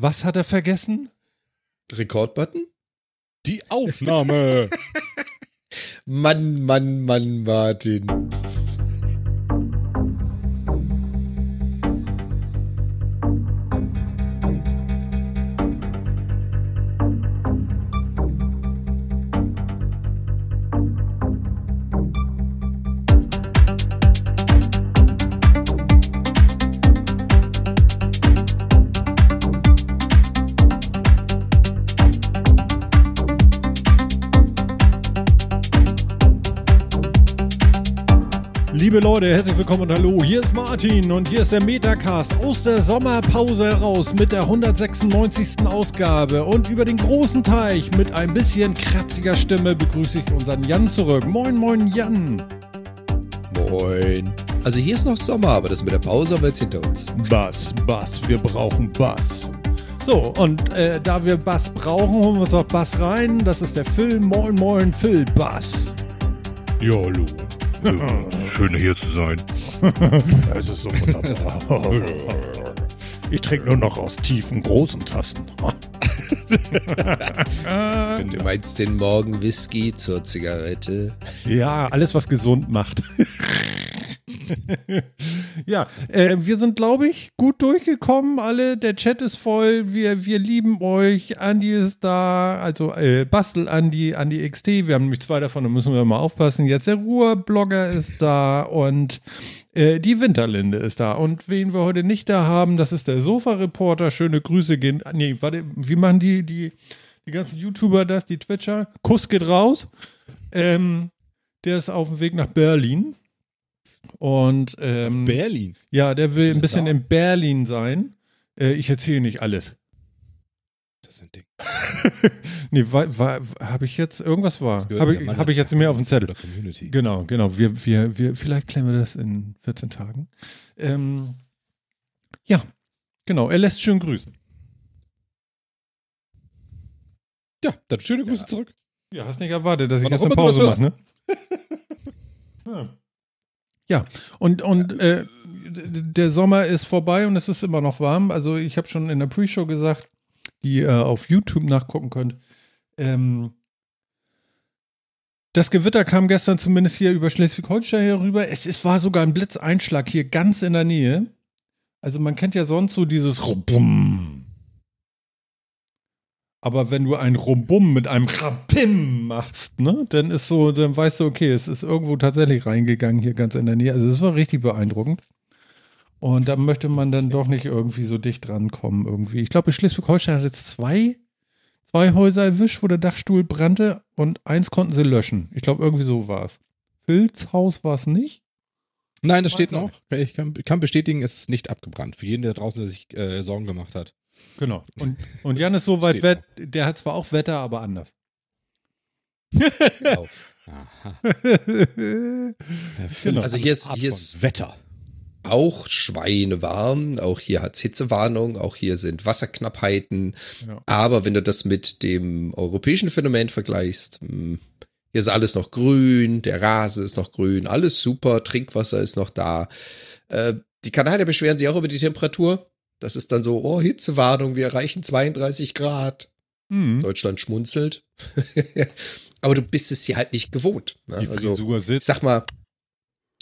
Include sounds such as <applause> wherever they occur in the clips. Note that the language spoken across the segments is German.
Was hat er vergessen? Rekordbutton? Die Aufnahme. <laughs> Mann, Mann, Mann, Martin. Liebe Leute, herzlich willkommen und hallo. Hier ist Martin und hier ist der Metacast aus der Sommerpause heraus mit der 196. Ausgabe. Und über den großen Teich mit ein bisschen kratziger Stimme begrüße ich unseren Jan zurück. Moin, moin, Jan. Moin. Also hier ist noch Sommer, aber das mit der Pause haben wir jetzt hinter uns. Bass, Bass, wir brauchen Bass. So, und äh, da wir Bass brauchen, holen wir uns auch Bass rein. Das ist der Phil. Moin, moin, Phil, Bass. ja, hallo. <laughs> Schön hier zu sein. <laughs> Es ist so wunderbar. Ich trinke nur noch aus tiefen, großen Tassen. Du meinst den Morgen Whisky zur Zigarette? Ja, alles, was gesund macht. Ja, äh, wir sind, glaube ich, gut durchgekommen. Alle, der Chat ist voll. Wir, wir lieben euch. Andi ist da, also äh, Bastel Andi, Andi XT. Wir haben nämlich zwei davon, da müssen wir mal aufpassen. Jetzt der Ruhrblogger ist da und äh, die Winterlinde ist da. Und wen wir heute nicht da haben, das ist der Sofa-Reporter. Schöne Grüße gehen. Nee, warte, wie machen die, die, die ganzen YouTuber das, die Twitcher? Kuss geht raus. Ähm, der ist auf dem Weg nach Berlin. Und ähm, Berlin. ja, der will ein Ja, bisschen in Berlin sein. Äh, ich erzähle nicht alles. Das ist ein Ding. <laughs> Nee, habe ich jetzt irgendwas war? Habe ja ich, hab ich jetzt mehr auf dem Zettel? Community. Genau, genau. Wir, wir, wir, vielleicht klären wir das in 14 Tagen. Ähm, ja, genau. Er lässt schön grüßen. Ja, dann schöne Grüße zurück. Ja, hast nicht erwartet, dass ich jetzt eine Pause mache, ne? <laughs> ja. Ja, und, und äh, der Sommer ist vorbei und es ist immer noch warm. Also ich habe schon in der Pre-Show gesagt, die ihr auf YouTube nachgucken könnt. Ähm, das Gewitter kam gestern zumindest hier über Schleswig-Holstein herüber. Es ist, war sogar ein Blitzeinschlag hier ganz in der Nähe. Also man kennt ja sonst so dieses Rumbum. Aber wenn du ein Rumbum mit einem Rapim machst, ne, dann ist so, dann weißt du, okay, es ist irgendwo tatsächlich reingegangen hier ganz in der Nähe. Also es war richtig beeindruckend. Und da möchte man dann doch nicht irgendwie so dicht drankommen irgendwie. Ich glaube, Schleswig-Holstein hat jetzt zwei, zwei Häuser erwischt, wo der Dachstuhl brannte und eins konnten sie löschen. Ich glaube, irgendwie so war es. Phils Haus war es nicht. Nein, das steht noch. Ich kann, kann bestätigen, es ist nicht abgebrannt. Für jeden, der draußen der sich äh, Sorgen gemacht hat. Genau. Und, und Jan ist so weit weg, der hat zwar auch Wetter, aber anders. Genau. Aha. <laughs> Genau. Also hier ist- hier ist- Wetter. Auch schweinewarm, auch hier hat's Hitzewarnung, auch hier sind Wasserknappheiten. Ja. Aber wenn du das mit dem europäischen Phänomen vergleichst, mh, hier ist alles noch grün, der Rasen ist noch grün, alles super, Trinkwasser ist noch da. Äh, die Kanadier beschweren sich auch über die Temperatur. Das ist dann so, oh, Hitzewarnung, wir erreichen 32 Grad. Mhm. Deutschland schmunzelt. <laughs> Aber du bist es hier halt nicht gewohnt. Ne? Die Also, Frisur sitzt. sag mal,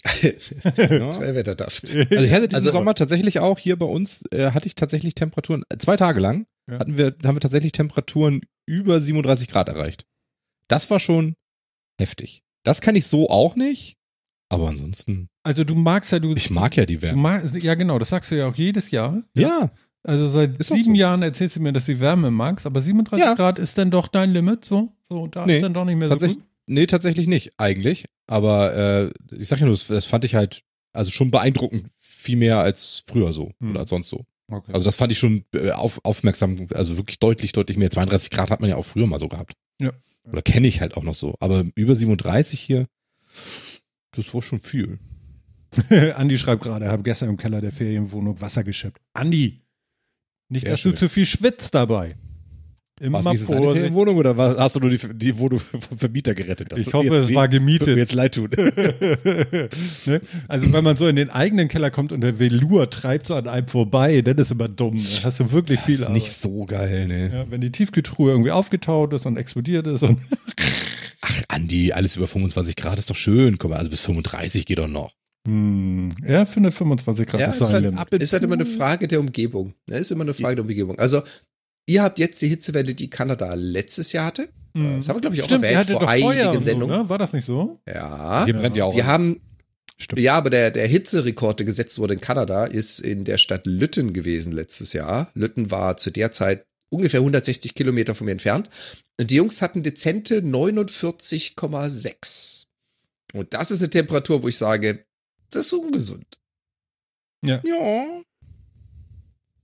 Ja. <laughs> wer Wetterdaft. <laughs> Also ich hatte diesen Also- Sommer tatsächlich auch hier bei uns, äh, hatte ich tatsächlich Temperaturen, äh, zwei Tage lang Ja. hatten wir, haben wir tatsächlich Temperaturen über 37 Grad erreicht. Das war schon heftig. Das kann ich so auch nicht, aber ansonsten, Also du magst ja, du, ich mag ja die Wärme. magst, ja genau, das sagst du ja auch jedes Jahr. Ja, Also seit Ist sieben so. Jahren erzählst du mir, dass du Wärme magst, aber 37 Ja. Grad ist dann doch dein Limit, so? So, da Nee, ist dann doch nicht mehr so tatsächlich, gut. nee, tatsächlich nicht, eigentlich. Aber äh, ich sag ja nur, das, das fand ich halt, also schon beeindruckend, viel mehr als früher so Hm. oder als sonst so. Okay. Also das fand ich schon äh, auf, aufmerksam, also wirklich deutlich, deutlich mehr. 32 Grad hat man ja auch früher mal so gehabt. Ja. Oder kenne ich halt auch noch so. Aber über 37 hier, das war schon viel. <laughs> Andi schreibt gerade, habe gestern im Keller der Ferienwohnung Wasser geschöpft. Andi, nicht, Sehr dass du schön. zu viel schwitzt dabei. Immer Was, es deine. Ferienwohnung oder was, hast du nur die, die Wohnung <laughs> vom Vermieter gerettet? Das Ich hoffe, es war Wird mir gemietet. jetzt leid tun. <laughs> ne? Also wenn man so in den eigenen Keller kommt und der Velour treibt so an einem vorbei, dann ist immer dumm. Dann hast du wirklich viel ist Arbeit. nicht so geil, ne? Ja, wenn die Tiefkühltruhe irgendwie aufgetaut ist und explodiert ist und Ach, Andi, alles über 25 Grad ist doch schön. Guck mal, also bis 35 geht doch noch. hm, er findet 25 Grad Ja, ist halt, ist halt immer eine. Frage der Umgebung. Ne, ist immer eine Frage der Umgebung. Also, ihr habt jetzt die Hitzewelle, die Kanada letztes Jahr hatte. Hm. Das haben wir, glaube ich, auch Stimmt, erwähnt vor einigen und so, Sendungen. ne? War das nicht so? Ja. Hier brennt ja auch. Wir alles. haben, Stimmt. ja, aber der, der Hitzerekord, der gesetzt wurde in Kanada, ist in der Stadt Lütten gewesen letztes Jahr. Lütten war zu der Zeit ungefähr 160 Kilometer von mir entfernt. Und die Jungs hatten dezente 49,6. Und das ist eine Temperatur, wo ich sage, das ist ungesund. Ja.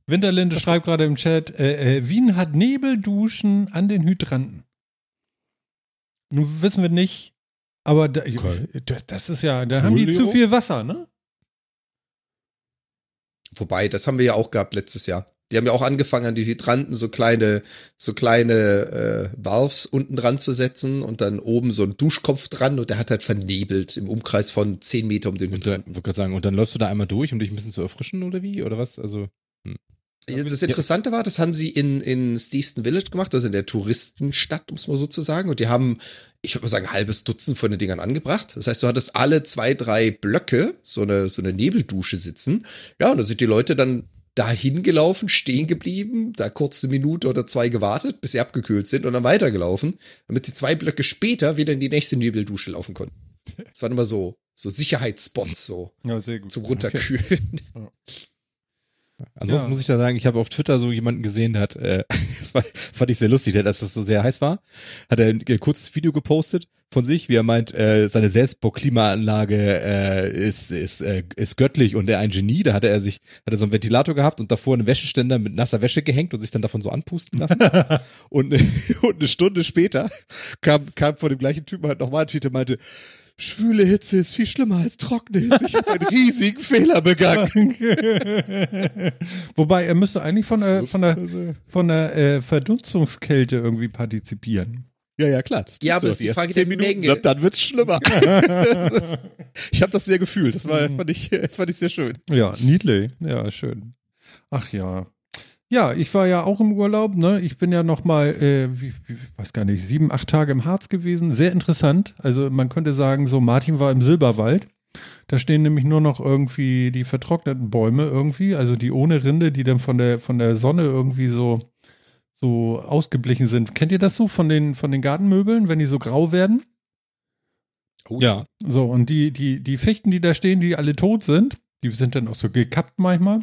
Winterlinde schreibt gerade im Chat, äh, äh, Wien hat Nebelduschen an den Hydranten. Nun wissen wir nicht, aber da, Okay. das ist ja, da haben die zu viel Wasser, ne? Wobei, das haben wir ja auch gehabt letztes Jahr. Die haben ja auch angefangen, an die Hydranten so kleine, so kleine äh, Valves unten dran zu setzen und dann oben so ein Duschkopf dran und der hat halt vernebelt im Umkreis von 10 Meter um den Hydranten. wollte gerade sagen, und dann läufst du da einmal durch, um dich ein bisschen zu erfrischen oder wie? Oder was? Also, Das Interessante war, das haben sie in, in Steveston Village gemacht, also in der Touristenstadt, um es mal so zu sagen. Und die haben, ich würde mal sagen, ein halbes Dutzend von den Dingern angebracht. Das heißt, du hattest alle zwei, drei Blöcke, so eine, so eine Nebeldusche sitzen. Ja, und da sind die Leute dann dahin gelaufen, stehen geblieben, da kurz eine Minute oder zwei gewartet, bis sie abgekühlt sind und dann weitergelaufen, damit sie zwei Blöcke später wieder in die nächste Nebeldusche laufen konnten. Das waren immer so, so Sicherheitsspots, so Ja, zum Runterkühlen. Ansonsten Ja. muss ich da sagen, ich habe auf Twitter so jemanden gesehen, der hat, äh, <laughs> das war, fand ich sehr lustig, dass das so sehr heiß war, hat er ein, ein kurzes Video gepostet von sich, wie er meint, äh, seine Selbstbauklimaanlage äh, ist, ist, äh, ist göttlich und er ein Genie. Da hatte er sich, hat er so einen Ventilator gehabt und davor einen Wäscheständer mit nasser Wäsche gehängt und sich dann davon so anpusten lassen. <laughs> und, <laughs> und eine Stunde später kam, kam von dem gleichen Typen halt nochmal ein Tweet, der meinte, schwüle Hitze ist viel schlimmer als trockene Hitze. Ich habe einen riesigen <laughs> Fehler begangen. Wobei, er müsste eigentlich von der, von der, Also, von der äh, Verdunstungskälte irgendwie partizipieren. Ja, ja, klar. Das Ja, aber ist die Frage zehn Minuten, Menge. und dann wird's schlimmer. <laughs> Ist- ich habe das sehr gefühlt. Das Mhm. war, fand ich, <laughs> fand ich sehr schön. Ja, niedlich. Ja, schön. Ach ja. Ja, ich war ja auch im Urlaub, ne? Ich bin ja noch mal, äh, wie, weiß gar nicht, sieben, acht Tage im Harz gewesen. Sehr interessant. Also man könnte sagen, so Martin war im Silberwald. Da stehen nämlich nur noch irgendwie die vertrockneten Bäume irgendwie, also die ohne Rinde, die dann von der von der Sonne irgendwie so so ausgeblichen sind. Kennt ihr das so von den von den Gartenmöbeln, wenn die so grau werden? Ja. So, und die, die, die Fichten, die da stehen, die alle tot sind, die sind dann auch so gekappt manchmal.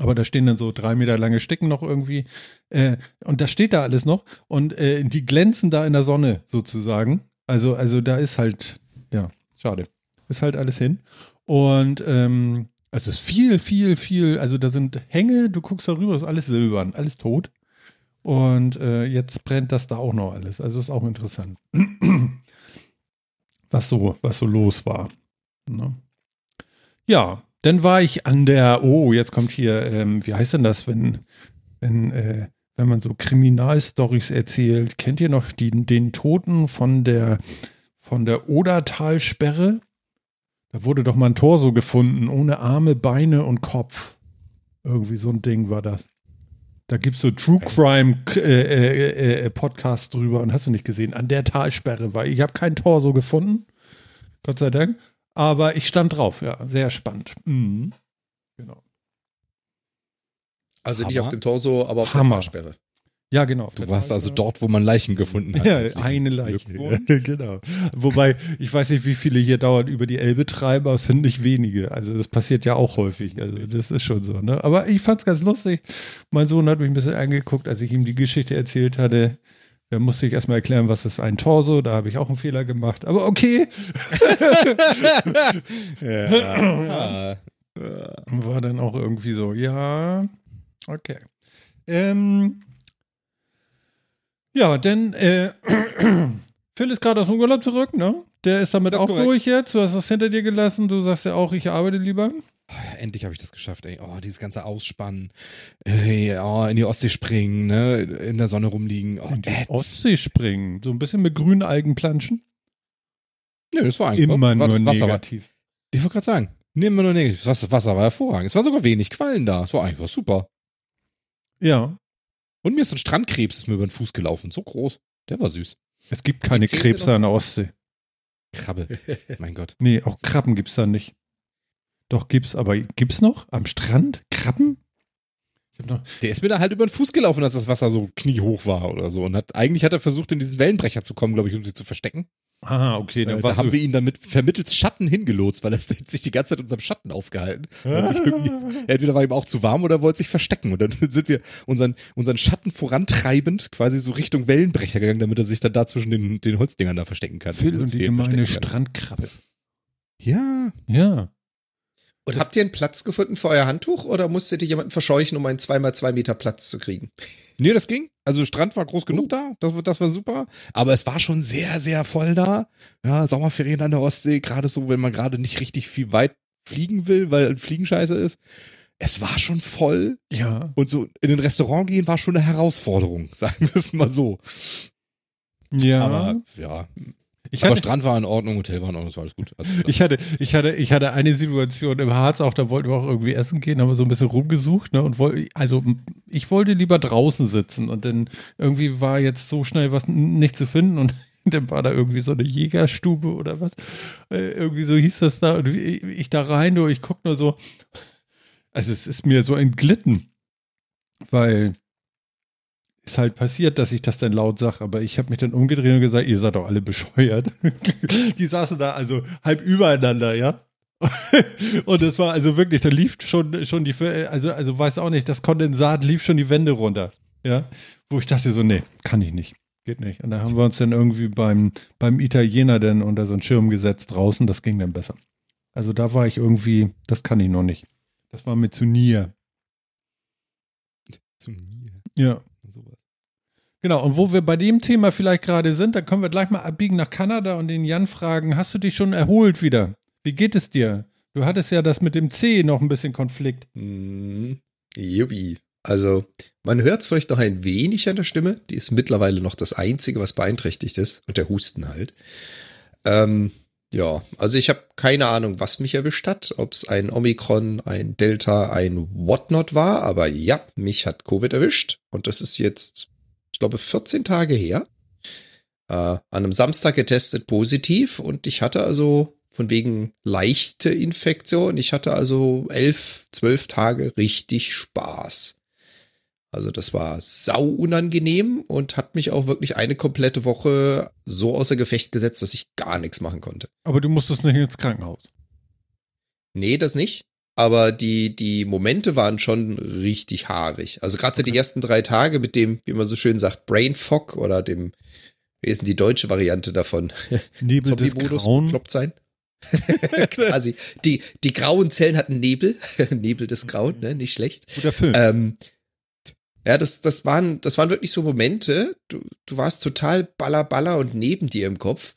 Aber da stehen dann so drei Meter lange Sticken noch irgendwie. Äh, und das steht da alles noch. Und äh, die glänzen da in der Sonne sozusagen. Also, also da ist halt, ja, schade. Ist halt alles hin. Und ähm, also es ist viel, viel, viel, also da sind Hänge, du guckst da rüber, ist alles silbern, alles tot. Und äh, jetzt brennt das da auch noch alles. Also ist auch interessant. <clears throat> was so, was so los war. Ne? Ja, dann war ich an der, oh, jetzt kommt hier, ähm, wie heißt denn das, wenn, wenn, äh, wenn man so Kriminalstories erzählt, kennt ihr noch die, den Toten von der, von der Odertalsperre? Da wurde doch mal ein Torso gefunden, ohne Arme, Beine und Kopf. Irgendwie so ein Ding war das. Da gibt es so True Crime äh, äh, äh, Podcasts drüber und hast du nicht gesehen. An der Talsperre war. Ich habe kein Torso gefunden. Gott sei Dank. Aber ich stand drauf, ja. Sehr spannend. Mhm. Genau. Also nicht Hammer. auf dem Torso, aber auf Hammer. der Talsperre. Ja, genau. Du warst also dort, wo man Leichen gefunden hat. Ja, eine Leiche. <laughs> <laughs> Genau. Wobei, ich weiß nicht, wie viele hier dauernd über die Elbe treiben, aber es sind nicht wenige. Also das passiert ja auch häufig. Also das ist schon so. Ne? Aber ich fand es ganz lustig. Mein Sohn hat mich ein bisschen angeguckt, als ich ihm die Geschichte erzählt hatte. Da musste ich erstmal erklären, was ist ein Torso. Da habe ich auch einen Fehler gemacht. Aber okay. <laughs> Ja. War dann auch irgendwie so, ja, okay. Ähm, ja, denn äh, <clears throat> Phil ist gerade aus dem Urlaub zurück, ne? Der ist damit Das auch korrekt. durch jetzt. Du hast das hinter dir gelassen. Du sagst ja auch, ich arbeite lieber. Endlich habe ich das geschafft, ey. Oh, dieses ganze Ausspannen. Ey, oh, in die Ostsee springen, ne? In der Sonne rumliegen. Oh, In die ätz. Ostsee springen. So ein bisschen mit grünen Algen planschen. Nö, das war eigentlich Immer war nur war, negativ. Ich wollte gerade sagen, nehmen wir nur negativ. Das Wasser- war hervorragend. Es waren sogar wenig Quallen da. Es war einfach super. Ja. Und mir ist ein Strandkrebs ist mir über den Fuß gelaufen. So groß. Der war süß. Es gibt keine Krebse an der Ostsee. Krabbe. <laughs> mein Gott. Nee, auch Krabben gibt's da nicht. Doch, gibt's, aber gibt's noch? Am Strand? Krabben? Der ist mir da halt über den Fuß gelaufen, als das Wasser so kniehoch war oder so. Und hat, eigentlich hat er versucht, in diesen Wellenbrecher zu kommen, glaube ich, um sie zu verstecken. ah, okay, Äh, dann da war's haben wir ihn dann mit vermittels Schatten hingelotst, weil er <laughs> sich die ganze Zeit in unserem Schatten aufgehalten. Hat irgendwie, entweder war ihm auch zu warm oder wollte sich verstecken. Und dann <laughs> sind wir unseren, unseren Schatten vorantreibend quasi so Richtung Wellenbrecher gegangen, damit er sich dann da zwischen den, den Holzdingern da verstecken kann. Phil und die gemeine. Strandkrabbe. Ja. Ja. Und habt ihr einen Platz gefunden für euer Handtuch oder musstet ihr jemanden verscheuchen, um einen 2x2 Meter Platz zu kriegen? Nee, das ging. Also Strand war groß genug da, das, war- das war super. Aber es war schon sehr, sehr voll da. Ja, Sommerferien an der Ostsee, gerade so, wenn man gerade nicht richtig viel weit fliegen will, weil Fliegen scheiße ist. Es war schon voll. Ja. Und so in ein Restaurant gehen war schon eine Herausforderung, <laughs> sagen wir es mal so. Ja. Aber ja, ich aber hatte, Strand war in Ordnung, Hotel war in Ordnung, das war alles gut. Also, ich hatte, ich hatte, ich hatte eine Situation im Harz auch, da wollten wir auch irgendwie essen gehen, haben wir so ein bisschen rumgesucht, ne, und woll, also ich wollte lieber draußen sitzen und dann irgendwie war jetzt so schnell was nicht zu finden und <laughs> dann war da irgendwie so eine Jägerstube oder was, äh, irgendwie so hieß das da und ich, ich da rein, nur ich guck nur so, also es ist mir so entglitten, weil ist halt passiert, dass ich das dann laut sage, aber ich habe mich dann umgedreht und gesagt, ihr seid doch alle bescheuert. <laughs> Die saßen da also halb übereinander, ja. <laughs> Und es war also wirklich, da lief schon, schon die, also, also weiß auch nicht, das Kondensat lief schon die Wände runter, ja. Wo ich dachte so, nee, kann ich nicht, geht nicht. Und da haben wir uns dann irgendwie beim, beim Italiener dann unter so einen Schirm gesetzt draußen, das ging dann besser. Also da war ich irgendwie, das kann ich noch nicht. Das war mir zu nier. zum Nie. Ja. Genau, und wo wir bei dem Thema vielleicht gerade sind, da können wir gleich mal abbiegen nach Kanada und den Jan fragen, hast du dich schon erholt wieder? Wie geht es dir? Du hattest ja das mit dem C noch ein bisschen Konflikt. Hm, jubi. Also, man hört es vielleicht noch ein wenig an der Stimme. Die ist mittlerweile noch das Einzige, was beeinträchtigt ist. Und der Husten halt. Ähm, ja, also ich habe keine Ahnung, was mich erwischt hat. Ob es ein Omikron, ein Delta, ein Whatnot war. Aber ja, mich hat Covid erwischt. Und das ist jetzt, glaube, 14 Tage her. Äh, an einem Samstag getestet positiv. Und ich hatte also von wegen leichte Infektion. Ich hatte also elf, zwölf Tage richtig Spaß. Also das war sau unangenehm und hat mich auch wirklich eine komplette Woche so außer Gefecht gesetzt, dass ich gar nichts machen konnte. Aber du musstest nicht ins Krankenhaus. Nee, das nicht. Aber die, die Momente waren schon richtig haarig. Also gerade so die ersten drei Tage mit dem, wie man so schön sagt, Brain Fog oder dem, wie ist denn die deutsche Variante davon? <laughs> Nebel des Grauen. bekloppt sein. <laughs> Quasi. Die, die grauen Zellen hatten Nebel. <laughs> Nebel des Grauen, ne? Nicht schlecht. Guter Film. Ähm, ja, das, das, waren, das waren wirklich so Momente. Du, du warst total baller, baller und neben dir im Kopf.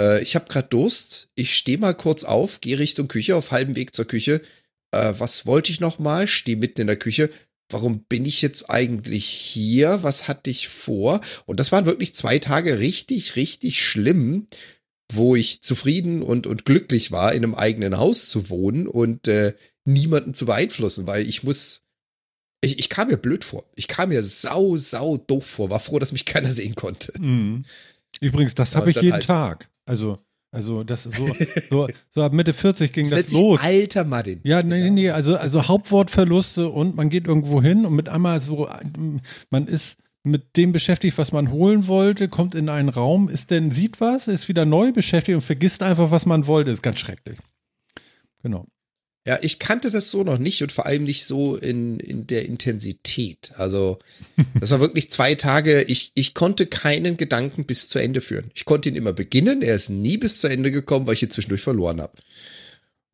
Äh, ich habe gerade Durst. Ich stehe mal kurz auf, gehe Richtung Küche, auf halbem Weg zur Küche. Äh, was wollte ich noch mal? Stehe mitten in der Küche. Warum bin ich jetzt eigentlich hier? Was hatte ich vor? Und das waren wirklich zwei Tage richtig, richtig schlimm, wo ich zufrieden und, und glücklich war, in einem eigenen Haus zu wohnen und äh, niemanden zu beeinflussen, weil ich muss ich, ich kam mir blöd vor. Ich kam mir sau, sau doof vor. War froh, dass mich keiner <laughs> sehen konnte. Mhm. Übrigens, das Ja, habe ich jeden halt- Tag. Also, also das ist so, <laughs> so, so ab Mitte 40 ging Das das, los. alter Martin. Ja, nee, nee, nee, also, also Hauptwortverluste und man geht irgendwo hin und mit einmal so, man ist mit dem beschäftigt, was man holen wollte, kommt in einen Raum, ist denn, sieht was, ist wieder neu beschäftigt und vergisst einfach, was man wollte. Ist ganz schrecklich. Genau. Ja, ich kannte das so noch nicht und vor allem nicht so in, in der Intensität. Also, <laughs> das war wirklich zwei Tage. Ich, ich konnte keinen Gedanken bis zu Ende führen. Ich konnte ihn immer beginnen. Er ist nie bis zu Ende gekommen, weil ich ihn zwischendurch verloren habe.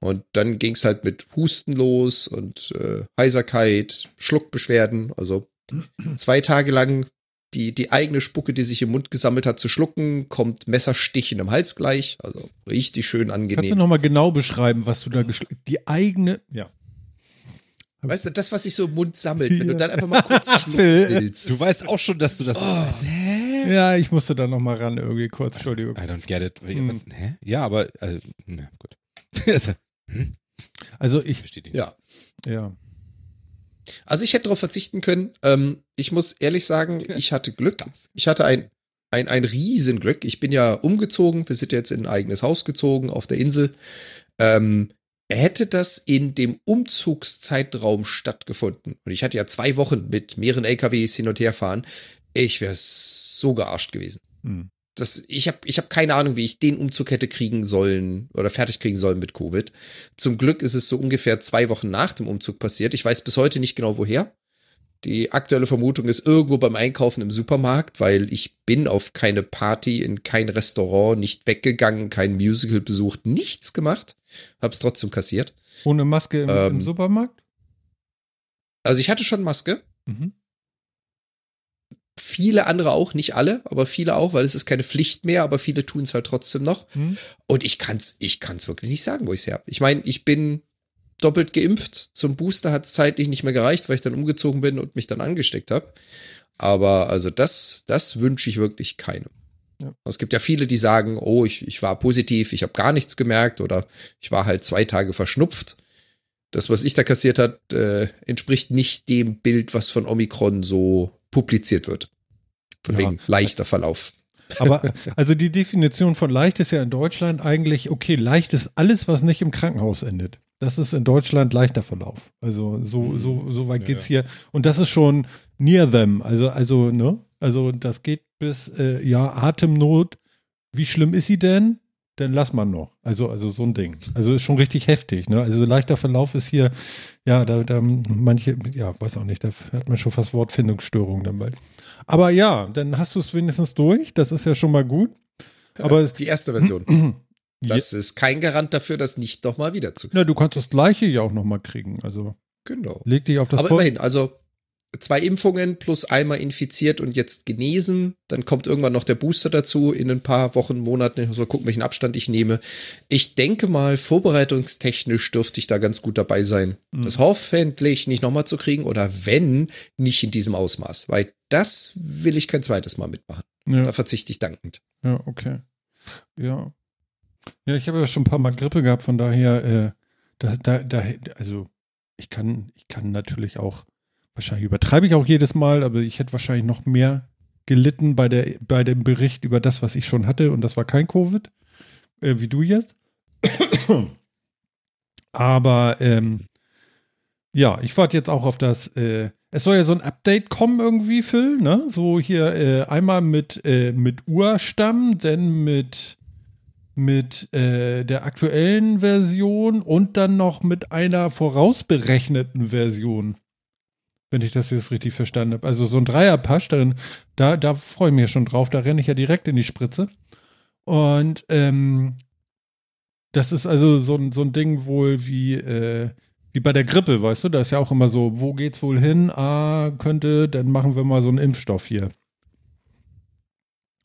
Und dann ging es halt mit Husten los und äh, Heiserkeit, Schluckbeschwerden. Also zwei Tage lang die, die eigene Spucke, die sich im Mund gesammelt hat, zu schlucken, kommt Messerstichen im Hals gleich. Also richtig schön Kannst du angenehm. nochmal genau beschreiben, was du da geschl Die eigene, ja. Weißt du, das, was sich so im Mund sammelt, wenn Ja. du dann einfach mal kurz <laughs> schlucken willst. Du weißt auch schon, dass du das. Hä? Ja, ich musste da nochmal ran irgendwie kurz, Entschuldigung. I don't get it. Hm. Was, hä? Ja, aber äh, na, gut. <laughs> Also, Also ich ich, verstehe dich. Ja. ja. Also ich hätte darauf verzichten können. Ähm, ich muss ehrlich sagen, <laughs> ich hatte Glück. Ich hatte ein, ein, ein Riesenglück. Ich bin ja umgezogen. Wir sind jetzt in ein eigenes Haus gezogen auf der Insel. Ähm, hätte das in dem Umzugszeitraum stattgefunden, und ich hatte ja zwei Wochen mit mehreren LKWs hin und her fahren, ich wäre so gearscht gewesen. Hm. Das, ich habe ich hab keine Ahnung, wie ich den Umzug hätte kriegen sollen oder fertig kriegen sollen mit Covid. Zum Glück ist es so ungefähr zwei Wochen nach dem Umzug passiert. Ich weiß bis heute nicht genau woher. Die aktuelle Vermutung ist irgendwo beim Einkaufen im Supermarkt, weil ich bin auf keine Party, in kein Restaurant, nicht weggegangen, kein Musical besucht, nichts gemacht. Hab's trotzdem kassiert. Ohne Maske im, Ähm. im Supermarkt? Also ich hatte schon Maske. Mhm. Viele andere auch, nicht alle, aber viele auch, weil es ist keine Pflicht mehr, aber viele tun es halt trotzdem noch. Hm? Und ich kann's, ich kann's wirklich nicht sagen, wo ich es her habe. Ich meine, ich bin doppelt geimpft. Zum Booster hat es zeitlich nicht mehr gereicht, weil ich dann umgezogen bin und mich dann angesteckt habe. Aber also das, das wünsche ich wirklich keinem. Ja. Es gibt ja viele, die sagen, oh, ich, ich war positiv, ich habe gar nichts gemerkt oder ich war halt zwei Tage verschnupft. Das, was ich da kassiert hat, äh, entspricht nicht dem Bild, was von Omikron so publiziert wird. Von wegen leichter Verlauf. Aber <laughs> also die Definition von leicht ist ja in Deutschland eigentlich, okay, leicht ist alles, was nicht im Krankenhaus endet. Das ist in Deutschland leichter Verlauf. Also so, so, so weit Ja, geht's hier. Und das ist schon near them. Also, also, ne? Also das geht bis, äh, ja, Atemnot. Wie schlimm ist sie denn? Dann lass man noch. Also, also so ein Ding. Also ist schon richtig heftig, ne? Also leichter Verlauf ist hier, ja, da, da manche, ja, weiß auch nicht, da hat man schon fast Wortfindungsstörungen dann bald. Aber ja, dann hast du es wenigstens durch. Das ist ja schon mal gut. Aber Die erste Version. <clears throat> Das ist kein Garant dafür, das nicht nochmal wiederzukriegen. na, du kannst das gleiche ja auch nochmal kriegen. Also Genau. leg dich auf das Aber Pol- immerhin, also zwei Impfungen plus einmal infiziert und jetzt genesen. Dann kommt irgendwann noch der Booster dazu in ein paar Wochen, Monaten. Ich muss mal gucken, welchen Abstand ich nehme. Ich denke mal, vorbereitungstechnisch dürfte ich da ganz gut dabei sein, Mhm. das hoffentlich nicht nochmal zu kriegen oder wenn, nicht in diesem Ausmaß. Weil das will ich kein zweites Mal mitmachen. Da Ja, verzichte ich dankend. ja, okay. Ja. Ja, ich habe ja schon ein paar Mal Grippe gehabt, von daher, äh, da, da, da, also ich kann, ich kann natürlich auch, wahrscheinlich übertreibe ich auch jedes Mal, aber ich hätte wahrscheinlich noch mehr gelitten bei der, bei dem Bericht über das, was ich schon hatte, und das war kein Covid, äh, wie du jetzt. <coughs> Aber ähm, ja, ich warte jetzt auch auf das. Äh, es soll ja so ein Update kommen irgendwie, Phil, ne? So hier äh, einmal mit äh, mit Urstamm, dann mit mit äh, der aktuellen Version und dann noch mit einer vorausberechneten Version. Wenn ich das jetzt richtig verstanden habe. Also so ein Dreierpasch, darin, da, da freue ich mich schon drauf. Da renne ich ja direkt in die Spritze. Und ähm, das ist also so ein, so ein Ding wohl wie, äh, wie bei der Grippe, weißt du? Da ist ja auch immer so, wo geht's wohl hin? Ah, könnte, dann machen wir mal so einen Impfstoff hier.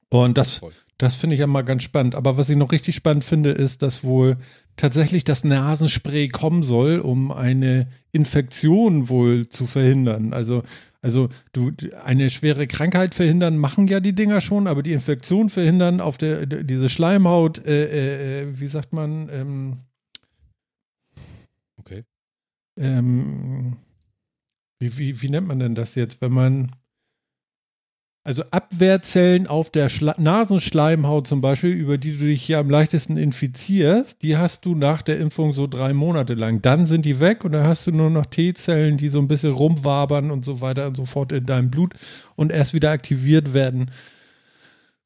Und das, das finde ich ja mal ganz spannend. Aber was ich noch richtig spannend finde, ist, dass wohl tatsächlich das Nasenspray kommen soll, um eine Infektion wohl zu verhindern. Also, also du eine schwere Krankheit verhindern machen ja die Dinger schon, aber die Infektion verhindern auf der diese Schleimhaut, äh, äh, wie sagt man, ähm, Okay. ähm, wie, wie, wie nennt man denn das jetzt, wenn man also Abwehrzellen auf der Schla Nasenschleimhaut zum Beispiel, über die du dich ja am leichtesten infizierst, die hast du nach der Impfung so drei Monate lang. Dann sind die weg und dann hast du nur noch T-Zellen, die so ein bisschen rumwabern und so weiter und so fort in deinem Blut und erst wieder aktiviert werden,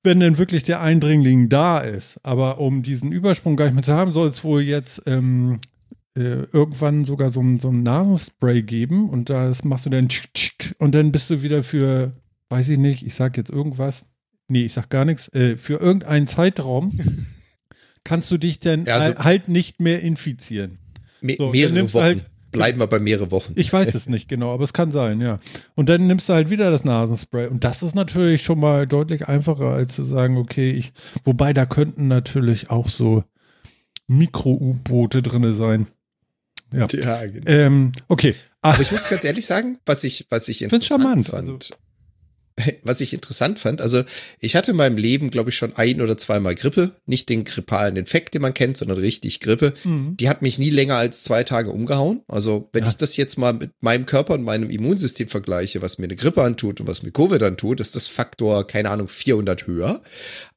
wenn denn wirklich der Eindringling da ist. Aber um diesen Übersprung gar nicht mehr zu haben, soll es wohl jetzt ähm, äh, irgendwann sogar so ein, so ein Nasenspray geben und das machst du dann und dann bist du wieder für, weiß ich nicht, ich sag jetzt irgendwas, nee, ich sag gar nichts, äh, für irgendeinen Zeitraum <laughs> kannst du dich dann also- halt nicht mehr infizieren. Me So, mehrere Wochen. halt, bleiben wir bei mehrere Wochen. Ich weiß es nicht genau, aber es kann sein, ja. Und dann nimmst du halt wieder das Nasenspray. Und das ist natürlich schon mal deutlich einfacher, als zu sagen, okay, ich, wobei da könnten natürlich auch so Mikro-U-Boote drin sein. Ja. Ja, genau. Ähm, okay. Aber ich muss ganz ehrlich sagen, was ich, was ich interessant fand, also- <laughs> was ich interessant fand, also ich hatte in meinem Leben, glaube ich, schon ein oder zweimal Grippe, nicht den grippalen Infekt, den man kennt, sondern richtig Grippe. Mhm. Die hat mich nie länger als zwei Tage umgehauen. Also wenn Ja. ich das jetzt mal mit meinem Körper und meinem Immunsystem vergleiche, was mir eine Grippe antut und was mir Covid antut, ist das Faktor, keine Ahnung, 400 höher.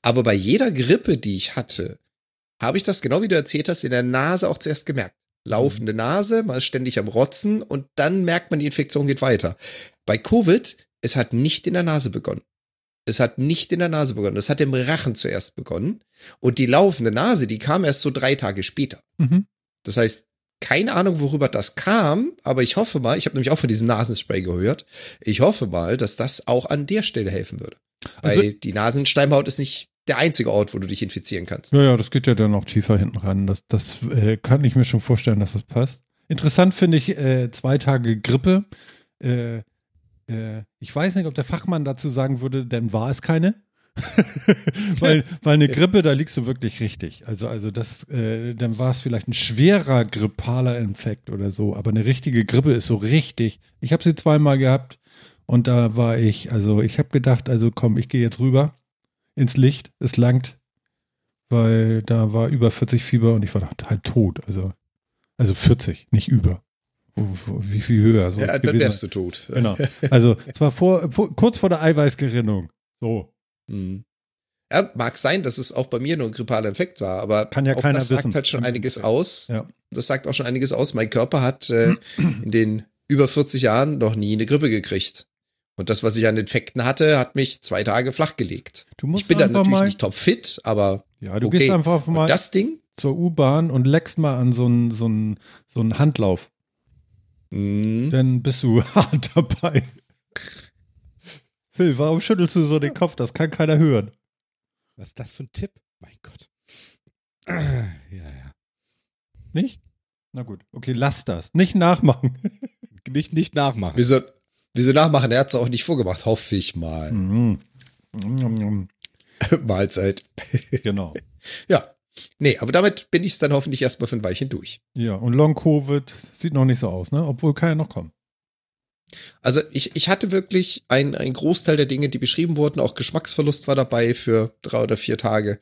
Aber bei jeder Grippe, die ich hatte, habe ich das, genau wie du erzählt hast, in der Nase auch zuerst gemerkt. Laufende Nase, mal ständig am Rotzen und dann merkt man, die Infektion geht weiter. Bei Covid, es hat nicht in der Nase begonnen. Es hat nicht in der Nase begonnen. Es hat im Rachen zuerst begonnen. Und die laufende Nase, die kam erst so drei Tage später. Mhm. Das heißt, keine Ahnung, worüber das kam, aber ich hoffe mal, ich habe nämlich auch von diesem Nasenspray gehört, ich hoffe mal, dass das auch an der Stelle helfen würde. Weil Also- die Nasenschleimhaut ist nicht der einzige Ort, wo du dich infizieren kannst. Ja, ja, das geht ja dann noch tiefer hinten ran. Das, das äh, kann ich mir schon vorstellen, dass das passt. Interessant finde ich äh, zwei Tage Grippe. Äh, äh, ich weiß nicht, ob der Fachmann dazu sagen würde, dann war es keine. <laughs> weil, weil eine Grippe, da liegst du wirklich richtig. Also, also das, äh, dann war es vielleicht ein schwerer grippaler Infekt oder so, aber eine richtige Grippe ist so richtig. Ich habe sie zweimal gehabt und da war ich, also ich habe gedacht, also komm, ich gehe jetzt rüber ins Licht, es langt, weil da war über 40 Fieber und ich war halb tot. Also, also 40, nicht über. Wie viel höher? soll Ja, dann gewesen wärst du tot. Genau. Also, es war vor, vor, kurz vor der Eiweißgerinnung. So. Hm. Ja, mag sein, dass es auch bei mir nur ein grippaler Infekt war, aber Kann ja auch keiner das wissen. sagt halt schon einiges aus. Ja. Das sagt auch schon einiges aus. Mein Körper hat äh, <clears throat> in den über 40 Jahren noch nie eine Grippe gekriegt. Und das, was ich an Infekten hatte, hat mich zwei Tage flachgelegt. Ich bin dann natürlich nicht topfit, aber Ja, du okay. gehst einfach mal und das Ding, zur U-Bahn und leckst mal an so einen so einen- so einen Handlauf. Mh, Dann bist du <laughs> hart dabei. Phil, warum schüttelst du so den Kopf? Das kann keiner hören. Was ist das für ein Tipp? Mein Gott. <clears throat> Ja, ja. Nicht? Na gut, okay, lass das. Nicht nachmachen. <laughs> Nicht, nicht nachmachen. wieso, wieso nachmachen? Er hat es auch nicht vorgemacht, hoffe ich mal. Mhm. Mhm. <laughs> Mahlzeit. Genau. Ja. Nee, aber damit bin ich es dann hoffentlich erstmal für ein Weilchen durch. Ja, und Long-Covid sieht noch nicht so aus, ne? Obwohl kann ja noch kommen. Also ich, ich hatte wirklich ein, ein Großteil der Dinge, die beschrieben wurden, auch Geschmacksverlust war dabei für drei oder vier Tage.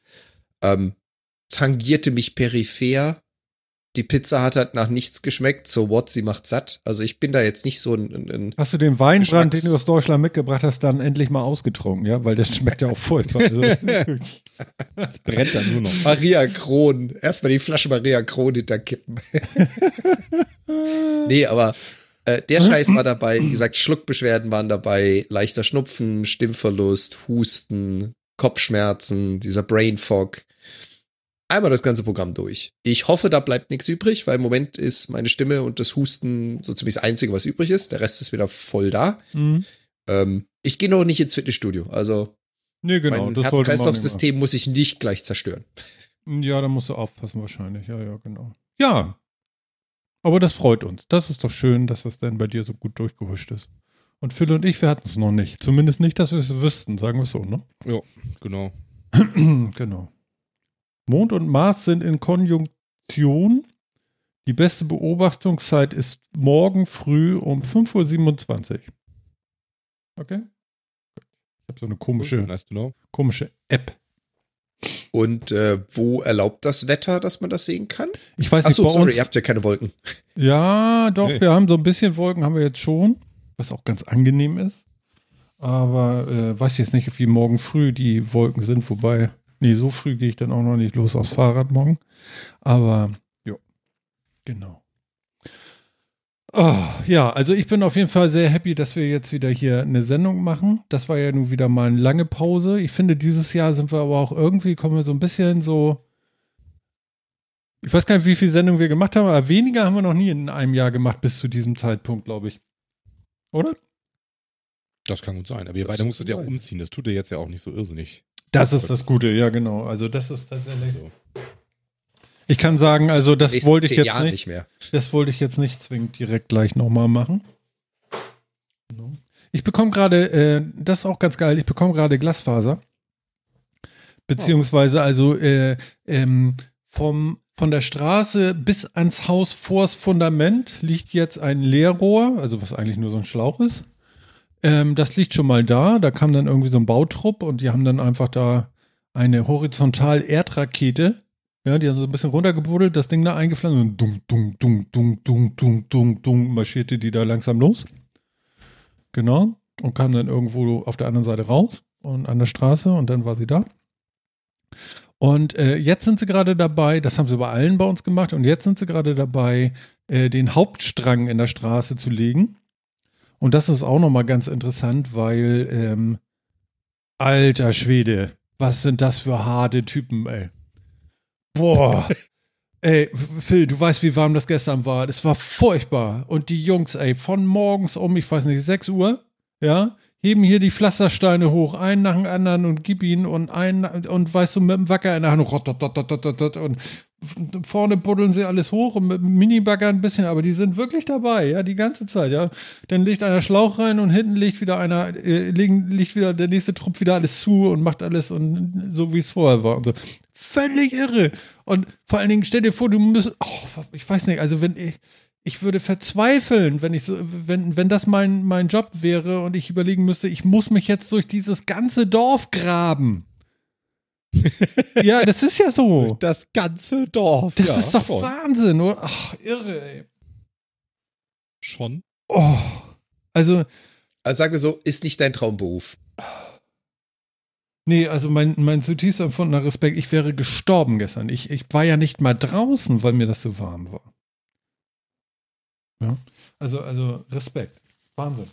Ähm, tangierte mich peripher. Die Pizza hat halt nach nichts geschmeckt, so what, sie macht satt. Also ich bin da jetzt nicht so ein, ein, ein Hast du den Weinbrand, den du aus Deutschland mitgebracht hast, dann endlich mal ausgetrunken, ja? Weil das schmeckt ja auch furchtbar. Also, <laughs> Das brennt dann nur noch. Maria Kron. Erstmal die Flasche Maria Kron hinterkippen. <laughs> nee, aber äh, der Scheiß war dabei. Wie gesagt, Schluckbeschwerden waren dabei. Leichter Schnupfen, Stimmverlust, Husten, Kopfschmerzen, dieser Brain Fog. Einmal das ganze Programm durch. Ich hoffe, da bleibt nichts übrig, weil im Moment ist meine Stimme und das Husten so ziemlich das Einzige, was übrig ist. Der Rest ist wieder voll da. Mhm. Ähm, ich gehe noch nicht ins Fitnessstudio. Also Nee, genau. mein Herz-Kreislauf-System muss ich nicht gleich zerstören. machen. Ja, da musst du aufpassen wahrscheinlich. Ja, ja, genau. Ja. Aber das freut uns. Das ist doch schön, dass das dann bei dir so gut durchgehuscht ist. Und Phil und ich, wir hatten es noch nicht. Zumindest nicht, dass wir es wüssten, sagen wir es so, ne? Ja, genau. <clears throat> genau. Mond und Mars sind in Konjunktion. Die beste Beobachtungszeit ist morgen früh um 5.27 Uhr. Okay? Ich habe so eine komische, Nice to know. komische App. Und äh, wo erlaubt das Wetter, dass man das sehen kann? Ich weiß nicht, Achso, sorry, ihr habt ja keine Wolken. Ja, doch, Nee. wir haben so ein bisschen Wolken, haben wir jetzt schon, was auch ganz angenehm ist. Aber äh, weiß jetzt nicht, wie morgen früh die Wolken sind, wobei, nee, so früh gehe ich dann auch noch nicht los aufs Fahrrad morgen. Aber, ja, genau. Oh, ja, also ich bin auf jeden Fall sehr happy, dass wir jetzt wieder hier eine Sendung machen. Das war ja nun wieder mal eine lange Pause. Ich finde, dieses Jahr sind wir aber auch irgendwie, kommen wir so ein bisschen so, ich weiß gar nicht, wie viele Sendungen wir gemacht haben, aber weniger haben wir noch nie in einem Jahr gemacht bis zu diesem Zeitpunkt, glaube ich. Oder? Das kann gut sein. Aber ihr Das beide musstet ja auch umziehen. Das tut ihr jetzt ja auch nicht so irrsinnig. Das ist das Gute, ja, genau. Also, das ist tatsächlich. So. Ich kann sagen, also das wollte ich jetzt Jahren nicht, nicht mehr. das wollte ich jetzt nicht zwingend direkt gleich nochmal machen. Ich bekomme gerade, äh, das ist auch ganz geil, ich bekomme gerade Glasfaser. Beziehungsweise also äh, ähm, vom, von der Straße bis ans Haus vors Fundament liegt jetzt ein Leerrohr, also was eigentlich nur so ein Schlauch ist. Ähm, das liegt schon mal da. Da kam dann irgendwie so ein Bautrupp und die haben dann einfach da eine horizontal Erdrakete. Ja, die haben so ein bisschen runtergebuddelt, das Ding da eingepflanzt und dumm, dumm, dumm, dumm, dumm, dumm, dumm, dumm marschierte die da langsam los. Genau. Und kam dann irgendwo auf der anderen Seite raus und an der Straße und dann war sie da. Und äh, jetzt sind sie gerade dabei, das haben sie bei allen bei uns gemacht, und jetzt sind sie gerade dabei, äh, den Hauptstrang in der Straße zu legen. Und das ist auch nochmal ganz interessant, weil, ähm, alter Schwede, was sind das für harte Typen, ey. Boah. <laughs> ey, Phil, du weißt, wie warm das gestern war. Das war furchtbar. Und die Jungs, ey, von morgens um, ich weiß nicht, 6 Uhr, ja, heben hier die Pflastersteine hoch, einen nach dem anderen und gib ihn und einen und weißt du, mit dem Wacker in der Hand rot, und vorne buddeln sie alles hoch und mit Minibagger ein bisschen, aber die sind wirklich dabei, ja, die ganze Zeit, ja. Dann legt einer Schlauch rein und hinten legt wieder einer, äh, legt wieder der nächste Trupp wieder alles zu und macht alles und so wie es vorher war und so. Völlig irre. Und vor allen Dingen stell dir vor, du musst, oh, ich weiß nicht, also wenn ich, ich würde verzweifeln, wenn ich so, wenn, wenn das mein, mein Job wäre und ich überlegen müsste, ich muss mich jetzt durch dieses ganze Dorf graben. Ja, das ist ja so. <laughs> Das ganze Dorf. Das ja, ist doch schon. Wahnsinn, oder? Ach, irre, ey. Schon. Oh. Also, Also sagen wir so, ist nicht dein Traumberuf. nee, also mein, mein zutiefst empfundener Respekt, ich wäre gestorben gestern. Ich, ich war ja nicht mal draußen, weil mir das so warm war. Ja. Also, also Respekt. Wahnsinn.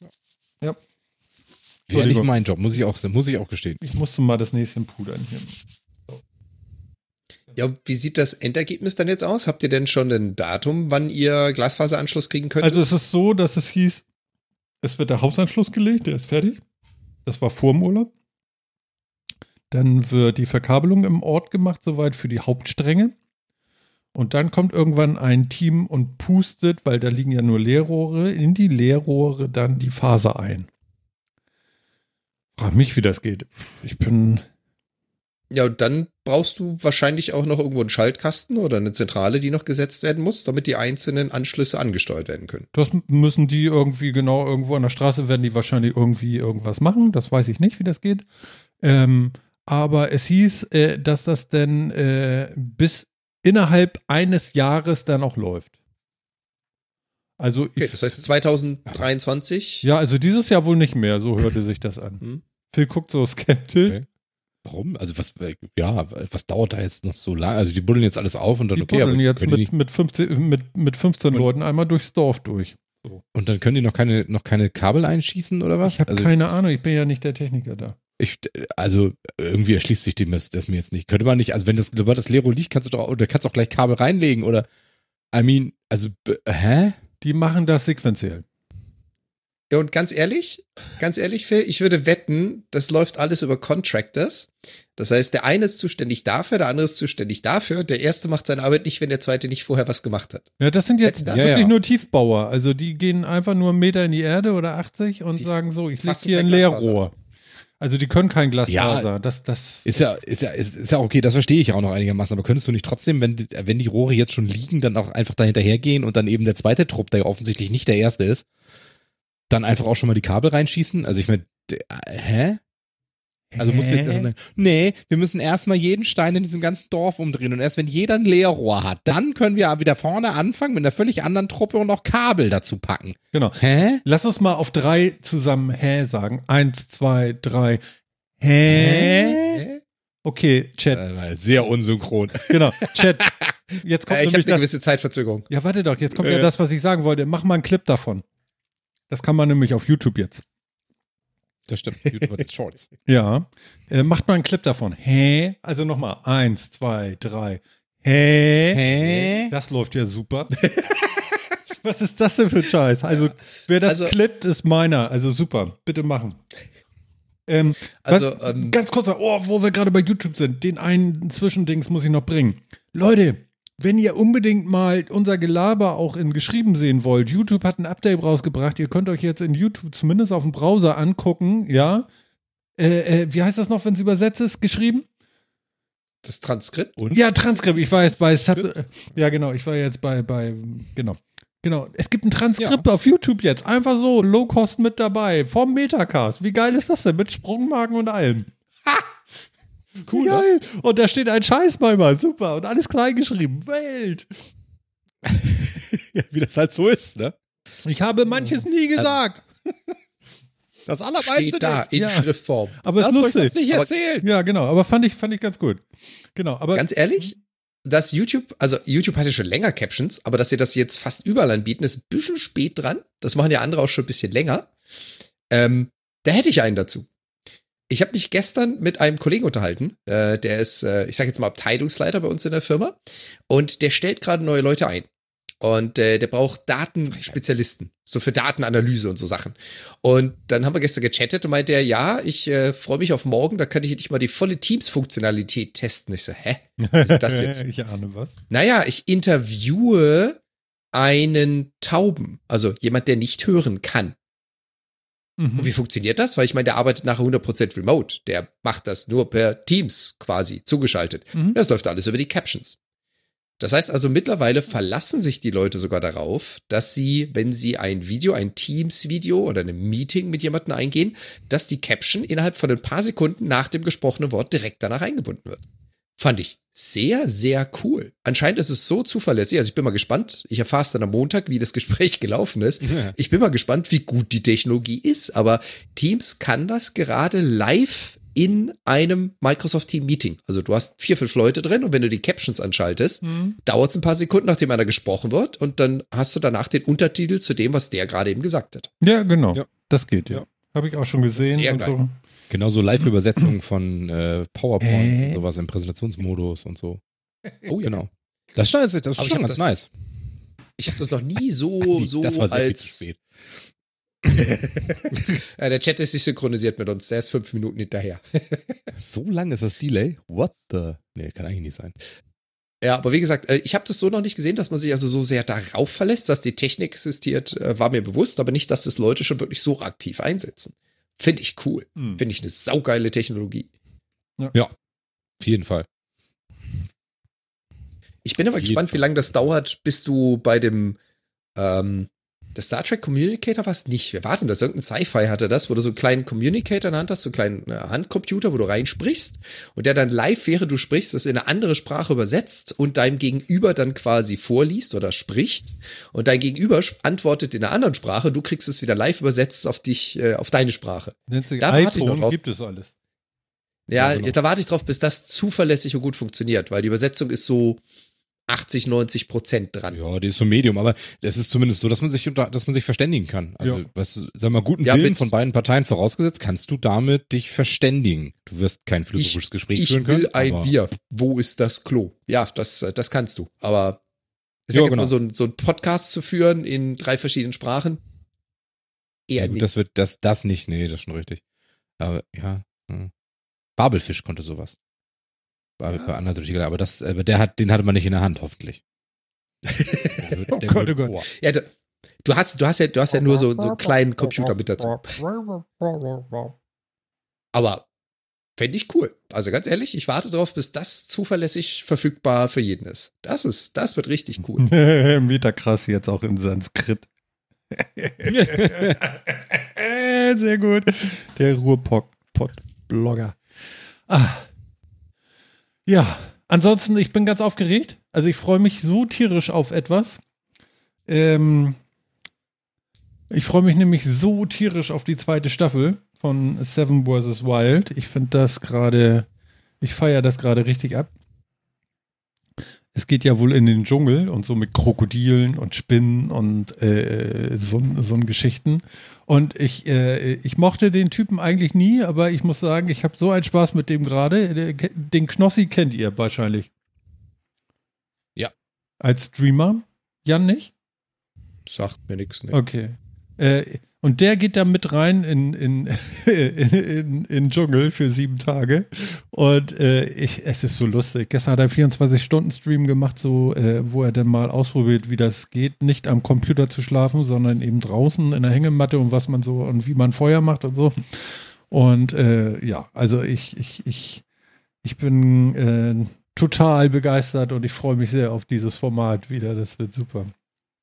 Ja. Wäre nicht Entschuldigung. mein Job, muss ich auch, muss ich auch gestehen. Ich musste mal das Näschen pudern hier. Ja, wie sieht das Endergebnis dann jetzt aus? Habt ihr denn schon ein Datum, wann ihr Glasfaseranschluss kriegen könnt? Also es ist so, dass es hieß, es wird der Hausanschluss gelegt, der ist fertig. Das war vor dem Urlaub. Dann wird die Verkabelung im Ort gemacht, soweit für die Hauptstränge. Und dann kommt irgendwann ein Team und pustet, weil da liegen ja nur Leerrohre, in die Leerrohre dann die Faser ein. Frag mich, wie das geht. Ich bin. ja, und dann brauchst du wahrscheinlich auch noch irgendwo einen Schaltkasten oder eine Zentrale, die noch gesetzt werden muss, damit die einzelnen Anschlüsse angesteuert werden können. Das müssen die irgendwie genau irgendwo an der Straße werden die wahrscheinlich irgendwie irgendwas machen. Das weiß ich nicht, wie das geht. Ähm, aber es hieß, äh, dass das denn äh, bis innerhalb eines Jahres dann auch läuft. Also Okay, ich, das heißt 2023. ja, also dieses Jahr wohl nicht mehr. So hörte sich das an. Hm. Phil guckt so skeptisch. Okay. Warum? Also was, äh, ja, was dauert da jetzt noch so lange? Also die buddeln jetzt alles auf und dann Die okay, aber buddeln jetzt können die mit, mit 15, mit, mit 15 Und- Leuten einmal durchs Dorf durch. und dann können die noch keine, noch keine Kabel einschießen oder was? Ich habe also keine Ahnung, ich bin ja nicht der Techniker da. ich, also irgendwie erschließt sich dem das, das mir jetzt nicht. Könnte man nicht, also wenn das, sobald das Lero liegt, kannst du doch, oder kannst du auch gleich Kabel reinlegen oder, I mean, also, hä? Die machen das sequenziell. Ja, und ganz ehrlich, ganz ehrlich, Phil, ich würde wetten, das läuft alles über Contractors. Das heißt, der eine ist zuständig dafür, der andere ist zuständig dafür. Der erste macht seine Arbeit nicht, wenn der zweite nicht vorher was gemacht hat. Ja, das sind jetzt Ja, wirklich ja. nur Tiefbauer. Also die gehen einfach nur einen Meter in die Erde oder 80 und Die sagen so, ich leg fassen hier ein. Leerrohr. Also die können kein Glasfaser. Ja. Das, das, Ist ja, ist ja, ist, ist ja okay, das verstehe ich auch noch einigermaßen, aber könntest du nicht trotzdem, wenn, die- wenn die Rohre jetzt schon liegen, dann auch einfach da hinterhergehen und dann eben der zweite Trupp, der ja offensichtlich nicht der erste ist, dann einfach auch schon mal die Kabel reinschießen? Also ich meine, d- hä? Also musst du jetzt, Hä? nee, wir müssen erstmal jeden Stein in diesem ganzen Dorf umdrehen und erst wenn jeder ein Leerrohr hat, dann können wir wieder vorne anfangen mit einer völlig anderen Truppe und noch Kabel dazu packen. Genau. Hä? Lass uns mal auf drei zusammen Hä sagen. Eins, zwei, drei. Hä? Okay, Chat. Äh, sehr unsynchron. Genau, Chat. <laughs> Jetzt kommt Äh, ich habe nämlich eine das. gewisse Zeitverzögerung. Ja, warte doch, jetzt kommt ja Äh. das, was ich sagen wollte. Mach mal einen Clip davon. Das kann man nämlich auf YouTube jetzt. Das stimmt. <laughs> YouTube hat Shorts. Ja. Äh, macht mal einen Clip davon. Hä? Also nochmal. Eins, zwei, drei. Hä? Hä? Das läuft ja super. <laughs> Was ist das denn für ein Scheiß? Also, wer das Also- klippt, ist meiner. Also super. Bitte machen. Ähm, Also, was, ähm, ganz kurz, oh, wo wir gerade bei YouTube sind, den einen Zwischendings muss ich noch bringen. Leute, wenn ihr unbedingt mal unser Gelaber auch in geschrieben sehen wollt, YouTube hat ein Update rausgebracht. Ihr könnt euch jetzt in YouTube zumindest auf dem Browser angucken, ja. Äh, äh, wie heißt das noch, wenn es übersetzt ist, geschrieben? das Transkript. Und? Ja, Transkript. Ich war jetzt bei Sub? Ja, genau. Ich war jetzt bei, bei, genau. Genau. Es gibt ein Transkript auf YouTube jetzt. Einfach so, Low Cost mit dabei. Vom Metacast. Wie geil ist das denn? Mit Sprungmarken und allem. Ha! <laughs> Cool, ne? geil. Und da steht ein Scheiß mal. Super. Und alles klein geschrieben. Welt. <laughs> Ja, wie das halt so ist, ne? Ich habe manches nie gesagt. <laughs> Das allermeiste Steht da nicht. in Ja. Schriftform. Aber es Lasst ist euch das lustig. nicht Aber- erzählen. Ja, genau. Aber fand ich, fand ich ganz gut. Genau. Aber Ganz ehrlich, dass YouTube, also YouTube hatte schon länger Captions, aber dass sie das jetzt fast überall anbieten, ist ein bisschen spät dran. Das machen ja andere auch schon ein bisschen länger. Ähm, da hätte ich einen dazu. Ich habe mich gestern mit einem Kollegen unterhalten, äh, der ist, äh, ich sage jetzt mal Abteilungsleiter bei uns in der Firma und der stellt gerade neue Leute ein. Und äh, der braucht Datenspezialisten, so für Datenanalyse und so Sachen. Und dann haben wir gestern gechattet und meinte er, ja, ich äh, freue mich auf morgen, da kann ich nicht mal die volle Teams-Funktionalität testen. Ich so, hä? Was ist das jetzt? <laughs> ich ahne was. Naja, ich interviewe einen Tauben, also jemand, der nicht hören kann. Mhm. Und wie funktioniert das? Weil ich meine, der arbeitet nachher 100% remote. Der macht das nur per Teams quasi zugeschaltet. Mhm. Das läuft alles über die Captions. Das heißt also, mittlerweile verlassen sich die Leute sogar darauf, dass sie, wenn sie ein Video, ein Teams-Video oder ein Meeting mit jemandem eingehen, dass die Caption innerhalb von ein paar Sekunden nach dem gesprochenen Wort direkt danach eingebunden wird. Fand ich sehr, sehr cool. Anscheinend ist es so zuverlässig. Also ich bin mal gespannt. Ich erfahre es dann am Montag, wie das <laughs> Gespräch gelaufen ist. Ja. Ich bin mal gespannt, wie gut die Technologie ist. Aber Teams kann das gerade live in einem Microsoft Team Meeting. Also du hast vier, fünf Leute drin und wenn du die Captions anschaltest, Mhm. dauert es ein paar Sekunden, nachdem einer gesprochen wird und dann hast du danach den Untertitel zu dem, was der gerade eben gesagt hat. Ja, genau. Ja. Das geht, ja. Ja. Habe ich auch schon gesehen. Sehr und geil. So. Genauso Live-Übersetzungen <clears throat> von äh, PowerPoint Hä? und sowas im Präsentationsmodus und so. <laughs> Oh ja. Genau. Das ist schon, das ist Aber ich schon ganz das- nice. Ich habe das noch nie so, <laughs> Die- so das war sehr viel als zu spät. <laughs> Ja, der Chat ist nicht synchronisiert mit uns, der ist fünf Minuten hinterher. So lang ist das Delay? What the? Nee, kann eigentlich nicht sein. Ja, aber wie gesagt, äh, ich habe das so noch nicht gesehen, dass man sich also so sehr darauf verlässt, dass die Technik existiert, äh, war mir bewusst, aber nicht, dass das Leute schon wirklich so aktiv einsetzen. Finde ich cool. Hm. Finde ich eine saugeile Technologie. Auf jeden Fall. Ich bin aber gespannt, wie lange das dauert, bis du bei dem ähm, der Star Trek Communicator warst nicht. Wir warten, das irgendein Sci-Fi hatte das, wo du so einen kleinen Communicator in der Hand hast, so einen kleinen äh, Handcomputer, wo du reinsprichst und der dann live, während du sprichst, das in eine andere Sprache übersetzt und deinem Gegenüber dann quasi vorliest oder spricht und dein Gegenüber antwortet in einer anderen Sprache, du kriegst es wieder live übersetzt auf dich, äh, auf deine Sprache. Nennt sich Da warte ich noch iPhone, drauf. gibt es alles. Ja, Ja, genau. da warte ich drauf, bis das zuverlässig und gut funktioniert, weil die Übersetzung ist so 80, 90 Prozent dran. Ja, die ist so Medium, aber es ist zumindest so, dass man sich unter, dass man sich verständigen kann. Also, Ja. was, sag mal, guten Ja, Willen von beiden Parteien vorausgesetzt, kannst du damit dich verständigen. Du wirst kein philosophisches Gespräch ich führen können. will ein Bier. Wo ist das Klo? Ja, das, das kannst du. Aber ich Ja, genau. mal, so, ein- so ein Podcast zu führen in drei verschiedenen Sprachen, eher Ja, gut, nicht. das wird, das, das nicht, nee, das ist schon richtig. Aber ja, hm. Babelfisch konnte sowas. Bei, Ja. bei anderen natürlich, aber das, aber der hat, den hatte man nicht in der Hand, hoffentlich. Der <laughs> wird- Oh der Gott, wird oh Gott. Ja, du, du hast, du hast ja, du hast ja nur so, so einen kleinen Computer mit dazu. Aber fände ich cool. Also ganz ehrlich, ich warte drauf, bis das zuverlässig verfügbar für jeden ist. Das ist, das wird richtig cool. <laughs> <laughs> Metakrass jetzt auch in Sanskrit. Sehr gut. Der Ruhrpott-Blogger. Ah. Ja, ansonsten, ich bin ganz aufgeregt. Also ich freue mich so tierisch auf etwas. Ähm, ich freue mich nämlich so tierisch auf die zweite Staffel von Seven vs. Wild. Ich finde das gerade, ich feiere das gerade richtig ab. Es geht ja wohl in den Dschungel und so mit Krokodilen und Spinnen und äh, so, so Geschichten. Und ich, äh, ich mochte den Typen eigentlich nie, aber ich muss sagen, ich habe so einen Spaß mit dem gerade. Der- Den Knossi kennt ihr wahrscheinlich. Ja. Als Streamer? Jan nicht? Sagt mir nichts. Ne? Okay. Äh, Und der geht da mit rein in, in, <laughs> in, in, in Dschungel für sieben Tage. Und äh, ich, es ist so lustig. Gestern hat er 24-Stunden-Stream gemacht, so, äh, wo er dann mal ausprobiert, wie das geht, nicht am Computer zu schlafen, sondern eben draußen in der Hängematte und was man so und wie man Feuer macht und so. Und äh, ja, also ich, ich, ich, ich bin äh, total begeistert und ich freue mich sehr auf dieses Format wieder. Das wird super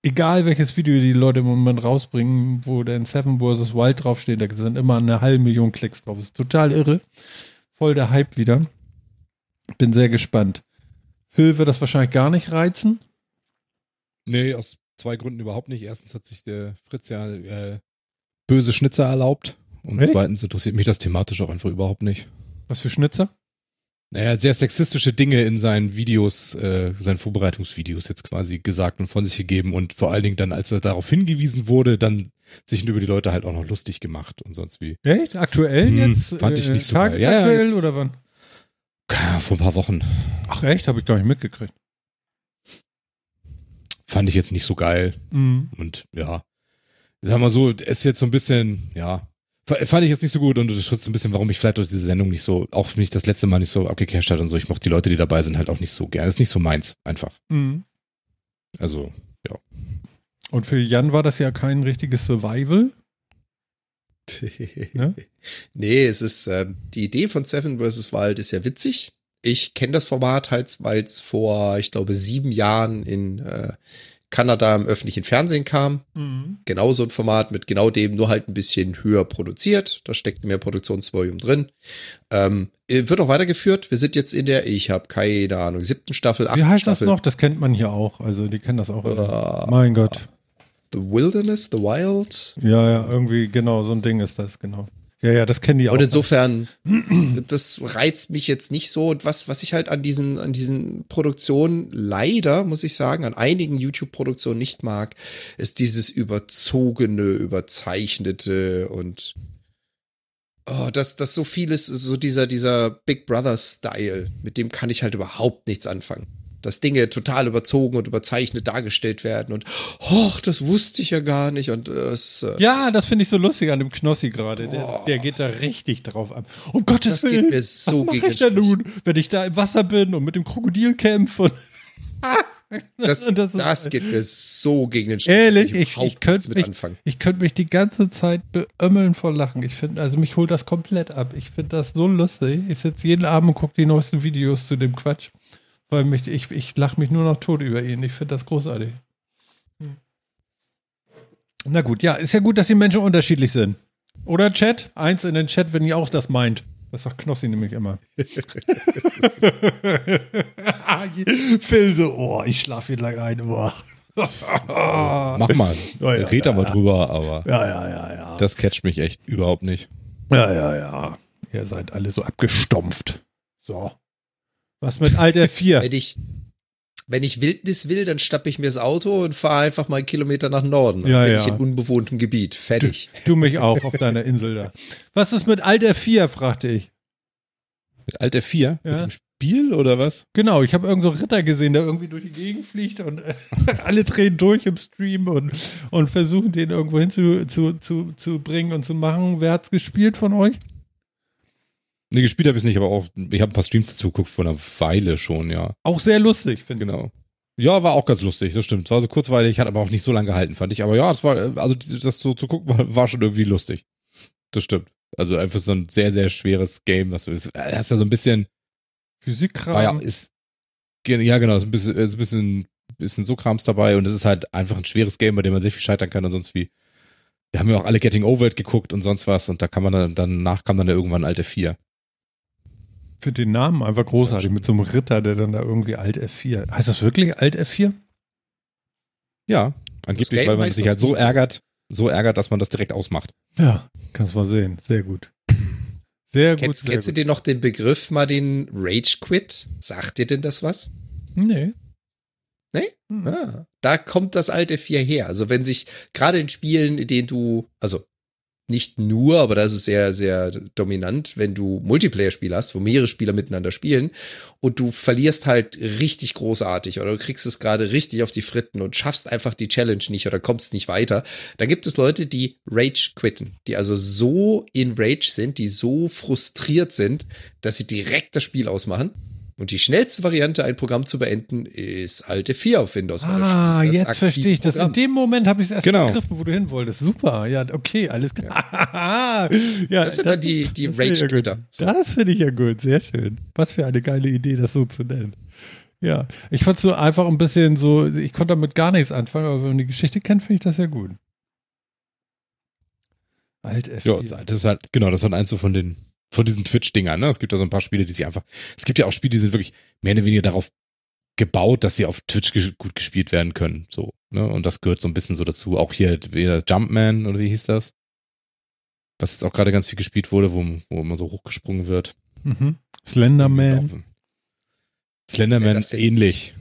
egal welches Video die Leute im Moment rausbringen, wo dann Seven vs. Wild draufsteht, da sind immer eine halbe Million Klicks drauf. Das ist total irre. Voll der Hype wieder. Bin sehr gespannt. Phil wird das wahrscheinlich gar nicht reizen. Nee, aus zwei Gründen überhaupt nicht. Erstens hat sich der Fritz ja äh, böse Schnitzer erlaubt. Und hey? zweitens interessiert mich das thematisch auch einfach überhaupt nicht. Was für Schnitzer? Naja, sehr sexistische Dinge in seinen Videos, äh, seinen Vorbereitungsvideos jetzt quasi gesagt und von sich gegeben und vor allen Dingen dann, als er darauf hingewiesen wurde, dann sich über die Leute halt auch noch lustig gemacht und sonst wie. Echt? Aktuell hm, jetzt? Fand ich nicht so geil. Ja, aktuell jetzt, oder wann? Vor ein paar Wochen. Ach echt? Habe ich gar nicht mitgekriegt. Fand ich jetzt nicht so geil. Mhm. Und ja, sagen wir so, ist jetzt so ein bisschen, ja, Fand ich jetzt nicht so gut und so ein bisschen, warum ich vielleicht durch diese Sendung nicht so, auch nicht das letzte Mal nicht so abgecasht hat und so. Ich mochte die Leute, die dabei sind, halt auch nicht so gern. Das ist nicht so meins, einfach. Mhm. Also, ja. Und für Jan war das ja kein richtiges Survival. ja? <laughs> Nee, es ist, äh, die Idee von Seven vs. Wild ist ja witzig. Ich kenne das Format halt, weil es vor, ich glaube, sieben Jahren in äh, Kanada im öffentlichen Fernsehen kam. Mhm. Genau so ein Format mit genau dem, nur halt ein bisschen höher produziert. Da steckt mehr Produktionsvolumen drin. Ähm, wird auch weitergeführt. Wir sind jetzt in der, ich habe keine Ahnung, siebten Staffel, achten Wie heißt Staffel. das noch? Das kennt man hier auch. Also die kennen das auch. Uh, mein Gott. The Wilderness, The Wild. Ja, ja, irgendwie genau, so ein Ding ist das, genau. Ja, ja, das kennen die auch. Und insofern, <clears throat> das reizt mich jetzt nicht so. Und was, was ich halt an diesen, an diesen Produktionen leider, muss ich sagen, an einigen YouTube-Produktionen nicht mag, ist dieses überzogene, überzeichnete und oh, das, das so vieles, so dieser, dieser Big Brother-Style, mit dem kann ich halt überhaupt nichts anfangen dass Dinge total überzogen und überzeichnet dargestellt werden und hoch, das wusste ich ja gar nicht und es äh Ja, das finde ich so lustig an dem Knossi gerade. Der, der, geht da richtig drauf ab. Um Gottes das Willen. Geht mir so was mache ich denn nun, wenn ich da im Wasser bin und mit dem Krokodil kämpfe <laughs> <laughs> und Das, das, das geht mir so gegen den Strich. Ehrlich, ich, ich könnte mich, ich könnte mich die ganze Zeit beömmeln vor Lachen. Ich finde, also mich holt das komplett ab. Ich finde das so lustig. Ich sitze jeden Abend und gucke die neuesten Videos zu dem Quatsch. Weil mich, ich, ich lache mich nur noch tot über ihn. Ich finde das großartig. Hm. Na gut, ja, ist ja gut, dass die Menschen unterschiedlich sind. Oder Chat? Eins in den Chat, wenn ihr auch das meint. Das sagt Knossi nämlich immer. <laughs> Phil so, oh, ich schlafe hier lang ein. Oh. Mach mal. <laughs> Ja, ja, Red da mal drüber, aber ja, ja, ja, ja. das catcht mich echt überhaupt nicht. Ja, ja, ja. Ihr seid alle so abgestumpft. So. Was mit Alter 4? wenn ich, wenn ich Wildnis will, dann stappe ich mir das Auto und fahre einfach mal einen Kilometer nach Norden. Ja, bin ja. ich in unbewohntem Gebiet. Fertig. Du, du mich auch auf deiner Insel da. Was ist mit Alter 4, fragte ich. Mit Alter 4? Ja. Mit dem Spiel oder was? Genau, ich habe irgendeinen so Ritter gesehen, der irgendwie durch die Gegend fliegt und <laughs> alle drehen durch im Stream und, und versuchen den irgendwo hin zu, zu, zu, zu bringen und zu machen. Wer hat's gespielt von euch? Nee, gespielt habe ich es nicht, aber auch, ich habe ein paar Streams dazu geguckt vor einer Weile schon, ja. Auch sehr lustig, finde ich. Genau. Ja, war auch ganz lustig, das stimmt. Es war so kurzweilig, hat aber auch nicht so lange gehalten, fand ich. Aber ja, es war, also das so zu gucken, <laughs> war, war schon irgendwie lustig. Das stimmt. Also einfach so ein sehr, sehr schweres Game, was du, das hast ja so ein bisschen Physikkram. Ja, ist, ja, genau, ist ein bisschen, ist ein bisschen, bisschen so Krams dabei und es ist halt einfach ein schweres Game, bei dem man sehr viel scheitern kann und sonst wie. Wir haben ja auch alle Getting Over It geguckt und sonst was und da kann man dann, danach kam dann ja irgendwann alte 4 finde den Namen einfach großartig mit so einem Ritter, der dann da irgendwie Alt F4. Heißt das wirklich Alt F4? Ja, angeblich, weil man sich halt so ärgert, so ärgert, dass man das direkt ausmacht. Ja, kannst mal sehen. Sehr gut. Sehr gut. Kennst, sehr kennst gut. du dir noch den Begriff mal den Rage Quit? Sagt dir denn das was? Nee. Nee? Hm. Ah, da kommt das alte 4 her. Also wenn sich gerade in Spielen, in denen du, also nicht nur, aber das ist sehr, sehr dominant, wenn du Multiplayer-Spiele hast, wo mehrere Spieler miteinander spielen und du verlierst halt richtig großartig oder du kriegst es gerade richtig auf die Fritten und schaffst einfach die Challenge nicht oder kommst nicht weiter. Da gibt es Leute, die Rage quitten, die also so in Rage sind, die so frustriert sind, dass sie direkt das Spiel ausmachen und die schnellste Variante, ein Programm zu beenden, ist Alte 4 auf Windows. Ah, jetzt verstehe ich das. In dem Moment habe ich es erst Genau. begriffen, wo du hin wolltest. Super, ja, okay, alles klar. <laughs> Ja, Das sind dann die, die das finde ich ja gut. Rage-Quitter. So. Das finde ich ja gut, sehr schön. Was für eine geile Idee, das so zu nennen. Ja, ich fand so einfach ein bisschen so, ich konnte damit gar nichts anfangen, aber wenn man die Geschichte kennt, finde ich das ja gut. Alt Ja, das ist halt, genau, das ist halt eins so von den, von diesen Twitch-Dingern, ne? Es gibt ja so ein paar Spiele, die sich einfach, es gibt ja auch Spiele, die sind wirklich mehr oder weniger darauf gebaut, dass sie auf Twitch ges gut gespielt werden können, so, ne? Und das gehört so ein bisschen so dazu. Auch hier, wieder Jumpman, oder wie hieß das? Was jetzt auch gerade ganz viel gespielt wurde, wo, wo immer so hochgesprungen wird. Mhm. Slenderman. Slenderman Ja, ähnlich.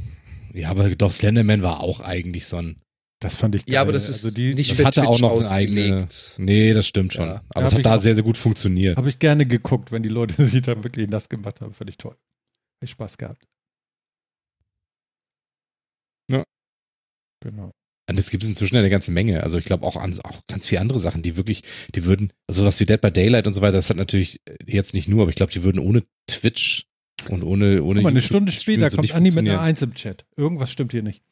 Ja, aber doch, Slenderman war auch eigentlich so ein, Das fand ich geil. Ja, aber das ist also die, nicht das für hatte auch Twitch noch eine eigene, ausgelegt. nee, das stimmt schon. Ja. Aber Ja, es hat da auch- sehr, sehr gut funktioniert. Habe ich gerne geguckt, wenn die Leute <laughs> sich da wirklich nass gemacht haben. Fand ich toll. Hab ich Spaß gehabt. Ja. Genau. Und es gibt inzwischen eine ganze Menge. Also ich glaube auch an auch ganz viele andere Sachen, die wirklich, die würden, also was wie Dead by Daylight und so weiter, das hat natürlich jetzt nicht nur, aber ich glaube, die würden ohne Twitch und ohne, ohne Guck mal, eine YouTube Stunde später so kommt nicht Andi mit einer. Eins im Chat. Irgendwas stimmt hier nicht.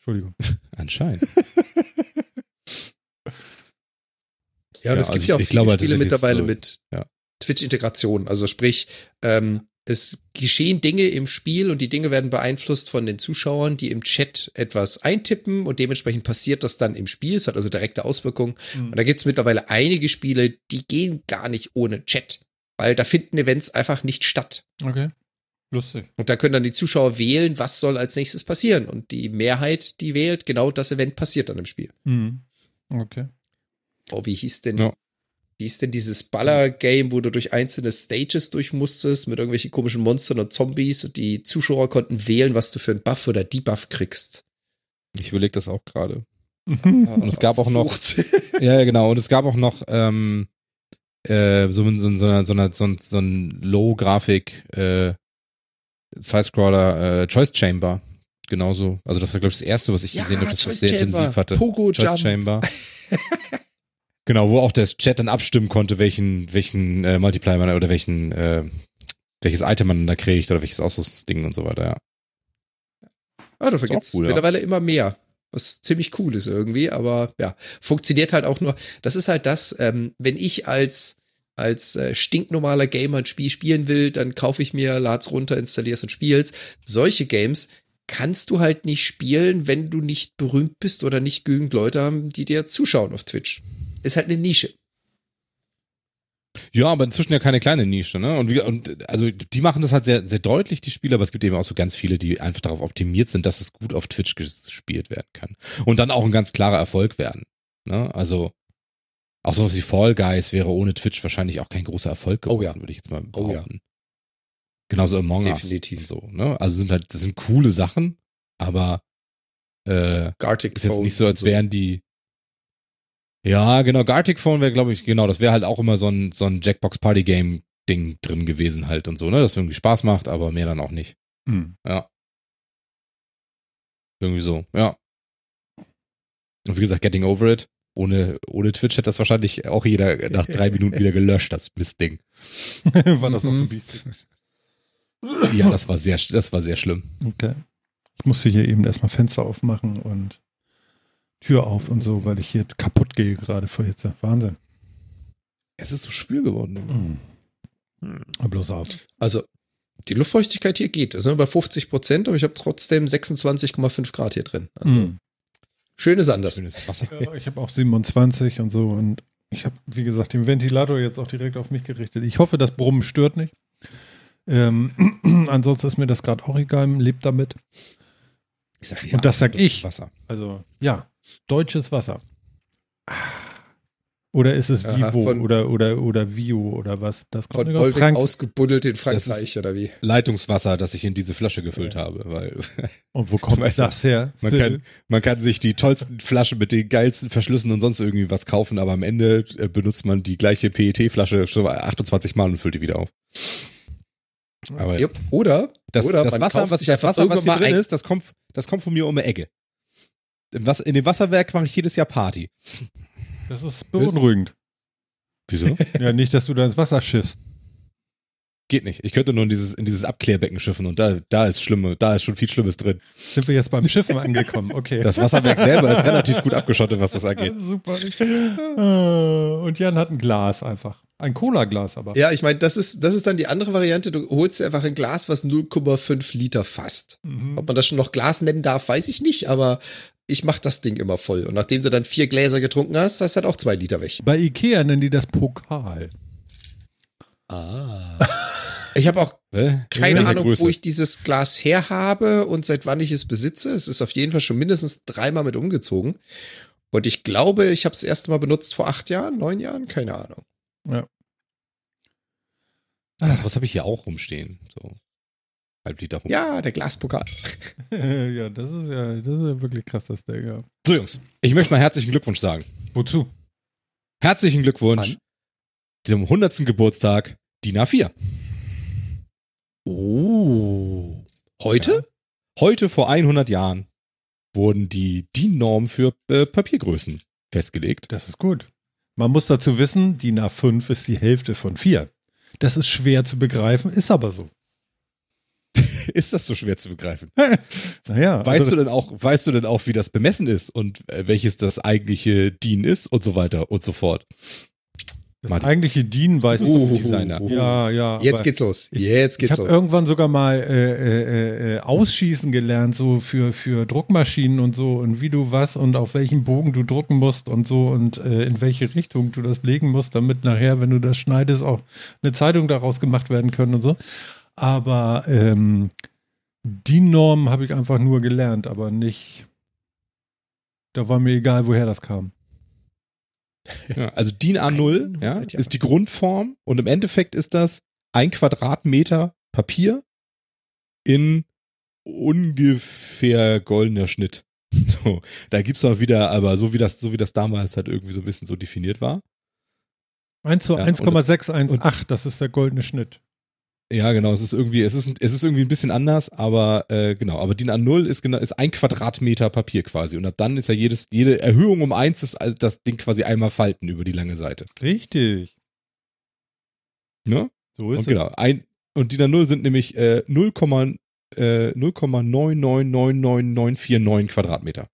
Entschuldigung. <laughs> Anscheinend. <laughs> Ja, und Ja, es gibt also ja auch ich viele glaube, Spiele das ist mittlerweile so- mit ja. Twitch-Integration. Also sprich, ähm, es geschehen Dinge im Spiel und die Dinge werden beeinflusst von den Zuschauern, die im Chat etwas eintippen und dementsprechend passiert das dann im Spiel. Es hat also direkte Auswirkungen. Und da gibt es mittlerweile einige Spiele, die gehen gar nicht ohne Chat, weil da finden Events einfach nicht statt. Okay. Lustig. Und da können dann die Zuschauer wählen, was soll als nächstes passieren. Und die Mehrheit, die wählt, genau das Event passiert dann im Spiel. Mhm. Okay. Oh, wie hieß denn, Ja. wie hieß denn dieses Baller-Game, wo du durch einzelne Stages durch musstest mit irgendwelchen komischen Monstern und Zombies und die Zuschauer konnten wählen, was du für einen Buff oder Debuff kriegst. Ich überlege das auch gerade. <laughs> Und es gab auch noch, <laughs> ja, genau, und es gab auch noch ähm, äh, so, so, so, eine- so, so, ein- so ein Low-Grafik äh, Sidescroller äh, Choice Chamber. Genauso. Also das war, glaube ich, das erste, was ich Ja, gesehen habe, das was sehr Chamber. intensiv hatte. Pogo Choice Jump. Chamber. <laughs> genau, wo auch das Chat dann abstimmen konnte, welchen, welchen äh, Multiplier man oder welchen, äh, welches Item man da kriegt oder welches Ausrüstungsding und so weiter, ja. Ah, dafür auch gibt's cool, ja. mittlerweile immer mehr. Was ziemlich cool ist irgendwie, aber ja, funktioniert halt auch nur. Das ist halt das, ähm, wenn ich als, als äh, stinknormaler Gamer ein Spiel spielen will, dann kaufe ich mir, lad's runter, installier's und spiel's. Solche Games kannst du halt nicht spielen, wenn du nicht berühmt bist oder nicht genügend Leute haben, die dir zuschauen auf Twitch. Ist halt eine Nische. Ja, aber inzwischen ja keine kleine Nische, ne? Und, wie, und also die machen das halt sehr, sehr deutlich, die Spiele, aber es gibt eben auch so ganz viele, die einfach darauf optimiert sind, dass es gut auf Twitch gespielt werden kann. Und dann auch ein ganz klarer Erfolg werden. Ne? Also auch sowas wie Fall Guys wäre ohne Twitch wahrscheinlich auch kein großer Erfolg geworden, Oh ja. würde ich jetzt mal Oh ja. behaupten. Genauso Among Us Definitiv. und so, ne? Also sind halt, das sind coole Sachen, aber äh, Gartic ist jetzt nicht so, als wären die. Ja, genau, Gartic Phone wäre, glaube ich, genau, das wäre halt auch immer so ein, so ein Jackbox Party Game Ding drin gewesen halt und so, ne? Das irgendwie Spaß macht, aber mehr dann auch nicht. Mhm. Irgendwie so, ja. Und wie gesagt, Getting Over It. Ohne, ohne Twitch hätte das wahrscheinlich auch jeder nach drei <laughs> Minuten wieder gelöscht, das Mistding. <laughs> War das auch so Mhm. biestig? Ja, das war sehr, das war sehr schlimm. Okay. Ich musste hier eben erstmal Fenster aufmachen und Tür auf und so, weil ich hier kaputt gehe gerade vor Hitze. Wahnsinn. Es ist so schwül geworden. Mhm. Bloß auf. Also, die Luftfeuchtigkeit hier geht. Da sind wir bei 50 Prozent, aber ich habe trotzdem 26,5 Grad hier drin. Also, Mhm. Schön ist anders. Schönes Wasser. Ja, ich habe auch 27 und so und ich habe, wie gesagt, den Ventilator jetzt auch direkt auf mich gerichtet. Ich hoffe, das Brummen stört nicht. Ähm, <clears throat> ansonsten ist mir das gerade auch egal, lebt damit. Ich sag, Und das sag ich. Wasser. Also, ja, deutsches Wasser. Oder ist es Aha, Vivo von- oder, oder, oder Vio oder was? Das kommt Von Wolwig Frank ausgebuddelt in Das Frankreich ist- oder wie? Leitungswasser, das ich in diese Flasche gefüllt habe, weil <laughs> Und wo kommt das her? man kann, man kann sich die tollsten Flaschen mit den geilsten Verschlüssen und sonst irgendwie was kaufen, aber am Ende äh, benutzt man die gleiche PET-Flasche schon 28 Mal und füllt die wieder auf. Aber Jupp. Oder, das, oder das Wasser, was, das Wasser, was hier drin ein- ist, das kommt, das kommt von mir um die Ecke. Im in dem Wasserwerk mache ich jedes Jahr Party. Das ist beunruhigend. Wieso? ja, nicht, dass du da ins Wasser schiffst. Geht nicht. Ich könnte nur in dieses, in dieses Abklärbecken schiffen und da, da ist schlimme, da ist schon viel Schlimmes drin. Sind wir jetzt beim Schiffen angekommen? Okay. Das Wasserwerk selber ist relativ gut abgeschottet, was das angeht. <laughs> Super. Äh, Und Jan hat ein Glas einfach. Ein Cola-Glas aber. Ja, ich meine, das ist, das ist dann die andere Variante. Du holst dir einfach ein Glas, was 0,5 Liter fasst. Mhm. Ob man das schon noch Glas nennen darf, weiß ich nicht, aber ich mach das Ding immer voll. Und nachdem du dann vier Gläser getrunken hast, hast du halt auch zwei Liter weg. Bei Ikea nennen die das Pokal. Ah. Ich habe auch <laughs> Äh, keine Ahnung, Größe? wo ich dieses Glas her habe und seit wann ich es besitze. Es ist auf jeden Fall schon mindestens dreimal mit umgezogen. Und ich glaube, ich habe es das erste Mal benutzt vor acht Jahren, neun Jahren, keine Ahnung. Das, was habe ich hier auch rumstehen? So. Halb Liter rum. Ja, der Glaspokal. <laughs> ja, das ist ja, das ist ja wirklich krass, das Ding, ja. So, Jungs, ich möchte mal herzlichen Glückwunsch sagen. Wozu? Herzlichen Glückwunsch An? zum 100. Geburtstag DIN A4. Oh. Heute? Heute vor 100 Jahren wurden die DIN-Normen für äh, Papiergrößen festgelegt. Das ist gut. Man muss dazu wissen, die A5 ist die Hälfte von 4. Das ist schwer zu begreifen, ist aber so. <laughs> Ist das so schwer zu begreifen? <laughs> Naja, Weißt also, du denn auch, weißt du denn auch, wie das bemessen ist und äh, welches das eigentliche DIN ist und so weiter und so fort? das Martin. eigentliche DIN weiß Du ich ein Designer. Ja, ja. Jetzt geht's los. ich- Jetzt Ich geht's habe irgendwann sogar mal äh, äh, äh, ausschießen gelernt, so für, für Druckmaschinen und so und wie du was und auf welchem Bogen du drucken musst und so und äh, in welche Richtung du das legen musst, damit nachher, wenn du das schneidest, auch eine Zeitung daraus gemacht werden können und so. Aber ähm, die Norm habe ich einfach nur gelernt, aber nicht. Da war mir egal, woher das kam. Ja, also DIN A0 100 ja, ist die Grundform und im Endeffekt ist das ein Quadratmeter Papier in ungefähr goldener Schnitt. <laughs> So, da gibt's auch wieder, aber so wie das, so wie das damals halt irgendwie so ein bisschen so definiert war. 1 zu Ja, und 1,618, das ist der goldene Schnitt. Ja, genau, es ist irgendwie, es ist, es ist irgendwie ein bisschen anders, aber äh, genau, aber DIN A0 ist genau, ist ein Quadratmeter Papier quasi und ab dann ist ja jedes, jede Erhöhung um eins ist also das Ding quasi einmal falten über die lange Seite. Richtig. Ne? So ist Und genau, ein, und DIN A0 sind nämlich äh, 0, äh, 0,9999949 Quadratmeter.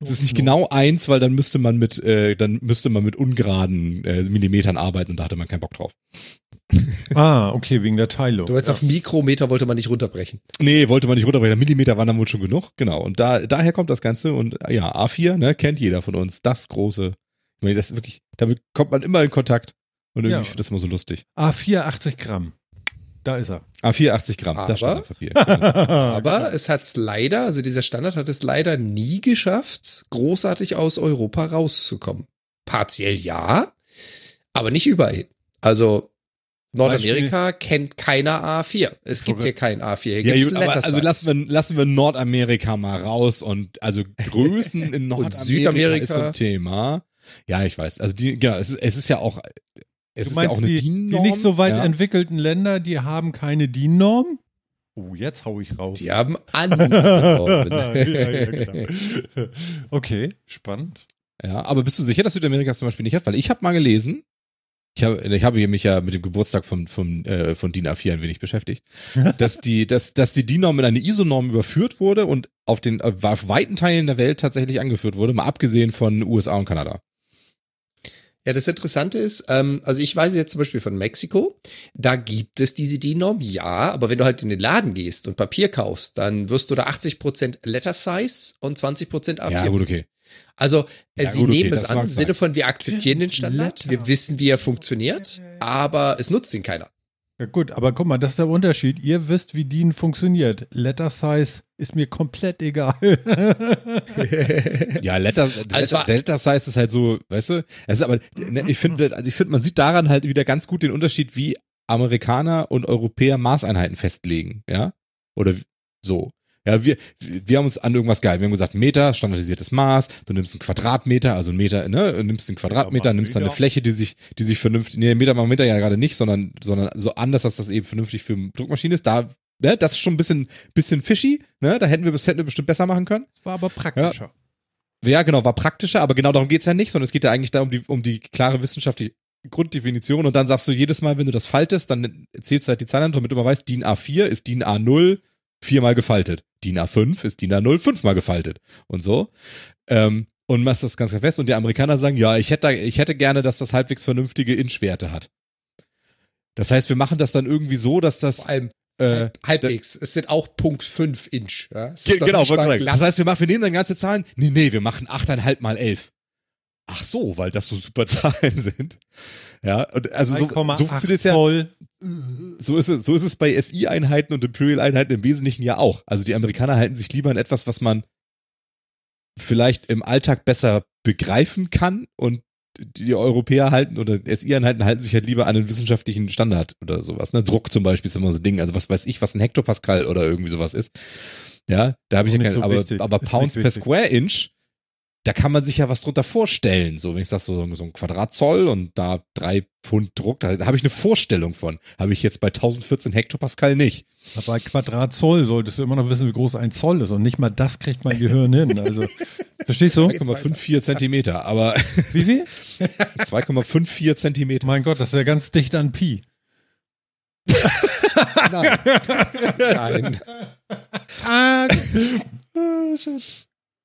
Das ist nicht genau eins, weil dann müsste man mit, äh, dann müsste man mit ungeraden äh, Millimetern arbeiten und da hatte man keinen Bock drauf. Ah, okay, wegen der Teilung. Du jetzt auf Mikrometer wollte man nicht runterbrechen. Nee, wollte man nicht runterbrechen. Millimeter waren dann wohl schon genug. Genau. Und da, daher kommt das Ganze. Und ja, A4, ne, kennt jeder von uns. Das große. Ich meine, das ist wirklich, damit kommt man immer in Kontakt. Und irgendwie Ja. finde ich das immer so lustig. A4, 80 Gramm. Da ist er. A4, 80 Gramm. Aber- das Standardpapier. <laughs> Aber es hat's leider, also dieser Standard hat es leider nie geschafft, großartig aus Europa rauszukommen. Partiell ja, aber nicht überall. Also Nordamerika kennt keiner A4. Es gibt hier kein A4. Hier Ja, gut, aber also lassen wir, lassen wir Nordamerika mal raus und also Größen <laughs> in Nordamerika Südamerika. ist so ein Thema. Ja, ich weiß. Also die, genau, es ist, es ist ja auch, es Du ist ja auch eine die, die DIN-Norm. nicht so weit ja. entwickelten Länder, die haben keine DIN-Norm? Oh, jetzt hau ich raus. Die haben <laughs> ja, angenommen. ja, genau. Okay, spannend. Ja, aber bist du sicher, dass Südamerika zum Beispiel nicht hat? Weil ich habe mal gelesen, ich habe ich habe mich ja mit dem Geburtstag von, von, äh, von DIN A4 ein wenig beschäftigt, dass die, dass, dass die DIN-Norm in eine ISO-Norm überführt wurde und auf den äh, auf weiten Teilen der Welt tatsächlich angeführt wurde, mal abgesehen von USA und Kanada. Ja, das Interessante ist, ähm, also ich weiß jetzt zum Beispiel von Mexiko, da gibt es diese DIN-Norm, ja, aber wenn du halt in den Laden gehst und Papier kaufst, dann wirst du da 80% Letter Size und 20% A4. Ja, gut, okay. Also äh, Ja, sie gut, okay, nehmen es das an im Sinne von, wir akzeptieren den Standard, wir wissen, wie er funktioniert, aber es nutzt ihn keiner. Ja gut, aber guck mal, das ist der Unterschied. Ihr wisst, wie DIN funktioniert. Letter Size ist mir komplett egal. <laughs> Ja, Letter, Also Letter, Letter Size ist halt so, weißt du? Es ist aber, ne, ich finde, ich finde, man sieht daran halt wieder ganz gut den Unterschied, wie Amerikaner und Europäer Maßeinheiten festlegen, ja? Oder so. Ja, wir, wir haben uns an irgendwas geil. Wir haben gesagt, Meter, standardisiertes Maß, du nimmst einen Quadratmeter, also einen Meter, ne, nimmst einen Quadratmeter, Ja, nimmst dann eine. Fläche, die sich, die sich vernünftig, nee, Meter mal Meter ja gerade nicht, sondern, sondern so anders, dass das eben vernünftig für eine Druckmaschine ist. Da, ne, das ist schon ein bisschen, bisschen fishy, ne, da hätten wir, das hätten wir bestimmt besser machen können. War aber praktischer. Ja, genau, war praktischer, aber genau darum geht's ja nicht, sondern es geht ja eigentlich darum, die, um die klare wissenschaftliche Grunddefinition und dann sagst du jedes Mal, wenn du das faltest, dann zählst du halt die Zahlen, damit du mal weißt, DIN A4 ist DIN A0 viermal gefaltet. DIN A5 ist DIN A0 fünfmal gefaltet und so. Ähm, und machst das ganz fest und die Amerikaner sagen, ja, ich hätte, ich hätte gerne, dass das halbwegs vernünftige Inchwerte hat. Das heißt, wir machen das dann irgendwie so, dass das Vor allem äh, halbwegs. Es sind auch Punkt 5 Inch. Ja? Ge- genau, mal. Das heißt, wir machen, wir nehmen dann ganze Zahlen. Nee, nee, wir machen 8,5 mal 11. Ach so, weil das so super <laughs> Zahlen sind. Ja, und also so, so 3,8 funktioniert ja, so ist es, so ist es bei SI-Einheiten und Imperial-Einheiten im Wesentlichen ja auch. Also die Amerikaner halten sich lieber an etwas, was man vielleicht im Alltag besser begreifen kann und die Europäer halten oder SI-Einheiten halten sich halt lieber an den wissenschaftlichen Standard oder sowas. Ne? Druck zum Beispiel ist immer so ein Ding. Also was weiß ich, was ein Hektopascal oder irgendwie sowas ist. Ja, da habe ich ja nicht kein, so aber, wichtig. aber Pounds per. Square Inch, da kann man sich ja was drunter vorstellen. So, wenn ich sag, so, so ein Quadratzoll und da drei Pfund Druck, da, da habe ich eine Vorstellung von. Habe ich jetzt bei 1014 Hektopascal nicht. Bei Quadratzoll solltest du immer noch wissen, wie groß ein Zoll ist. Und nicht mal das kriegt mein Gehirn hin. Also, <laughs> verstehst du? 2,54 Zentimeter, aber <laughs> Wie viel? <laughs> 2,54 Zentimeter. Mein Gott, das ist ja ganz dicht an Pi. Nein. Nein. Ah,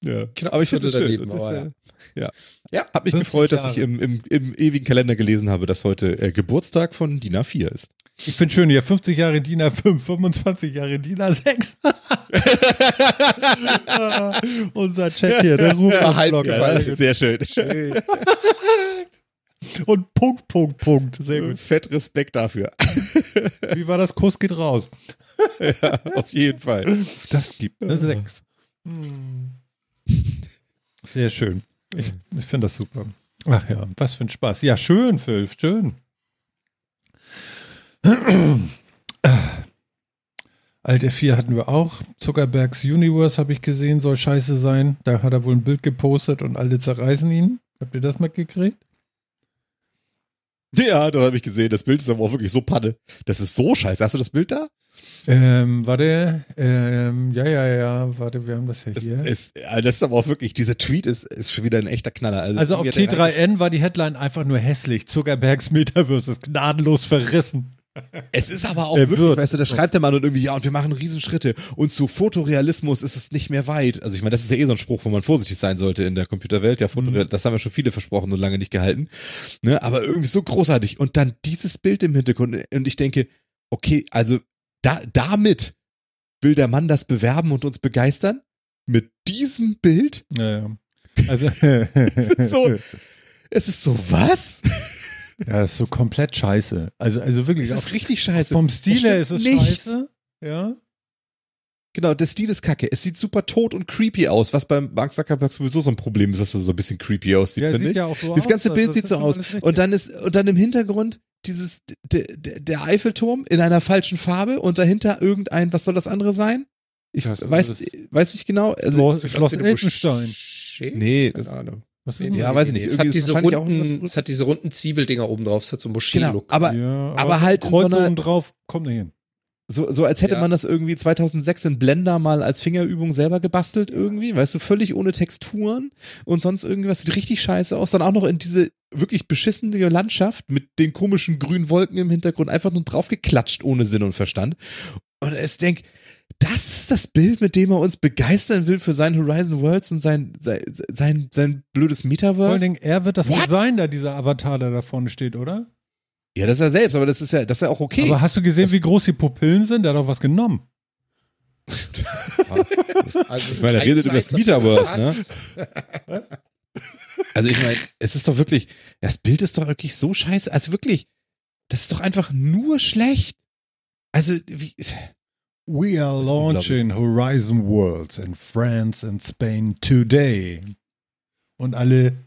Ja. Knapp Aber ich finde das schön. daneben, Und das, aber äh, ja. Ja. Hab mich 50 gefreut, dass ich Jahre. im, im, im ewigen Kalender gelesen habe, dass heute äh, Geburtstag von DIN A4 ist. ich finde schön hier, 50 Jahre DIN A5, 25 Jahre DIN A6. <laughs> Ah, Unser Chat hier, der Ruhm. Ja, ist sehr schön. <laughs> Und Punkt, Punkt, Punkt. Sehr gut. Fett Respekt dafür. <laughs> Wie war das? Kuss geht raus. ja, auf jeden Fall. Das gibt eine 6. Sehr schön. Ich, ich finde das super. Ach ja, was für ein Spaß. Ja, schön, Phil, schön. <clears throat> Alte 4 hatten wir auch. Zuckerbergs Universe habe ich gesehen, soll scheiße sein. Da hat er wohl ein Bild gepostet und alle zerreißen ihn. Habt ihr das mitgekriegt? Ja, das habe ich gesehen. Das Bild ist aber auch wirklich so Panne. Das ist so scheiße. Hast du das Bild da? Ähm, warte, ähm, ja, ja, ja, warte, wir haben das ja Das hier. ist, äh, das ist aber auch wirklich, dieser Tweet ist, ist schon wieder ein echter Knaller. Also auf hat er- T3N war die Headline einfach nur hässlich. Zuckerbergs Metaverse ist gnadenlos verrissen. Es ist aber auch Er wirklich, wird. weißt du, da schreibt der Mann und irgendwie, ja, und wir machen Riesenschritte und zu Fotorealismus ist es nicht mehr weit. Also ich meine, das ist ja eh so ein Spruch, wo man vorsichtig sein sollte in der Computerwelt. Ja, Fotoreal, das haben ja schon viele versprochen und lange nicht gehalten. Ne, aber irgendwie so großartig. Und dann dieses Bild im Hintergrund und ich denke, okay, also da, damit will der Mann das bewerben und uns begeistern? Mit diesem Bild? Ja, ja. Also, <laughs> ist so- Es ist so, was? ja, das ist so komplett scheiße. Also, also wirklich. Es auch ist richtig scheiße. vom Stil her ist es nichts. scheiße. Ja. Genau, der Stil ist kacke. Es sieht super tot und creepy aus, was beim Mark Zuckerberg sowieso so ein Problem ist, dass er so ein bisschen creepy aussieht, Ja, finde ich. ja auch so das aus. ganze das- Bild das sieht so aus. Und dann ist, und dann im Hintergrund dieses, der, der, der Eiffelturm in einer falschen Farbe und dahinter irgendein, was soll das andere sein? Ich Das ist- weiß, weiß nicht genau. Also, Schloss, Schloss Elfenstein. Moschee? nee, Keine das, Ahnung. Was ist Nee, Ja, das? weiß ich nicht. Es hat, diese runden, es hat diese runden Zwiebeldinger oben drauf. Es hat so einen genau, Moschee-Look. aber Ja, aber halt in so Kreuz einer- oben drauf kommt nicht hin. So, so als hätte Ja. man das irgendwie 2006 in Blender mal als Fingerübung selber gebastelt irgendwie, weißt du, völlig ohne Texturen und sonst irgendwas sieht richtig scheiße aus. Dann auch noch in diese wirklich beschissene Landschaft mit den komischen grünen Wolken im Hintergrund einfach nur draufgeklatscht ohne Sinn und Verstand. Und es denkt, das ist das Bild, mit dem er uns begeistern will für sein Horizon Worlds und sein, sein, sein, sein blödes Vor allen Metaverse. Dingen, er wird das What? sein, da dieser Avatar, der da vorne steht, oder? Ja, das ist ja selbst, aber das ist ja, das ist ja auch okay. Aber hast du gesehen, Das- wie groß die Pupillen sind? Der hat doch was genommen. Also Ich meine, er redet über das Metaverse, ne? Also ich meine, es ist doch wirklich, das Bild ist doch wirklich so scheiße. Also wirklich, das ist doch einfach nur schlecht. Also, wie, We are launching Horizon Worlds in France and Spain today. Und alle,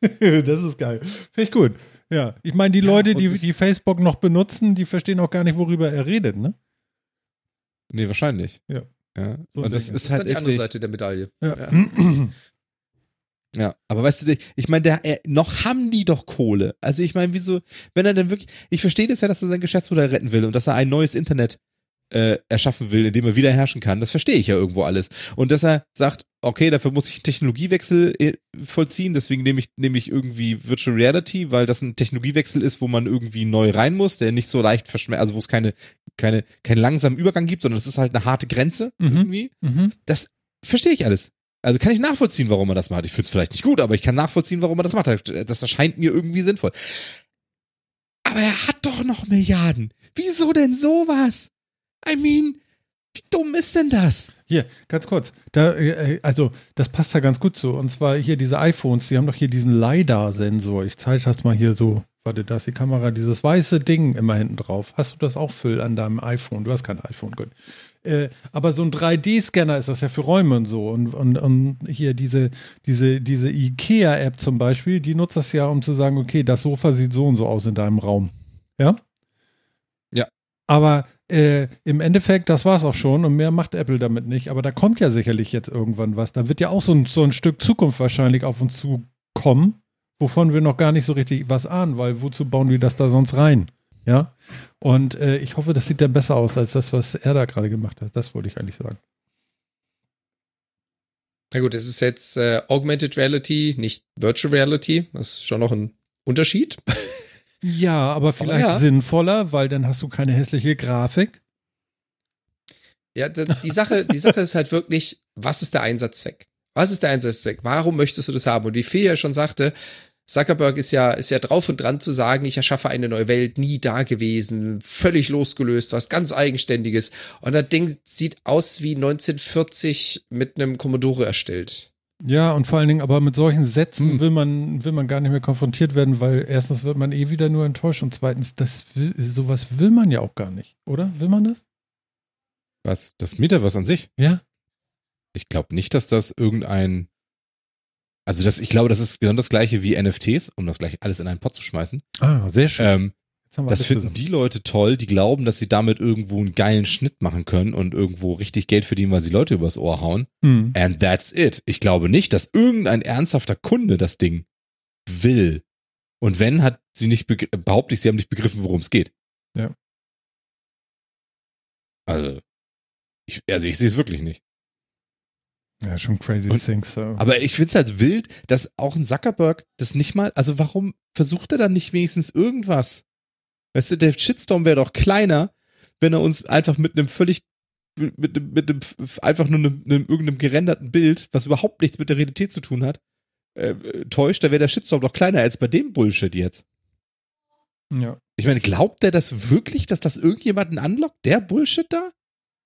<laughs> das ist geil. Finde ich gut. Ja, ich meine, die Ja, Leute, die, die Facebook noch benutzen, die verstehen auch gar nicht, worüber er redet, ne? nee, wahrscheinlich. Ja. ja. So Und das ich. Das ist ist halt dann die andere Seite der Medaille. Ja. Ja, aber weißt du, ich meine, noch haben die doch Kohle. Also ich meine, wieso, wenn er denn wirklich, ich verstehe das ja, dass er sein Geschäftsmodell retten will und dass er ein neues Internet äh, erschaffen will, in dem er wieder herrschen kann. Das verstehe ich ja irgendwo alles. Und dass er sagt, okay, dafür muss ich einen Technologiewechsel äh, vollziehen, deswegen nehme ich, nehme ich irgendwie Virtual Reality, weil das ein Technologiewechsel ist, wo man irgendwie neu rein muss, der nicht so leicht verschmerzt, also wo es keine, keine, keinen langsamen Übergang gibt, sondern es ist halt eine harte Grenze Mhm. irgendwie. Mhm. Das verstehe ich alles. Also kann ich nachvollziehen, warum er das macht. Ich finde es vielleicht nicht gut, aber ich kann nachvollziehen, warum er das macht. Das erscheint mir irgendwie sinnvoll. Aber er hat doch noch Milliarden. Wieso denn sowas? I mean, wie dumm ist denn das? Hier, ganz kurz. Da, äh, also, das passt da ganz gut zu. Und zwar hier diese iPhones, die haben doch hier diesen LiDAR-Sensor. Ich zeige das mal hier so. Warte, da ist die Kamera, dieses weiße Ding immer hinten drauf. Hast du das auch Phil an deinem iPhone? Du hast kein iPhone, gut. Äh, aber so ein 3D-Scanner ist das ja für Räume und so. Und, und, und hier diese, diese, diese IKEA-App zum Beispiel, die nutzt das ja, um zu sagen, okay, das Sofa sieht so und so aus in deinem Raum. Ja? Aber äh, im Endeffekt, das war es auch schon und mehr macht Apple damit nicht. Aber da kommt ja sicherlich jetzt irgendwann was. Da wird ja auch so ein, so ein Stück Zukunft wahrscheinlich auf uns zukommen, wovon wir noch gar nicht so richtig was ahnen, weil wozu bauen die das da sonst rein? Ja. Und äh, ich hoffe, das sieht dann besser aus als das, was er da gerade gemacht hat. Das wollte ich eigentlich sagen. Na gut, es ist jetzt äh, Augmented Reality, nicht Virtual Reality. Das ist schon noch ein Unterschied. <laughs> Ja, aber vielleicht ja. sinnvoller, weil dann hast du keine hässliche Grafik. Ja, die Sache, die Sache ist halt wirklich, was ist der Einsatzzweck? Was ist der Einsatzzweck? Warum möchtest du das haben? Und wie Phil ja schon sagte, Zuckerberg ist ja, ist ja drauf und dran zu sagen, ich erschaffe eine neue Welt, nie da gewesen, völlig losgelöst, was ganz Eigenständiges. Und das Ding sieht aus wie 1940 mit einem Commodore erstellt. Ja, und vor allen Dingen, aber mit solchen Sätzen Hm. will man, will man gar nicht mehr konfrontiert werden, weil erstens wird man eh wieder nur enttäuscht und zweitens, das will, sowas will man ja auch gar nicht, oder? Will man das? Was? Das Metaverse an sich? Ja. Ich glaube nicht, dass das irgendein. Also das, ich glaube, das ist genau das gleiche wie NFTs, um das gleich alles in einen Pot zu schmeißen. Ah, sehr schön. Ähm, das finden die Leute toll, die glauben, dass sie damit irgendwo einen geilen Schnitt machen können und irgendwo richtig Geld verdienen, weil sie Leute übers Ohr hauen. Hm. And that's it. Ich glaube nicht, dass irgendein ernsthafter Kunde das Ding will. Und wenn, hat sie nicht, behaupte ich, sie haben nicht begriffen, worum es geht. Ja. Also, ich, also ich sehe es wirklich nicht. Ja, schon crazy Und- things. So. Aber ich find's halt wild, dass auch ein Zuckerberg das nicht mal, also warum versucht er dann nicht wenigstens irgendwas? Weißt du, der Shitstorm wäre doch kleiner, wenn er uns einfach mit einem völlig, mit, einem- mit einem, einfach nur einem, einem irgendeinem gerenderten Bild, was überhaupt nichts mit der Realität zu tun hat, äh, täuscht, da wäre der Shitstorm doch kleiner als bei dem Bullshit jetzt. ja. Ich meine, glaubt der das wirklich, dass das irgendjemanden anlockt? Der Bullshit da?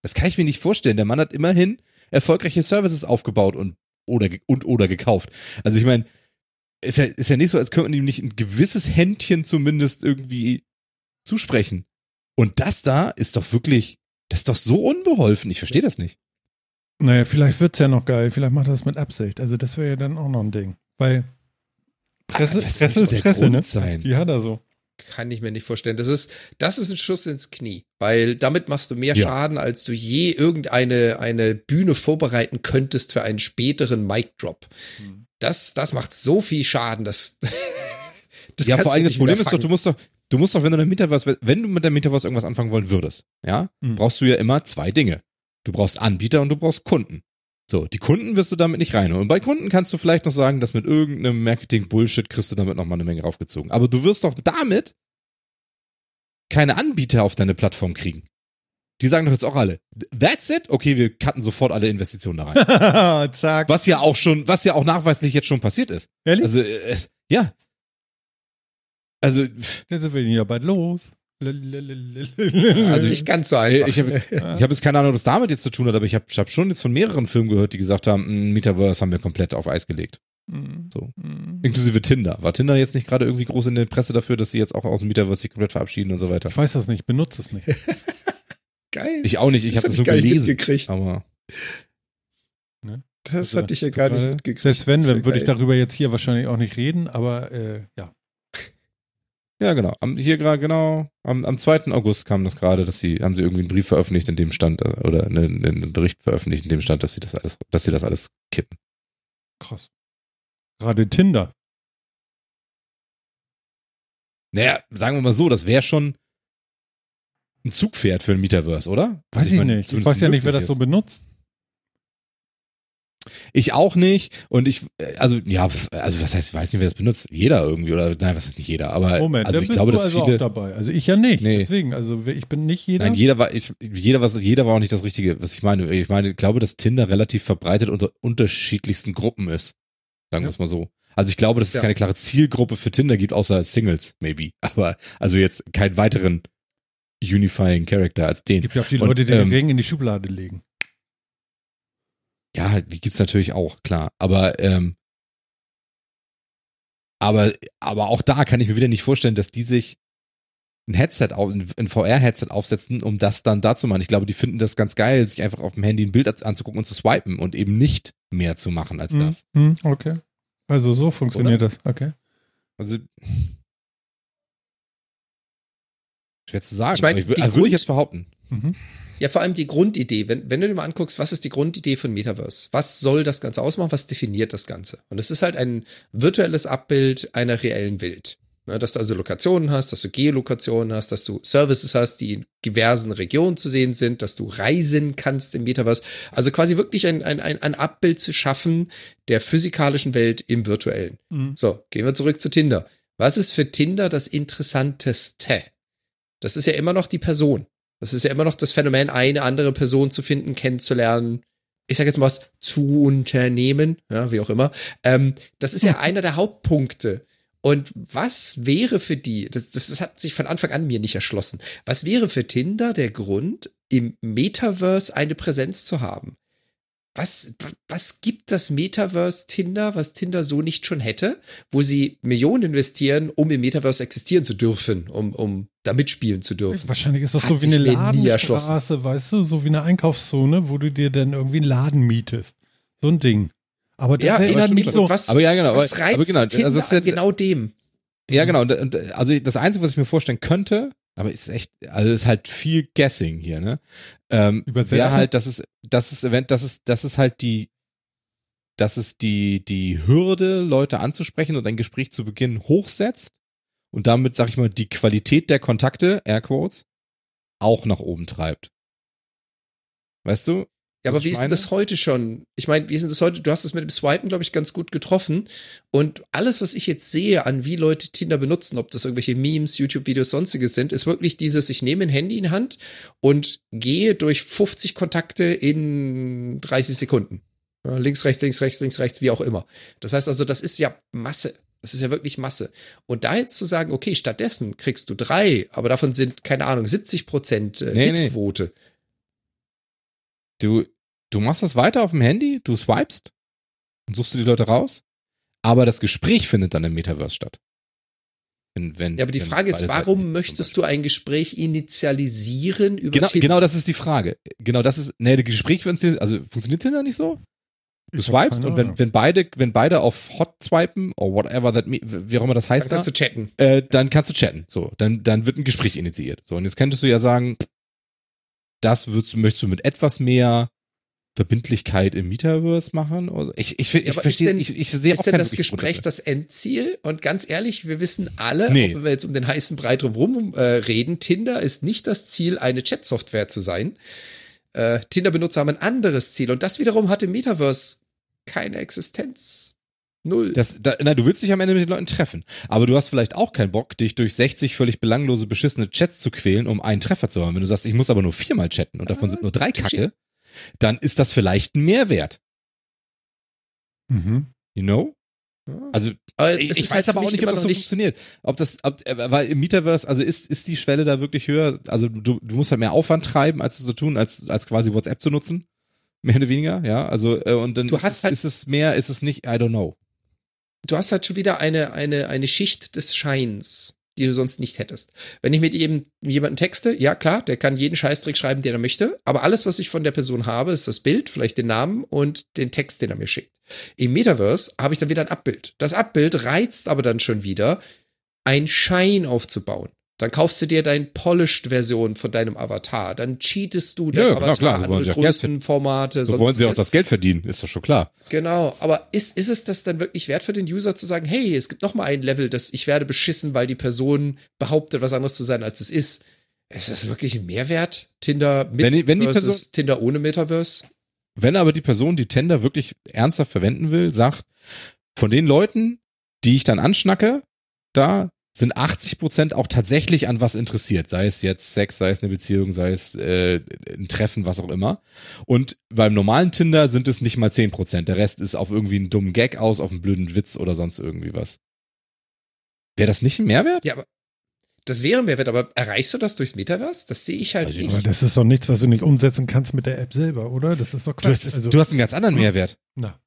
Das kann ich mir nicht vorstellen. Der Mann hat immerhin erfolgreiche Services aufgebaut und oder, und oder gekauft. Also ich meine, ist ja, ist ja nicht so, als könnte man ihm nicht ein gewisses Händchen zumindest irgendwie zusprechen. Und das da ist doch wirklich, das ist doch so unbeholfen. Ich verstehe das nicht. Naja, vielleicht wird's ja noch geil. Vielleicht macht er das mit Absicht. Also, das wäre ja dann auch noch ein Ding. Weil Presse, was Presse sollte ist der Presse, Grund ne? sein? Die hat er so. Kann ich mir nicht vorstellen. Das ist, das ist ein Schuss ins Knie, weil damit machst du mehr Ja. Schaden, als du je irgendeine eine Bühne vorbereiten könntest für einen späteren Mic Drop. Hm. Das, das macht so viel Schaden, dass <laughs> das ja, vor allem das Problem ist doch, du musst doch, du musst doch, wenn du mit Metaverse, wenn du mit der Metaverse irgendwas anfangen wollen würdest, ja, Mhm. brauchst du ja immer zwei Dinge. Du brauchst Anbieter und du brauchst Kunden. So, die Kunden wirst du damit nicht reinholen. Und bei Kunden kannst du vielleicht noch sagen, dass mit irgendeinem Marketing-Bullshit kriegst du damit nochmal eine Menge raufgezogen. Aber du wirst doch damit keine Anbieter auf deine Plattform kriegen. Die sagen doch jetzt auch alle, that's it? Okay, wir cutten sofort alle Investitionen da rein. <laughs> Zack. was ja auch schon, was ja auch nachweislich jetzt schon passiert ist. Ehrlich? Also, äh, ja. Also, Jetzt sind wir ja bald los. Also nicht ganz so ich habe ich hab jetzt keine Ahnung, ob das damit jetzt zu tun hat, aber ich habe ich hab schon jetzt von mehreren Firmen gehört, die gesagt haben, "Mm, Metaverse haben wir komplett auf Eis gelegt. Mhm. So. Mhm. Inklusive Tinder. War Tinder jetzt nicht gerade irgendwie groß in der Presse dafür, dass sie jetzt auch aus dem Metaverse sich komplett verabschieden und so weiter? Ich weiß das nicht, benutze es nicht. <laughs> Geil. Ich auch nicht, ich Das habe hab das ich nur gar nicht gelesen. mitgekriegt. Aber Das Also, hatte ich ja gar nicht gerade- mitgekriegt. Selbst wenn, dann würde ich darüber jetzt hier wahrscheinlich auch nicht reden, aber äh, ja. Ja, genau. Am, hier gerade, genau, am, am 2. August kam das gerade, dass sie, haben sie irgendwie einen Brief veröffentlicht, in dem stand, äh, oder einen, einen Bericht veröffentlicht, in dem stand, dass sie das alles, dass sie das alles kippen. Krass. Gerade Tinder. Naja, sagen wir mal so, das wäre schon ein Zugpferd für ein Metaverse, oder? Weiß Also ich meine, nicht. Ich weiß ja nicht, wer das so ist. benutzt. Ich auch nicht. Und ich, äh, also, ja, also was heißt, ich weiß nicht, wer das benutzt. Jeder irgendwie, oder nein, was heißt nicht jeder, aber Moment, also ich bist glaube, du dass also viele. auch dabei. Also ich ja nicht. Nee. Deswegen, also ich bin nicht jeder. Nein, jeder war, ich, jeder, was, jeder war auch nicht das Richtige, was ich meine. Ich meine, ich glaube, dass Tinder relativ verbreitet unter unterschiedlichsten Gruppen ist. Sagen wir Ja. es mal so. Also ich glaube, dass es Ja. keine klare Zielgruppe für Tinder gibt, außer Singles, maybe. Aber also jetzt keinen weiteren unifying Character als den. gibt ja auch die Und, Leute, die den ähm, Ring in die Schublade legen. Ja, die gibt's natürlich auch, klar. Aber, ähm, aber, aber auch da kann ich mir wieder nicht vorstellen, dass die sich ein Headset, auf, ein VR-Headset aufsetzen, um das dann da zu machen. Ich glaube, die finden das ganz geil, sich einfach auf dem Handy ein Bild an- anzugucken und zu swipen und eben nicht mehr zu machen als das. Hm, hm, okay. Also so funktioniert das. Okay. Also schwer zu sagen. Ich meine, ich, also würde ich Grund- jetzt behaupten. Mhm. Ja, vor allem die Grundidee. Wenn, wenn du dir mal anguckst, was ist die Grundidee von Metaverse? Was soll das Ganze ausmachen? Was definiert das Ganze? Und es ist halt ein virtuelles Abbild einer reellen Welt. Ja, dass du also Lokationen hast, dass du Geolokationen hast, dass du Services hast, die in diversen Regionen zu sehen sind, dass du reisen kannst im Metaverse. Also quasi wirklich ein, ein, ein, ein Abbild zu schaffen der physikalischen Welt im virtuellen. Mhm. So, gehen wir zurück zu Tinder. Was ist für Tinder das Interessanteste? Das ist ja immer noch die Person. Das ist ja immer noch das Phänomen, eine andere Person zu finden, kennenzulernen. Ich sage jetzt mal was zu unternehmen, ja, wie auch immer. Ähm, das ist ja einer der Hauptpunkte. Und was wäre für die, das, das hat sich von Anfang an mir nicht erschlossen, was wäre für Tinder der Grund, im Metaverse eine Präsenz zu haben? Was, was gibt das Metaverse Tinder, was Tinder so nicht schon hätte, wo sie Millionen investieren, um im Metaverse existieren zu dürfen, um, um da mitspielen zu dürfen? Wahrscheinlich ist das Hat so wie eine. Ladenstraße, weißt du, so wie eine Einkaufszone, wo du dir dann irgendwie einen Laden mietest. So ein Ding. Aber das Ja, erinnert mich so. was, Aber ja, genau. was reizt aber genau, Tinder also es ist an ja, genau dem? Ja, genau. Und, und also das Einzige, was ich mir vorstellen könnte, aber ist echt, also ist halt viel Guessing hier, ne? Ähm, wäre halt, dass es, das ist Event, das ist, das ist halt die, dass es die, die Hürde, Leute anzusprechen und ein Gespräch zu beginnen, hochsetzt und damit, sag ich mal, die Qualität der Kontakte, Airquotes, auch nach oben treibt. Weißt du? Ja, aber wie ist denn das heute schon? Ich meine, wie ist denn das heute? Du hast es mit dem Swipen, glaube ich, ganz gut getroffen. Und alles, was ich jetzt sehe, an wie Leute Tinder benutzen, ob das irgendwelche Memes, YouTube-Videos, sonstiges sind, ist wirklich dieses, ich nehme ein Handy in Hand und gehe durch 50 Kontakte in 30 Sekunden. Ja, links, rechts, links, rechts, links, rechts, wie auch immer. Das heißt also, das ist ja Masse. Das ist ja wirklich Masse. Und da jetzt zu sagen, okay, stattdessen kriegst du drei, aber davon sind, keine Ahnung, 70 Prozent äh, Nee, nee. Du, du machst das weiter auf dem Handy, du swipest und suchst dir die Leute raus, aber das Gespräch findet dann im Metaverse statt. Wenn, wenn, Ja, aber die Frage ist, warum Seiten möchtest du ein Gespräch initialisieren über Genau, Tinder? genau das ist die Frage. Genau das ist, nee, das Gespräch funktioniert, also funktioniert Tinder nicht so? Du Ich swipest und wenn, wenn beide, wenn beide auf Hot swipen, or whatever that, wie auch immer das Dann heißt, da, kannst du chatten. äh, dann kannst du chatten. So, dann, dann wird ein Gespräch initiiert. So, und jetzt könntest du ja sagen, das würdest, möchtest du mit etwas mehr Verbindlichkeit im Metaverse machen? Oder so? Ich, ich, ich, verstehe, denn- ich, ich sehe auch Ist denn das Gespräch das Endziel? Und ganz ehrlich, wir wissen alle, Nee. wenn wir jetzt um den heißen Brei drum äh, reden, Tinder ist nicht das Ziel, eine Chat-Software zu sein. Äh, Tinder-Benutzer haben ein anderes Ziel. Und das wiederum hat im Metaverse keine Existenz. Null. Das, da, na, du willst dich am Ende mit den Leuten treffen. Aber du hast vielleicht auch keinen Bock, dich durch 60 völlig belanglose, beschissene Chats zu quälen, um einen Treffer zu haben. Wenn du sagst, ich muss aber nur viermal chatten und davon Ah, sind nur drei. Kacke, dann ist das vielleicht ein Mehrwert. Mhm. You know? Also, Aber ich, es ich weiß halt aber auch nicht, ob das so nicht- funktioniert. Ob das, ob, äh, weil im Metaverse, also ist, ist die Schwelle da wirklich höher? Also, du, du musst halt mehr Aufwand treiben, als zu tun, als, als quasi WhatsApp zu nutzen. Mehr oder weniger, ja. Also, äh, und dann Du ist, hast es, halt- ist es mehr, ist es nicht, I don't know. Du hast halt schon wieder eine, eine, eine Schicht des Scheins, die du sonst nicht hättest. Wenn ich mit eben jemanden texte, ja klar, der kann jeden Scheißtrick schreiben, den er möchte, aber alles, was ich von der Person habe, ist das Bild, vielleicht den Namen und den Text, den er mir schickt. Im Metaverse habe ich dann wieder ein Abbild. Das Abbild reizt aber dann schon wieder, ein Schein aufzubauen. Dann kaufst du dir deine Polished-Version von deinem Avatar. Dann cheatest du dein Ja, klar, Avatar, klar, wollen andere Größenformate. So wollen sie auch das Geld verdienen, ist doch schon klar. Genau, aber ist, ist es das dann wirklich wert für den User zu sagen, hey, es gibt noch mal ein Level, das ich werde beschissen, weil die Person behauptet, was anderes zu sein, als es ist. Ist das wirklich ein Mehrwert? Tinder mit Wenn wenn versus Person- Tinder ohne Metaverse? Wenn aber die Person, die Tender wirklich ernsthaft verwenden will, sagt, von den Leuten, die ich dann anschnacke, da sind 80 Prozent auch tatsächlich an was interessiert. Sei es jetzt Sex, sei es eine Beziehung, sei es äh, ein Treffen, was auch immer. Und beim normalen Tinder sind es nicht mal 10 Prozent. Der Rest ist auf irgendwie einen dummen Gag aus, auf einen blöden Witz oder sonst irgendwie was. Wäre das nicht ein Mehrwert? Ja, aber das wäre ein Mehrwert, aber erreichst du das durchs Metaverse? Das sehe ich halt ich nicht. Aber das ist doch nichts, was du nicht umsetzen kannst mit der App selber, oder? Das ist doch Quatsch. Du hast, also, du hast einen ganz anderen Mehrwert. na,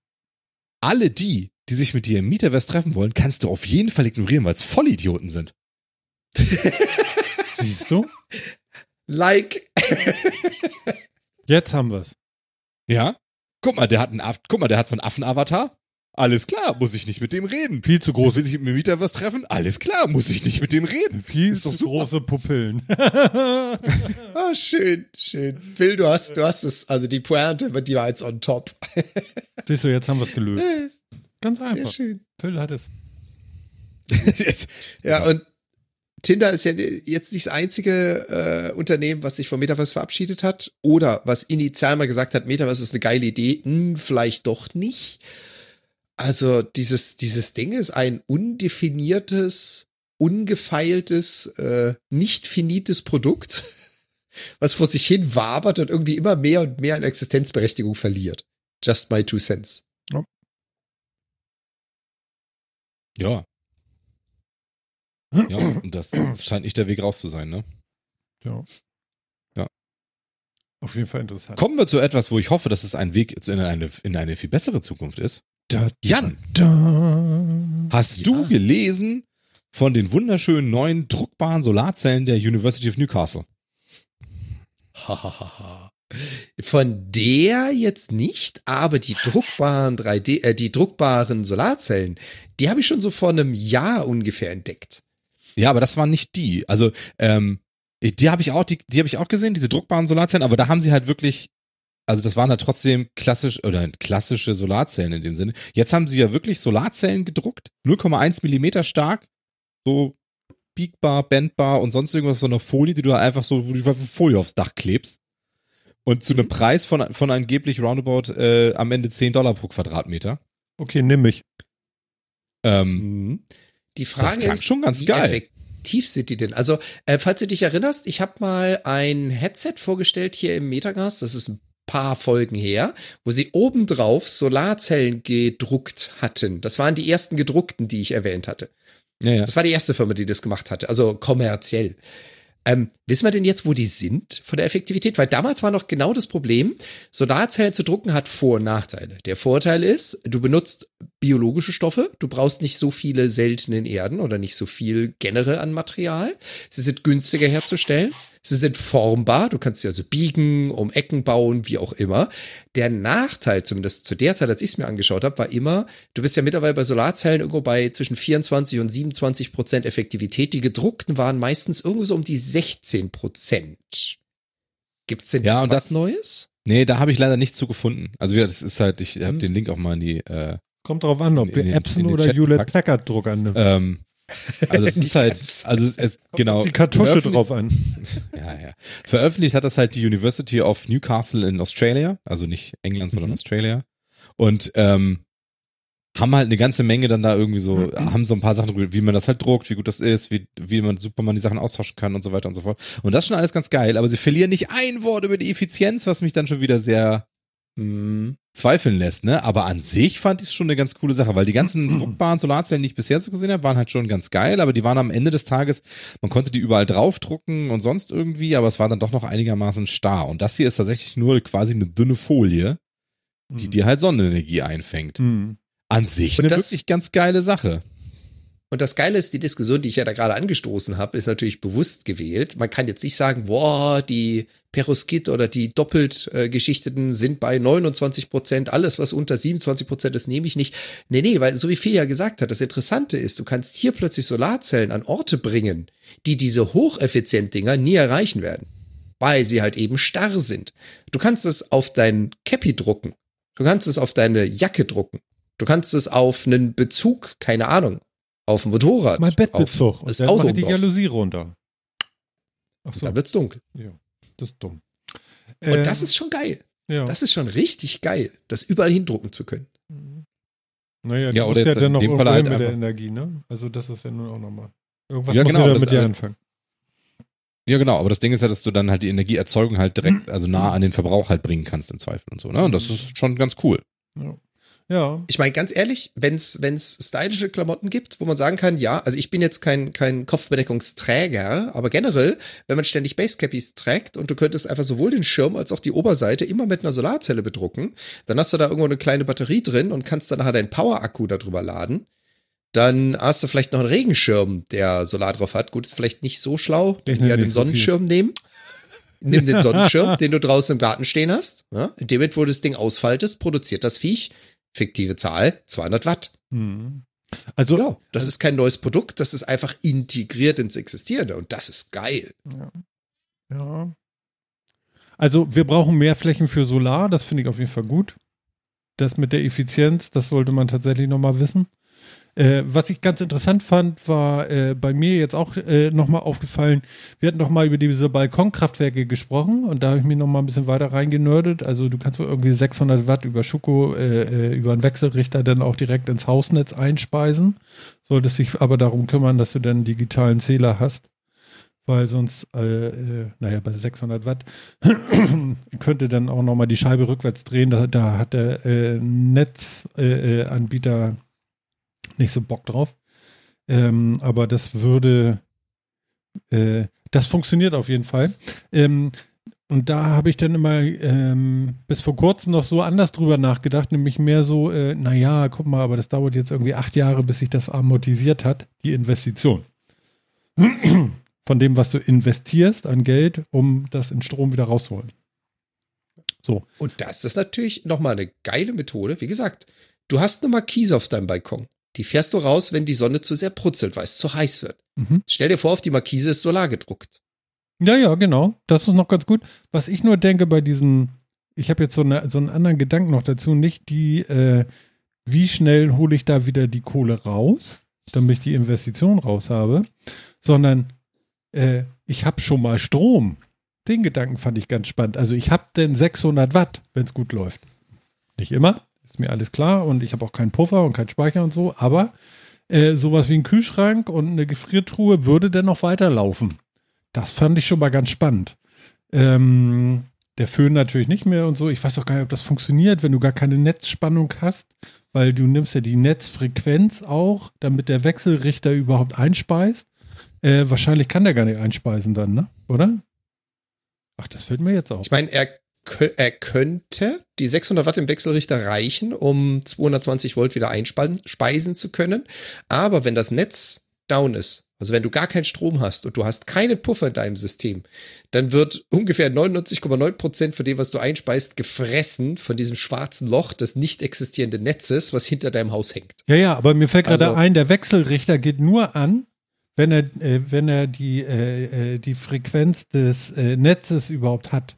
Alle die, die sich mit dir im Metaverse treffen wollen, kannst du auf jeden Fall ignorieren, weil es Vollidioten sind. <laughs> siehst du? Like. <laughs> Jetzt haben wir's. Ja? Guck mal, der hat einen Aff guck mal, der hat so einen Affenavatar. Alles klar, muss ich nicht mit dem reden. Viel zu Groß will sich mit mir Metaverse treffen? Alles klar, muss ich nicht mit dem reden. viel Ist doch zu super. große Pupillen. <laughs> Ah, schön, schön. Phil, du hast, du hast es, also die Pointe, die war jetzt on top. Siehst du, jetzt haben wir's gelöst. Ganz Sehr einfach. schön. Phil hat es. Jetzt- <laughs> Ja, und Tinder ist ja jetzt nicht das einzige äh, Unternehmen, was sich vom Metaverse verabschiedet hat oder was initial mal gesagt hat, Metaverse ist eine geile Idee, hm, vielleicht doch nicht. Also dieses, dieses Ding ist ein undefiniertes, ungefeiltes, äh, nicht finites Produkt, <laughs> was vor sich hin wabert und irgendwie immer mehr und mehr an Existenzberechtigung verliert. Just my two cents. Ja. <clears throat> Ja, und das, das scheint nicht der Weg raus zu sein, ne? Ja. Ja. Auf jeden Fall interessant. Kommen wir zu etwas, wo ich hoffe, dass es ein Weg in eine, in eine viel bessere Zukunft ist. Da, Jan, da. hast Ja. du gelesen von den wunderschönen neuen druckbaren Solarzellen der University of Newcastle? Hahaha. Von der jetzt nicht, aber die druckbaren 3D, äh, die druckbaren Solarzellen, die habe ich schon so vor einem Jahr ungefähr entdeckt. Ja, aber das waren nicht die. Also, ähm, die habe ich auch, die, die habe ich auch gesehen, diese druckbaren Solarzellen, aber da haben sie halt wirklich, also das waren halt trotzdem klassisch oder klassische Solarzellen in dem Sinne. Jetzt haben sie ja wirklich Solarzellen gedruckt, 0,1 Millimeter stark, so biegbar, bendbar und sonst irgendwas, so eine Folie, die du einfach so, wo du Folie aufs Dach klebst. Und zu einem Preis von, von angeblich roundabout äh, am Ende 10 Dollar pro Quadratmeter. Okay, nimm mich. Ähm, Die Frage klang ist, schon ganz wie geil. effektiv sind die denn? Also, äh, falls du dich erinnerst, ich habe mal ein Headset vorgestellt hier im Metagas, das ist ein paar Folgen her, wo sie obendrauf Solarzellen gedruckt hatten. Das waren die ersten gedruckten, die ich erwähnt hatte. ja, ja. Das war die erste Firma, die das gemacht hatte, also kommerziell. Ähm, wissen wir denn jetzt, wo die sind von der Effektivität? Weil damals war noch genau das Problem, Solarzellen zu drucken hat Vor- und Nachteile. Der Vorteil ist, du benutzt biologische Stoffe, du brauchst nicht so viele seltenen Erden oder nicht so viel generell an Material. Sie sind günstiger herzustellen. Sie sind formbar, du kannst sie also biegen, um Ecken bauen, wie auch immer. Der Nachteil, zumindest zu der Zeit, als ich es mir angeschaut habe, war immer, du bist ja mittlerweile bei Solarzellen irgendwo bei zwischen 24 und 27 Prozent Effektivität. Die gedruckten waren meistens irgendwo so um die 16 Prozent. Gibt's denn Ja, und was das- Neues? Nee, da habe ich leider nichts zu gefunden. Also ja, das ist halt, ich habe Hm. den Link auch mal in die, äh, Kommt drauf an, ob du den- Epson oder Hewlett. Packard Druck annimmst. ähm, also es <laughs> ist halt, also es, genau. die Kartusche veröffentlicht- drauf an. <laughs> Ja, ja. Veröffentlicht hat das halt die University of Newcastle in Australia, also nicht England, sondern Mhm. Australia. Und ähm, haben halt eine ganze Menge dann da irgendwie so, Mhm. haben so ein paar Sachen wie man das halt druckt, wie gut das ist, wie, wie man super man die Sachen austauschen kann und so weiter und so fort. Und das ist schon alles ganz geil, aber sie verlieren nicht ein Wort über die Effizienz, was mich dann schon wieder sehr Hm. Zweifeln lässt, ne? Aber an sich fand ich es schon eine ganz coole Sache, weil die ganzen <clears throat> druckbaren Solarzellen, die ich bisher so gesehen habe, waren halt schon ganz geil, aber die waren am Ende des Tages, man konnte die überall draufdrucken und sonst irgendwie, aber es war dann doch noch einigermaßen starr. Und das hier ist tatsächlich nur quasi eine dünne Folie, die dir halt Sonnenenergie einfängt. Hm. An sich Und eine das- wirklich ganz geile Sache. Und das Geile ist, die Diskussion, die ich ja da gerade angestoßen habe, ist natürlich bewusst gewählt. Man kann jetzt nicht sagen, boah, die Peroskit oder die doppelt äh, geschichteten sind bei 29 Prozent. Alles, was unter 27 Prozent ist, nehme ich nicht. Nee, nee, weil so wie Phil ja gesagt hat, das Interessante ist, du kannst hier plötzlich Solarzellen an Orte bringen, die diese Hocheffizient-Dinger nie erreichen werden. Weil sie halt eben starr sind. Du kannst es auf dein Cappy drucken. Du kannst es auf deine Jacke drucken. Du kannst es auf einen Bezug, keine Ahnung, auf ein Motorrad. Mein auf Bettbezug. das Und dann Auto mache ich die. Jalousie runter. Ach so, Dann wird's dunkel. ja, das ist dumm. Und Ähm, das ist schon geil. ja. Das ist schon richtig geil, das überall hindrucken zu können. Naja, Ja, du oder musst jetzt ja dann noch dem Fall halt mit der Energie, ne? Also das ist ja nun auch nochmal. Irgendwas Ja, muss genau, ja das- mit dir äh, anfangen. Ja, genau, aber das Ding ist ja, dass du dann halt die Energieerzeugung halt direkt, also nah an den Verbrauch halt bringen kannst im Zweifel und so, ne? Und das ist schon ganz cool. Ja. Ja. Ich meine, ganz ehrlich, wenn's wenn's stylische Klamotten gibt, wo man sagen kann, ja, also ich bin jetzt kein, kein Kopfbedeckungsträger, aber generell, wenn man ständig Basecappies trägt und du könntest einfach sowohl den Schirm als auch die Oberseite immer mit einer Solarzelle bedrucken, dann hast du da irgendwo eine kleine Batterie drin und kannst dann nachher deinen Power-Akku darüber laden. Dann hast du vielleicht noch einen Regenschirm, der Solar drauf hat. Gut, ist vielleicht nicht so schlau. Den ja den nicht so. Sonnenschirm nehmen. Nimm den <laughs> Sonnenschirm, den du draußen im Garten stehen hast. Ja, in dem Moment, wo du das Ding ausfaltest, produziert das Viech, fiktive Zahl, 200 Watt. Hm. Also, Ja, das ist kein neues Produkt, das ist einfach integriert ins Existierende und das ist geil. ja. Also, wir brauchen mehr Flächen für Solar, das finde ich auf jeden Fall gut. Das mit der Effizienz, das sollte man tatsächlich nochmal wissen. Äh, was ich ganz interessant fand, war äh, bei mir jetzt auch äh, nochmal aufgefallen, wir hatten noch mal über diese Balkonkraftwerke gesprochen und da habe ich mich nochmal ein bisschen weiter reingenördet. Also du kannst wohl irgendwie 600 Watt über Schuko, äh, äh, über einen Wechselrichter dann auch direkt ins Hausnetz einspeisen. Solltest dich aber darum kümmern, dass du dann einen digitalen Zähler hast, weil sonst, äh, äh, naja, bei 600 Watt <clears throat> könnte dann auch nochmal die Scheibe rückwärts drehen. Da, da hat der äh, Netzanbieter äh, äh, nicht so Bock drauf. Ähm, aber das würde, äh, das funktioniert auf jeden Fall. Ähm, und da habe ich dann immer ähm, bis vor kurzem noch so anders drüber nachgedacht, nämlich mehr so, äh, naja, guck mal, aber das dauert jetzt irgendwie acht Jahre, bis sich das amortisiert hat, die Investition. <clears throat> Von dem, was du investierst an Geld, um das in Strom wieder rauszuholen. So. Und das ist natürlich nochmal eine geile Methode. Wie gesagt, du hast eine Markise auf deinem Balkon. Die fährst du raus, wenn die Sonne zu sehr brutzelt, weil es zu heiß wird. Mhm. Stell dir vor, auf die Markise ist Solar gedruckt. Ja, ja, genau. Das ist noch ganz gut. Was ich nur denke bei diesen, ich habe jetzt so, eine, so einen anderen Gedanken noch dazu, nicht die, äh, wie schnell hole ich da wieder die Kohle raus, damit ich die Investition raus habe, sondern äh, ich habe schon mal Strom. Den Gedanken fand ich ganz spannend. Also ich habe denn 600 Watt, wenn es gut läuft. Nicht immer, ist mir alles klar und ich habe auch keinen Puffer und keinen Speicher und so, aber äh, sowas wie ein Kühlschrank und eine Gefriertruhe würde dann noch weiterlaufen. Das fand ich schon mal ganz spannend. Ähm, der Föhn natürlich nicht mehr und so. Ich weiß auch gar nicht, ob das funktioniert, wenn du gar keine Netzspannung hast, weil du nimmst ja die Netzfrequenz auch, damit der Wechselrichter überhaupt einspeist. Äh, wahrscheinlich kann der gar nicht einspeisen dann, ne? Oder? Ach, das fällt mir jetzt auf. Ich meine, er, er könnte die 600 Watt im Wechselrichter reichen, um 220 Volt wieder einspeisen zu können. Aber wenn das Netz down ist, also wenn du gar keinen Strom hast und du hast keinen Puffer in deinem System, dann wird ungefähr 99,9 Prozent von dem, was du einspeist, gefressen von diesem schwarzen Loch des nicht existierenden Netzes, was hinter deinem Haus hängt. Ja, ja, aber mir fällt gerade Also- ein, der Wechselrichter geht nur an, wenn er, äh, wenn er die, äh, äh, die Frequenz des äh, Netzes überhaupt hat.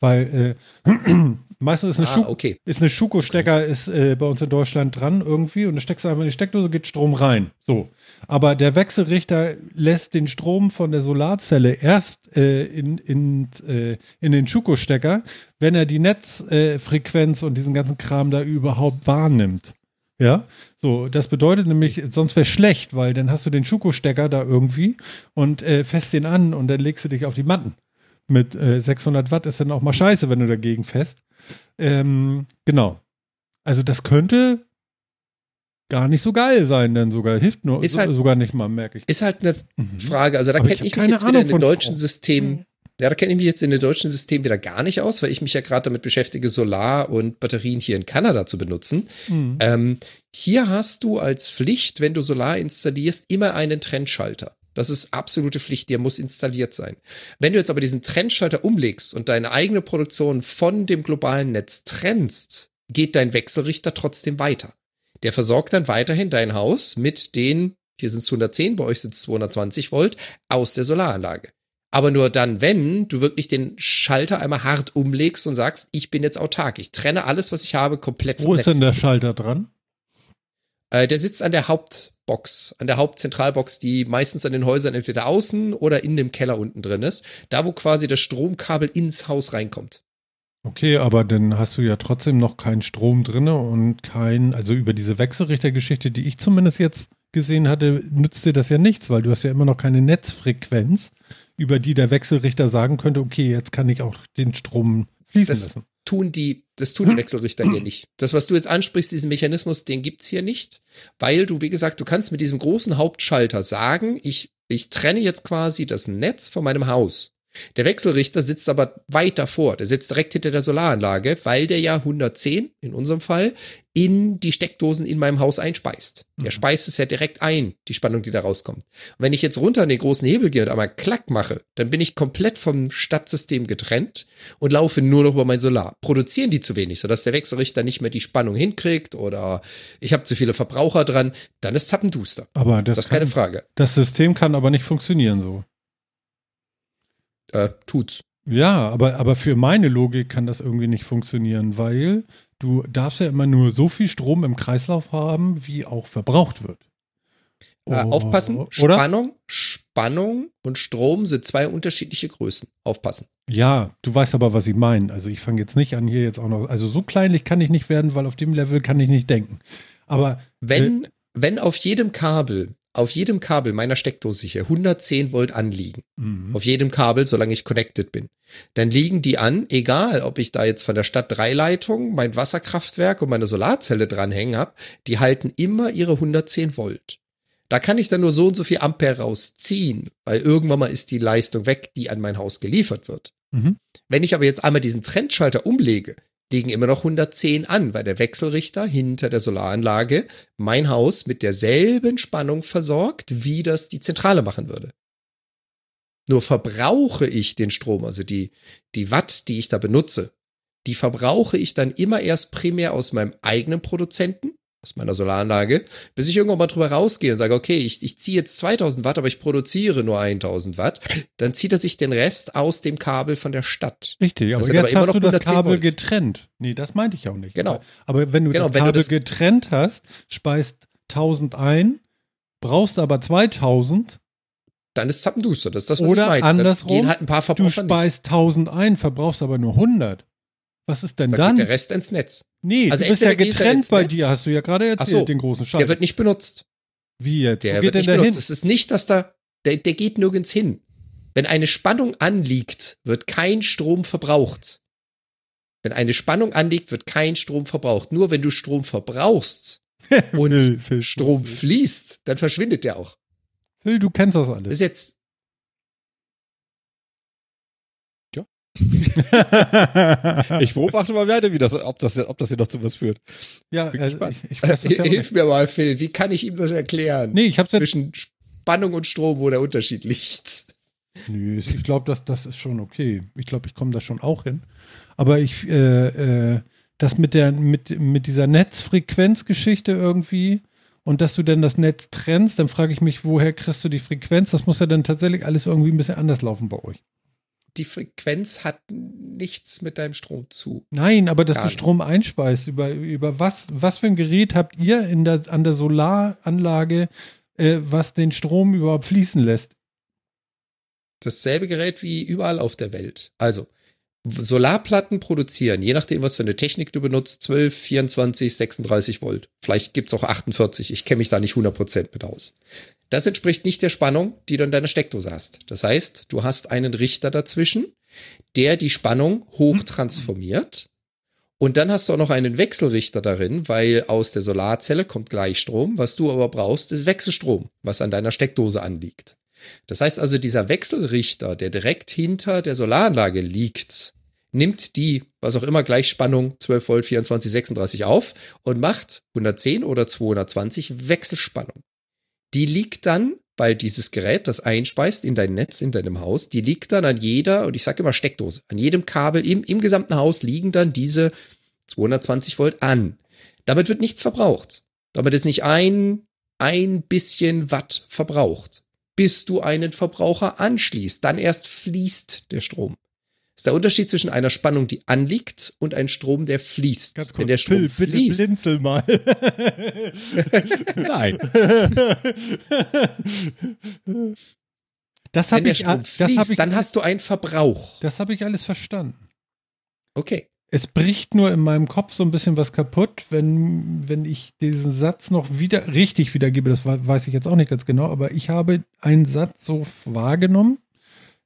Weil äh, <clears throat> meistens ist eine, Ah, Schuko, okay. ist eine Schuko-Stecker ist äh, bei uns in Deutschland dran irgendwie und da steckst du einfach in die Steckdose, geht Strom rein. So. Aber der Wechselrichter lässt den Strom von der Solarzelle erst äh, in, in, äh, in den Schuko-Stecker, wenn er die Netzfrequenz Frequenz und diesen ganzen Kram da überhaupt wahrnimmt. Ja, so, das bedeutet nämlich, sonst wäre schlecht, weil dann hast du den Schuko-Stecker da irgendwie und äh, fest den an und dann legst du dich auf die Matten. Mit äh, 600 Watt ist dann auch mal scheiße, wenn du dagegen fest. Ähm, genau. Also das könnte gar nicht so geil sein, denn sogar hilft nur Ist halt- sogar nicht mal, merke ich. Ist halt eine Mhm. Frage. Also da kenne ich ich, mich jetzt wieder Ahnung in den deutschen Strom. System. Ja, da kenne ich mich jetzt in den deutschen System wieder gar nicht aus, weil ich mich ja gerade damit beschäftige, Solar und Batterien hier in Kanada zu benutzen. Mhm. Ähm, Hier hast du als Pflicht, wenn du Solar installierst, immer einen Trennschalter. Das ist absolute Pflicht, der muss installiert sein. Wenn du jetzt aber diesen Trennschalter umlegst und deine eigene Produktion von dem globalen Netz trennst, geht dein Wechselrichter trotzdem weiter. Der versorgt dann weiterhin dein Haus mit den, hier sind es 110, bei euch sind es 220 Volt, aus der Solaranlage. Aber nur dann, wenn du wirklich den Schalter einmal hart umlegst und sagst, ich bin jetzt autark. Ich trenne alles, was ich habe, komplett vom Wo ist denn der Schalter dran? Äh, der sitzt an der Hauptbox, an der Hauptzentralbox, die meistens an den Häusern entweder außen oder in dem Keller unten drin ist. Da, wo quasi das Stromkabel ins Haus reinkommt. Okay, aber dann hast du ja trotzdem noch keinen Strom drinne und kein, also über diese Wechselrichtergeschichte, die ich zumindest jetzt gesehen hatte, nützt dir das ja nichts, weil du hast ja immer noch keine Netzfrequenz, über die der Wechselrichter sagen könnte, okay, jetzt kann ich auch den Strom fließen das lassen. Tun die, das tun die Wechselrichter hier <clears throat> nicht. Das, was du jetzt ansprichst, diesen Mechanismus, den gibt's hier nicht, weil du, wie gesagt, du kannst mit diesem großen Hauptschalter sagen, ich, ich trenne jetzt quasi das Netz von meinem Haus. Der Wechselrichter sitzt aber weit davor. Der sitzt direkt hinter der Solaranlage, weil der ja 110 in unserem Fall in die Steckdosen in meinem Haus einspeist. Der mhm. speist es ja direkt ein, die Spannung, die da rauskommt. Und wenn ich jetzt runter an den großen Hebel gehe und einmal Klack mache, dann bin ich komplett vom Stadtsystem getrennt und laufe nur noch über mein Solar. Produzieren die zu wenig, sodass der Wechselrichter nicht mehr die Spannung hinkriegt oder ich habe zu viele Verbraucher dran, dann ist Zappenduster. Aber das, das ist kann, keine Frage. Das System kann aber nicht funktionieren so äh, tut's. Ja, aber, aber für meine Logik kann das irgendwie nicht funktionieren, weil du darfst ja immer nur so viel Strom im Kreislauf haben, wie auch verbraucht wird. Äh, aufpassen, Spannung, Spannung und Strom sind zwei unterschiedliche Größen. Aufpassen. Ja, du weißt aber, was ich meine. Also ich fange jetzt nicht an, hier jetzt auch noch, also so kleinlich kann ich nicht werden, weil auf dem Level kann ich nicht denken. Aber wenn, äh, wenn auf jedem Kabel auf jedem Kabel meiner Steckdose hier 110 Volt anliegen. Mhm. Auf jedem Kabel, solange ich connected bin. Dann liegen die an, egal ob ich da jetzt von der Stadt drei Leitungen, mein Wasserkraftwerk und meine Solarzelle dranhängen habe, die halten immer ihre 110 Volt. Da kann ich dann nur so und so viel Ampere rausziehen, weil irgendwann mal ist die Leistung weg, die an mein Haus geliefert wird. Mhm. Wenn ich aber jetzt einmal diesen Trendschalter umlege, liegen immer noch 110 an, weil der Wechselrichter hinter der Solaranlage mein Haus mit derselben Spannung versorgt, wie das die Zentrale machen würde. Nur verbrauche ich den Strom, also die, die Watt, die ich da benutze, die verbrauche ich dann immer erst primär aus meinem eigenen Produzenten aus meiner Solaranlage, bis ich irgendwann mal drüber rausgehe und sage, okay, ich, ich ziehe jetzt 2000 Watt, aber ich produziere nur 1000 Watt, dann zieht er sich den Rest aus dem Kabel von der Stadt. Richtig, aber jetzt aber hast du das Kabel Volt. getrennt. Nee, das meinte ich auch nicht. Genau. Aber wenn du genau, das Kabel du das getrennt hast, speist 1000 ein, brauchst aber 2000, dann ist Zappenduster. Das ist das, was Oder ich meine. andersrum, gehen halt ein paar du speist nicht. 1000 ein, verbrauchst aber nur 100. Was ist denn dann? dann? Geht der Rest ins Netz. Nee, also du bist ja getrennt bei dir, hast du ja gerade erzählt, so, den großen Schalter. Der wird nicht benutzt. Wie jetzt? Der wird nicht benutzt. Es ist nicht, dass da, der, der geht nirgends hin. Wenn eine Spannung anliegt, wird kein Strom verbraucht. Wenn eine Spannung anliegt, wird kein Strom verbraucht. Nur wenn du Strom verbrauchst <laughs> und Phil, Phil, Strom Phil. fließt, dann verschwindet der auch. Phil, du kennst das alles. Das ist jetzt, <laughs> ich beobachte mal weiter, wie das, ob das, ob das hier noch zu was führt. Ja, also ich, ich weiß das ja Hilf mir mal, Phil. Wie kann ich ihm das erklären? Nee, ich habe zwischen Spannung und Strom, wo der Unterschied liegt. Nö, ich glaube, das, das ist schon okay. Ich glaube, ich komme da schon auch hin. Aber ich, äh, äh, das mit der, mit, mit dieser Netzfrequenzgeschichte irgendwie und dass du dann das Netz trennst, dann frage ich mich, woher kriegst du die Frequenz? Das muss ja dann tatsächlich alles irgendwie ein bisschen anders laufen bei euch die Frequenz hat nichts mit deinem Strom zu. Nein, aber dass Gar du Strom nichts. einspeist, über, über was, was für ein Gerät habt ihr in der, an der Solaranlage, äh, was den Strom überhaupt fließen lässt? Dasselbe Gerät wie überall auf der Welt. Also, Solarplatten produzieren, je nachdem, was für eine Technik du benutzt, 12, 24, 36 Volt. Vielleicht gibt es auch 48. Ich kenne mich da nicht 100% mit aus. Das entspricht nicht der Spannung, die du in deiner Steckdose hast. Das heißt, du hast einen Richter dazwischen, der die Spannung hochtransformiert. Und dann hast du auch noch einen Wechselrichter darin, weil aus der Solarzelle kommt Gleichstrom. Was du aber brauchst, ist Wechselstrom, was an deiner Steckdose anliegt. Das heißt also, dieser Wechselrichter, der direkt hinter der Solaranlage liegt, nimmt die, was auch immer, Gleichspannung 12 Volt, 24, 36 auf und macht 110 oder 220 Wechselspannung. Die liegt dann, weil dieses Gerät das einspeist in dein Netz, in deinem Haus, die liegt dann an jeder, und ich sage immer Steckdose, an jedem Kabel im, im gesamten Haus liegen dann diese 220 Volt an. Damit wird nichts verbraucht. Damit ist nicht ein, ein bisschen Watt verbraucht. Bis du einen Verbraucher anschließt, dann erst fließt der Strom. Das ist der Unterschied zwischen einer Spannung, die anliegt und einem Strom, der fließt. Ganz kurz, Wenn der Strom Phil, bitte fließt, blinzel mal. <laughs> Nein. Das wenn habe der ich, Strom fließt, ich, dann hast du einen Verbrauch. das hab ich alles verstanden. Okay. Es bricht nur in meinem Kopf so ein bisschen was kaputt, wenn, wenn ich diesen Satz noch wieder richtig wiedergebe. Das weiß ich jetzt auch nicht ganz genau, aber ich habe einen Satz so wahrgenommen,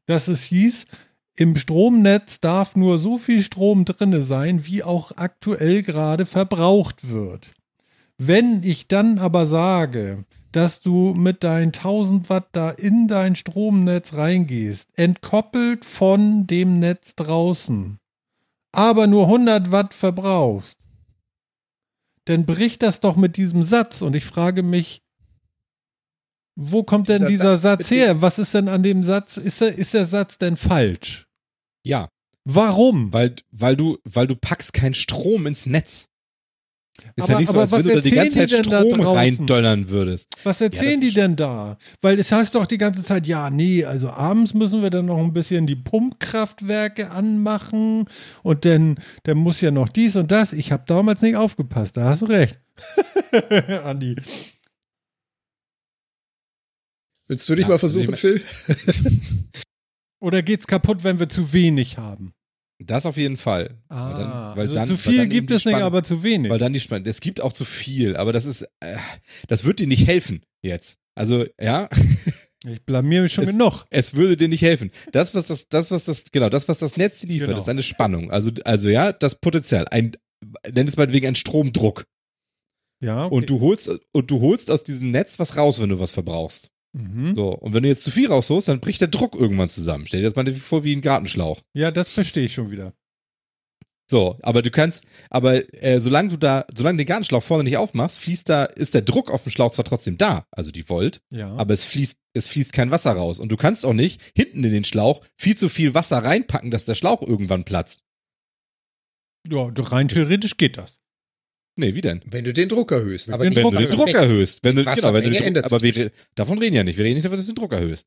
dass es hieß, im Stromnetz darf nur so viel Strom drinne sein, wie auch aktuell gerade verbraucht wird. Wenn ich dann aber sage, dass du mit deinen 1000 Watt da in dein Stromnetz reingehst, entkoppelt von dem Netz draußen, aber nur 100 Watt verbrauchst, dann bricht das doch mit diesem Satz. Und ich frage mich, wo kommt denn Dieser dieser Satz Satz her? Was ist denn an dem Satz? Ist der, ist der Satz denn falsch? Ja, Warum? weil, weil du, weil du packst keinen Strom ins Netz. Ist Aber- ja nicht so, als wenn was du da die ganze erzählen Zeit die denn da Strom reindöllern würdest. Was erzählen das die denn da? Weil es heißt doch die ganze Zeit, ja, nee, also abends müssen wir dann noch ein bisschen die Pumpkraftwerke anmachen und dann, dann muss ja noch dies und das. Ich habe damals nicht aufgepasst, da hast du recht. <laughs> Andi. Willst du dich Ja, mal also versuchen, Phil? <laughs> Oder geht's kaputt, wenn wir zu wenig haben? Das auf jeden Fall. Ah, Weil dann- weil also dann- zu viel dann gibt es nicht, aber zu wenig. Weil dann die Spannung. Es gibt auch zu viel, aber das ist, äh, das wird dir nicht helfen jetzt. Also, ja, ich blamier mich schon <laughs> Es- genug. es würde dir nicht helfen. Das, was das, das, was das, genau, das, was das Netz dir liefert, Genau. ist eine Spannung. Also, also ja, das Potenzial. Ein, nenn es meinetwegen ein Stromdruck. Ja, okay. Und du holst, und du holst aus diesem Netz was raus, wenn du was verbrauchst. Mhm. So. Und wenn du jetzt zu viel rausholst, dann bricht der Druck irgendwann zusammen. Stell dir das mal vor wie ein Gartenschlauch. Ja, das verstehe ich schon wieder. So, aber du kannst, aber äh, solange du da, solange den Gartenschlauch vorne nicht aufmachst, fließt da, ist der Druck auf dem Schlauch zwar trotzdem da, also die Volt, Ja. aber es fließt, es fließt kein Wasser raus. Und du kannst auch nicht hinten in den Schlauch viel zu viel Wasser reinpacken, dass der Schlauch irgendwann platzt. ja, doch rein theoretisch geht das. Nee, wie denn? Wenn du den Druck erhöhst. Wenn Aber den die Wenn du den Druck erhöhst, wenn du, genau, wenn du den Druck, aber wir, davon reden ja nicht. Wir reden nicht davon, dass du den Druck erhöhst.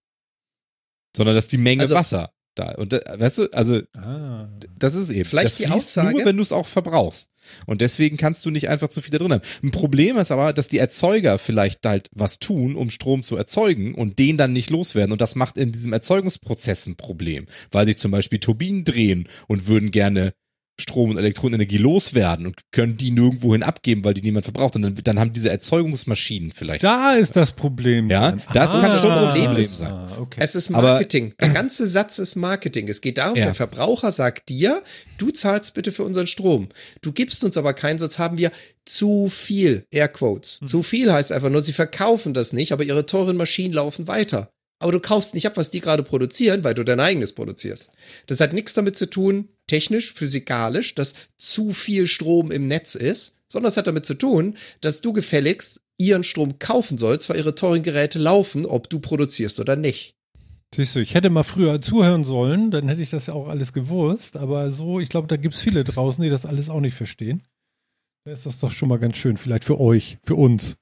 Sondern dass die Menge Also- Wasser da, und da, weißt du, also, Ah. das ist eben. Vielleicht das die Aussage- nur, wenn du es auch verbrauchst. Und deswegen kannst du nicht einfach zu viel da drin haben. Ein Problem ist aber, dass die Erzeuger vielleicht halt was tun, um Strom zu erzeugen und den dann nicht loswerden. Und das macht in diesem Erzeugungsprozess ein Problem, weil sich zum Beispiel Turbinen drehen und würden gerne Strom und Elektronenergie loswerden und können die nirgendwohin abgeben, weil die niemand verbraucht. Und dann, dann haben diese Erzeugungsmaschinen vielleicht. Da ist das Problem. Ja, das kann schon ein Problem ah, sein. Okay. Es ist Aber- Marketing. der ganze Satz ist Marketing. Es geht darum, Ja. der Verbraucher sagt dir, du zahlst bitte für unseren Strom. Du gibst uns aber keinen, sonst haben wir zu viel. Airquotes. Hm. Zu viel heißt einfach nur, sie verkaufen das nicht, aber ihre teuren Maschinen laufen weiter. Aber du kaufst nicht ab, was die gerade produzieren, weil du dein eigenes produzierst. Das hat nichts damit zu tun, technisch, physikalisch, dass zu viel Strom im Netz ist, sondern es hat damit zu tun, dass du gefälligst ihren Strom kaufen sollst, weil ihre teuren Geräte laufen, ob du produzierst oder nicht. Siehst du, ich hätte mal früher zuhören sollen, dann hätte ich das ja auch alles gewusst. Aber so, ich glaube, da gibt es viele draußen, die das alles auch nicht verstehen. Da ist das doch schon mal ganz schön, vielleicht für euch, für uns.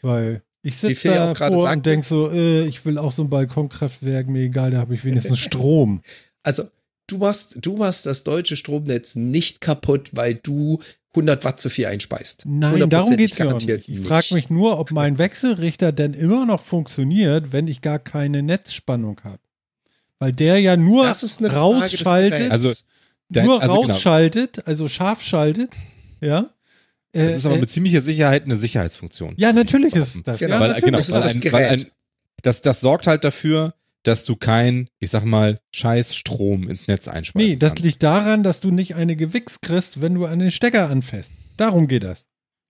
Weil ich sitze da auch vor und denke so, äh, ich will auch so ein Balkonkraftwerk, mir egal, da habe ich wenigstens <laughs> Strom. Also, du machst, du machst das deutsche Stromnetz nicht kaputt, weil du 100 Watt zu viel einspeist. Nein, darum geht es ja nicht. Ich frage mich nur, ob mein Wechselrichter denn immer noch funktioniert, wenn ich gar keine Netzspannung habe. Weil der ja nur Das ist eine Frage des rausschaltet. Also, Dein- nur also genau. rausschaltet, also scharf schaltet. Ja. Äh, Das ist aber äh, mit ziemlicher Sicherheit eine Sicherheitsfunktion. ja, natürlich ist es das. Genau. weil, genau, Das ist weil das ein, Gerät. weil ein, das, das sorgt halt dafür, dass du kein, ich sag mal, scheiß Strom ins Netz einspeisen Nee, das kannst. liegt daran, dass du nicht eine Gewichs kriegst, wenn du an den Stecker anfasst. Darum geht das.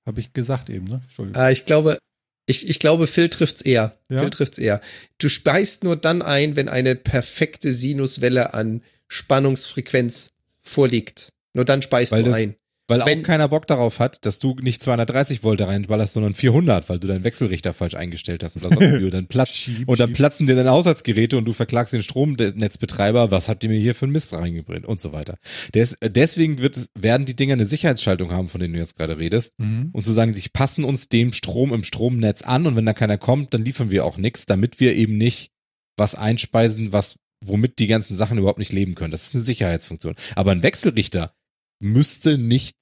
Habe ich gesagt eben, ne? Entschuldigung. Ah, ich glaube, ich, ich glaube, Phil trifft's eher. Ja? Phil trifft's eher. Du speist nur dann ein, wenn eine perfekte Sinuswelle an Spannungsfrequenz vorliegt. Nur dann speist Weil du das- ein. Weil Wenn- auch keiner Bock darauf hat, dass du nicht 230 Volt da reinballerst, sondern 400, weil du deinen Wechselrichter falsch eingestellt hast oder sonst wie. Und dann, platzt, Schieb, und dann platzen dir deine Haushaltsgeräte und du verklagst den Stromnetzbetreiber, was habt ihr mir hier für einen Mist reingebracht und so weiter. Des, deswegen wird es, werden die Dinger eine Sicherheitsschaltung haben, von denen du jetzt gerade redest. Mhm. Und zu sagen, sie passen uns dem Strom im Stromnetz an und wenn da keiner kommt, dann liefern wir auch nichts, damit wir eben nicht was einspeisen, was womit die ganzen Sachen überhaupt nicht leben können. Das ist eine Sicherheitsfunktion. Aber ein Wechselrichter müsste nicht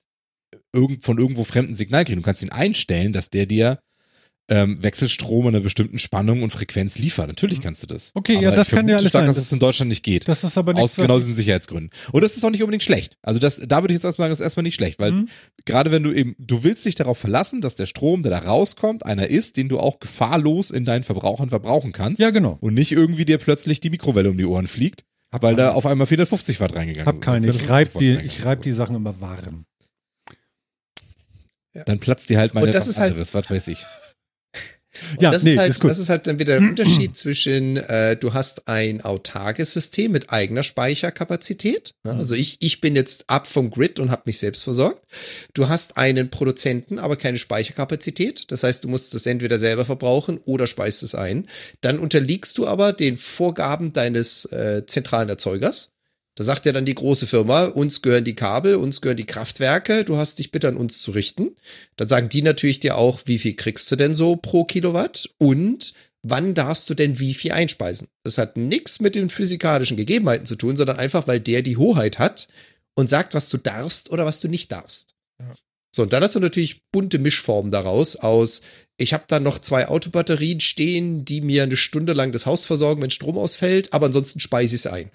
irgend, von irgendwo fremden Signal kriegen. Du kannst ihn einstellen, dass der dir ähm, Wechselstrom in einer bestimmten Spannung und Frequenz liefert. Natürlich kannst du das. Okay, Aber ja, das ich kann ja alles stark, sein. dass es in Deutschland nicht geht. Das ist aber aus nichts, genau was, diesen Sicherheitsgründen. Und das ist auch nicht unbedingt schlecht. Also das, da würde ich jetzt erstmal sagen, das ist erstmal nicht schlecht, weil Mhm. gerade wenn du eben, du willst dich darauf verlassen, dass der Strom, der da rauskommt, einer ist, den du auch gefahrlos in deinen Verbrauchern verbrauchen kannst. Ja, genau. Und nicht irgendwie dir plötzlich die Mikrowelle um die Ohren fliegt, weil da auf einmal 450 Watt reingegangen Hab sind. keine. Ich 450 reib Watt die, ich reib die Sachen immer warm. Dann platzt dir halt meine Und das ist halt- was weiß ich. Ja, das, nee, ist halt, ist das ist halt dann wieder der <clears throat> Unterschied zwischen, äh, du hast ein autarkes System mit eigener Speicherkapazität. Ja, Mhm. also ich, ich bin jetzt ab vom Grid und habe mich selbst versorgt. Du hast einen Produzenten, aber keine Speicherkapazität. Das heißt, du musst es entweder selber verbrauchen oder speist es ein. Dann unterliegst du aber den Vorgaben deines äh, zentralen Erzeugers. Da sagt ja dann die große Firma, uns gehören die Kabel, uns gehören die Kraftwerke, du hast dich bitte an uns zu richten. Dann sagen die natürlich dir auch, wie viel kriegst du denn so pro Kilowatt und wann darfst du denn wie viel einspeisen. Das hat nichts mit den physikalischen Gegebenheiten zu tun, sondern einfach, weil der die Hoheit hat und sagt, was du darfst oder was du nicht darfst. So, und dann hast du natürlich bunte Mischformen daraus aus, ich habe da noch zwei Autobatterien stehen, die mir eine Stunde lang das Haus versorgen, wenn Strom ausfällt, aber ansonsten speise ich es ein.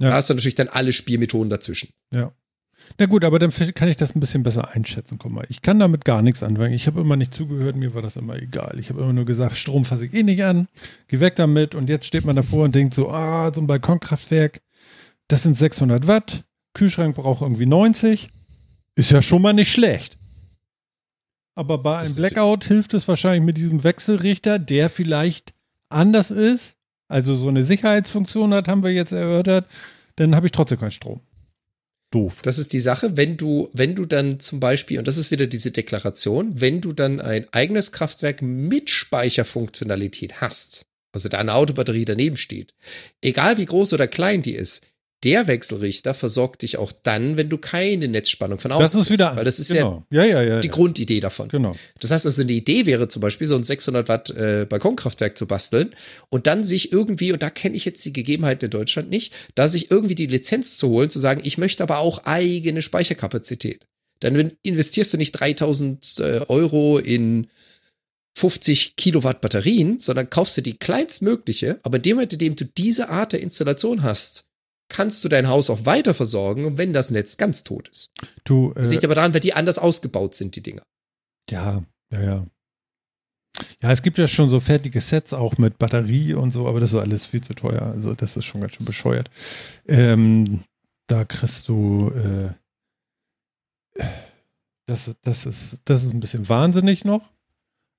Ja. Da hast du natürlich dann alle Spielmethoden dazwischen. Ja. Na gut, aber dann kann ich das ein bisschen besser einschätzen. Guck mal, ich kann damit gar nichts anfangen. Ich habe immer nicht zugehört, mir war das immer egal. Ich habe immer nur gesagt, Strom fasse ich eh nicht an, geh weg damit. Und jetzt steht man davor und denkt so, ah, so ein Balkonkraftwerk, das sind 600 Watt, Kühlschrank braucht irgendwie 90. Ist ja schon mal nicht schlecht. Aber bei Das einem Blackout hilft es wahrscheinlich mit diesem Wechselrichter, der vielleicht anders ist, also so eine Sicherheitsfunktion hat, haben wir jetzt erörtert, dann habe ich trotzdem keinen Strom. Doof. Das ist die Sache, wenn du, wenn du dann zum Beispiel, und das ist wieder diese Deklaration, wenn du dann ein eigenes Kraftwerk mit Speicherfunktionalität hast, also da eine Autobatterie daneben steht, egal wie groß oder klein die ist, der Wechselrichter versorgt dich auch dann, wenn du keine Netzspannung von außen Das ist wieder weil das ist ja genau. ja, ja, ja, die ja. Grundidee davon. Genau. Das heißt also, eine Idee wäre zum Beispiel, so ein 600 Watt äh, Balkonkraftwerk zu basteln und dann sich irgendwie, und da kenne ich jetzt die Gegebenheiten in Deutschland nicht, da sich irgendwie die Lizenz zu holen, zu sagen, ich möchte aber auch eigene Speicherkapazität. Dann investierst du nicht 3000 äh, Euro in 50 Kilowatt Batterien, sondern kaufst du die kleinstmögliche, aber in dem Moment, in dem du diese Art der Installation hast, kannst du dein Haus auch weiter versorgen, wenn das Netz ganz tot ist. Du, Das äh, liegt aber daran, weil die anders ausgebaut sind, die Dinger. ja, ja, ja. Ja, es gibt ja schon so fertige Sets auch mit Batterie und so, aber das ist alles viel zu teuer. Also das ist schon ganz schön bescheuert. Ähm, da kriegst du, äh, das, das, ist, das ist ein bisschen wahnsinnig noch.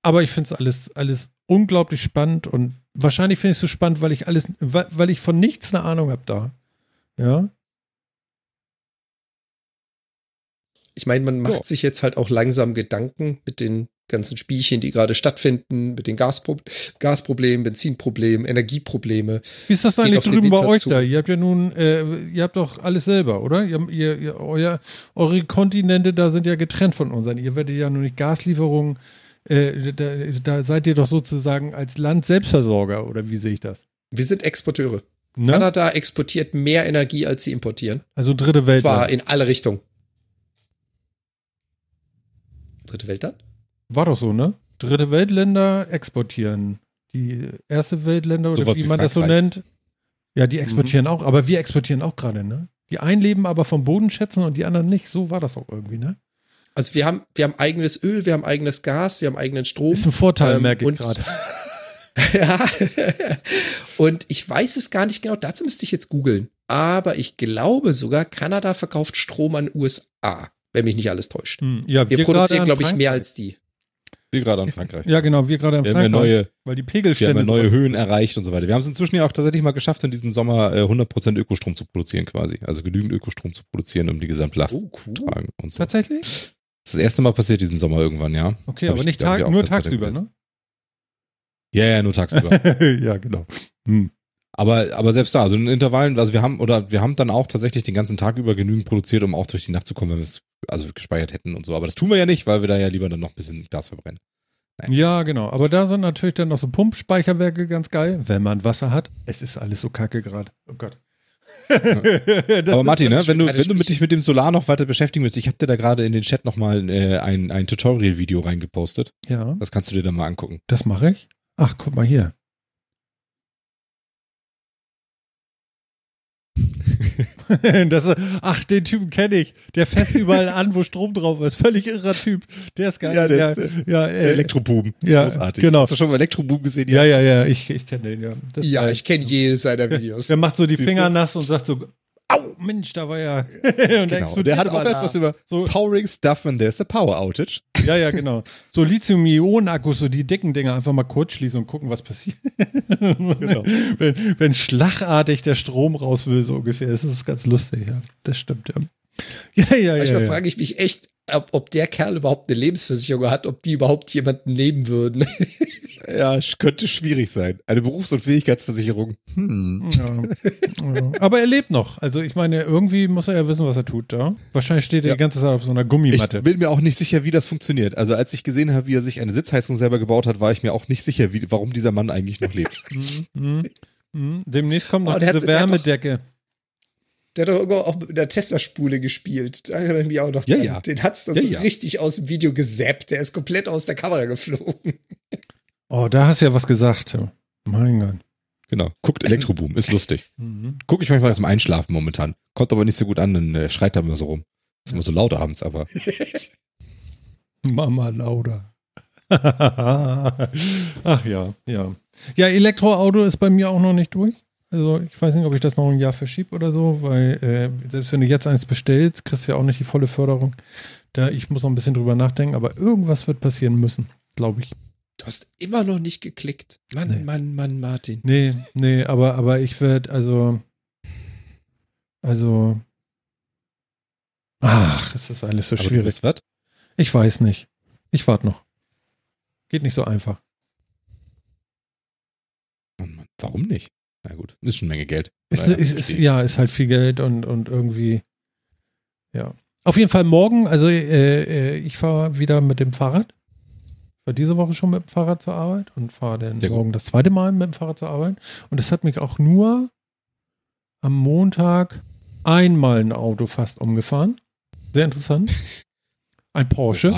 Aber ich finde es alles, alles unglaublich spannend und wahrscheinlich finde ich es so spannend, weil ich alles, weil, weil ich von nichts eine Ahnung habe da. Ja. Ich meine, man macht So. sich jetzt halt auch langsam Gedanken mit den ganzen Spielchen, die gerade stattfinden, mit den Gaspro Gasproblemen, Benzinproblemen, Energieprobleme. Wie ist das geht eigentlich drüben bei euch zu. da? Ihr habt ja nun, äh, ihr habt doch alles selber, oder? Ihr, ihr, ihr, euer, eure Kontinente da sind ja getrennt von unseren. Ihr werdet ja nur nicht Gaslieferungen, äh, da, da seid ihr doch sozusagen als Land Selbstversorger, oder wie sehe ich das? Wir sind Exporteure. Ne? Kanada exportiert mehr Energie, als sie importieren. Also dritte Welt. Zwar in alle Richtungen. Dritte Welt dann? War doch so, ne? Dritte Weltländer exportieren. Die erste Weltländer oder Sowas wie wie man das so Frankreich. nennt. Ja, die exportieren auch, aber wir exportieren auch gerade, ne? Die einen leben aber vom Boden schätzen und die anderen nicht. So war das auch irgendwie, ne? Also wir haben, wir haben eigenes Öl, wir haben eigenes Gas, wir haben eigenen Strom. Ist ein Vorteil, Ähm, merke ich gerade. <laughs> <laughs> Ja. Und ich weiß es gar nicht genau, dazu müsste ich jetzt googeln. Aber ich glaube sogar, Kanada verkauft Strom an USA, wenn mich nicht alles täuscht. Hm, ja, Wir gerade produzieren, an glaube ich, mehr Frankreich. als die. Wir gerade an Frankreich. Ja, genau, wir gerade in Wir haben Frankreich, neue, weil die wir Pegelstände haben ja neue Höhen erreicht und so weiter. Wir haben es inzwischen ja auch tatsächlich mal geschafft, in diesem Sommer äh, 100% Ökostrom zu produzieren quasi. Also genügend Ökostrom zu produzieren, um die Gesamtlast Oh, cool. zu tragen und so. Tatsächlich? Das ist das erste Mal passiert diesen Sommer irgendwann, ja. Okay, Hab aber ich, nicht tag, nur tagsüber, ne? Ja, ja, nur tagsüber. <laughs> ja, genau. Hm. aber, aber selbst da, also in Intervallen, also wir haben, oder wir haben dann auch tatsächlich den ganzen Tag über genügend produziert, um auch durch die Nacht zu kommen, wenn wir es also gespeichert hätten und so. Aber das tun wir ja nicht, weil wir da ja lieber dann noch ein bisschen Gas verbrennen. Ja, genau. Aber da sind natürlich dann noch so Pumpspeicherwerke ganz geil, wenn man Wasser hat. Es ist alles so kacke gerade. Oh Gott. <laughs> Aber Martin, ne, wenn du, wenn du mit dich mit dem Solar noch weiter beschäftigen willst, ich habe dir da gerade in den Chat nochmal äh, ein, ein Tutorial-Video reingepostet. Ja, Das kannst du dir dann mal angucken. das mache ich. Ach, guck mal hier. <laughs> das, ist- ach, den Typen kenne ich. Der fässt überall an, wo Strom drauf ist. Völlig irrer Typ. Der ist geil. Ja, der ja, ist, äh, ja, äh, Elektrobuben. Ist ja, großartig. genau. Hast du schon mal Elektrobuben gesehen? ja, ja, ja, ich, ich kenne den, ja. Das ist Ja, ich kenne jedes seiner Videos. Der macht so die Siehst Finger du? nass und sagt so, au, Mensch, da war ja. und Genau. <laughs> Und der hat auch etwas über So- Powering Stuff when there's a Power Outage. Ja, ja, genau. So Lithium-Ionen-Akkus, so die dicken Dinger, einfach mal kurz schließen und gucken, was passiert. <laughs> Genau. wenn, wenn schlagartig der Strom raus will, so ungefähr. Das ist ganz lustig, ja. Das stimmt, ja. Ja, ja, ja. Manchmal ja. frage ich mich echt, ob, ob der Kerl überhaupt eine Lebensversicherung hat, ob die überhaupt jemanden nehmen würden. <laughs> Ja, könnte schwierig sein. Eine Berufs- und Fähigkeitsversicherung. Hm. Ja. ja. Aber er lebt noch. Also ich meine, irgendwie muss er ja wissen, was er tut, ja. Wahrscheinlich steht er Ja. die ganze Zeit auf so einer Ich Gummimatte. bin mir auch nicht sicher, wie das funktioniert. Also als ich gesehen habe, wie er sich eine Sitzheizung selber gebaut hat, war ich mir auch nicht sicher, wie, warum dieser Mann eigentlich noch lebt. Mhm. <laughs> Mhm. Demnächst kommt noch Oh, der diese hat- der hat doch- Wärmedecke. Der hat doch irgendwo auch mit einer Tesla-Spule gespielt. Da erinnere ich mich auch noch Ja, dran. ja. Den hat's dann Ja, so ja. richtig aus dem Video gesappt. Der ist komplett aus der Kamera geflogen. Oh, da hast du ja was gesagt. Mein Gott. Genau. Guckt Elektroboom, ist lustig. Mhm. Guck ich manchmal zum Einschlafen momentan. Kommt aber nicht so gut an, dann äh, schreit er immer so rum. Ist immer so laut abends, aber <laughs> Mama Lauda. <laughs> Ach ja, ja. Ja, Elektroauto ist bei mir auch noch nicht durch. Also ich weiß nicht, ob ich das noch ein Jahr verschiebe oder so, weil äh, selbst wenn du jetzt eins bestellst, kriegst du ja auch nicht die volle Förderung. Da ich muss noch ein bisschen drüber nachdenken, aber irgendwas wird passieren müssen, glaube ich. Du hast immer noch nicht geklickt. Mann, Nee. Mann, Mann, Martin. Nee, nee, aber, aber ich werde, also, also, ach, es ist alles so aber du schwierig. wisst was? Ich weiß nicht. Ich warte noch. Geht nicht so einfach. Oh Mann, warum nicht? Na gut, ist schon eine Menge Geld. Ist, ist, ist, ja, ist halt viel Geld und, und irgendwie, ja. Auf jeden Fall morgen, also äh, äh, ich fahre wieder mit dem Fahrrad. Ich war diese Woche schon mit dem Fahrrad zur Arbeit und fahre dann Sehr gut. morgen das zweite Mal mit dem Fahrrad zur Arbeit. Und es hat mich auch nur am Montag einmal ein Auto fast umgefahren. Sehr interessant. <laughs> Ein Porsche.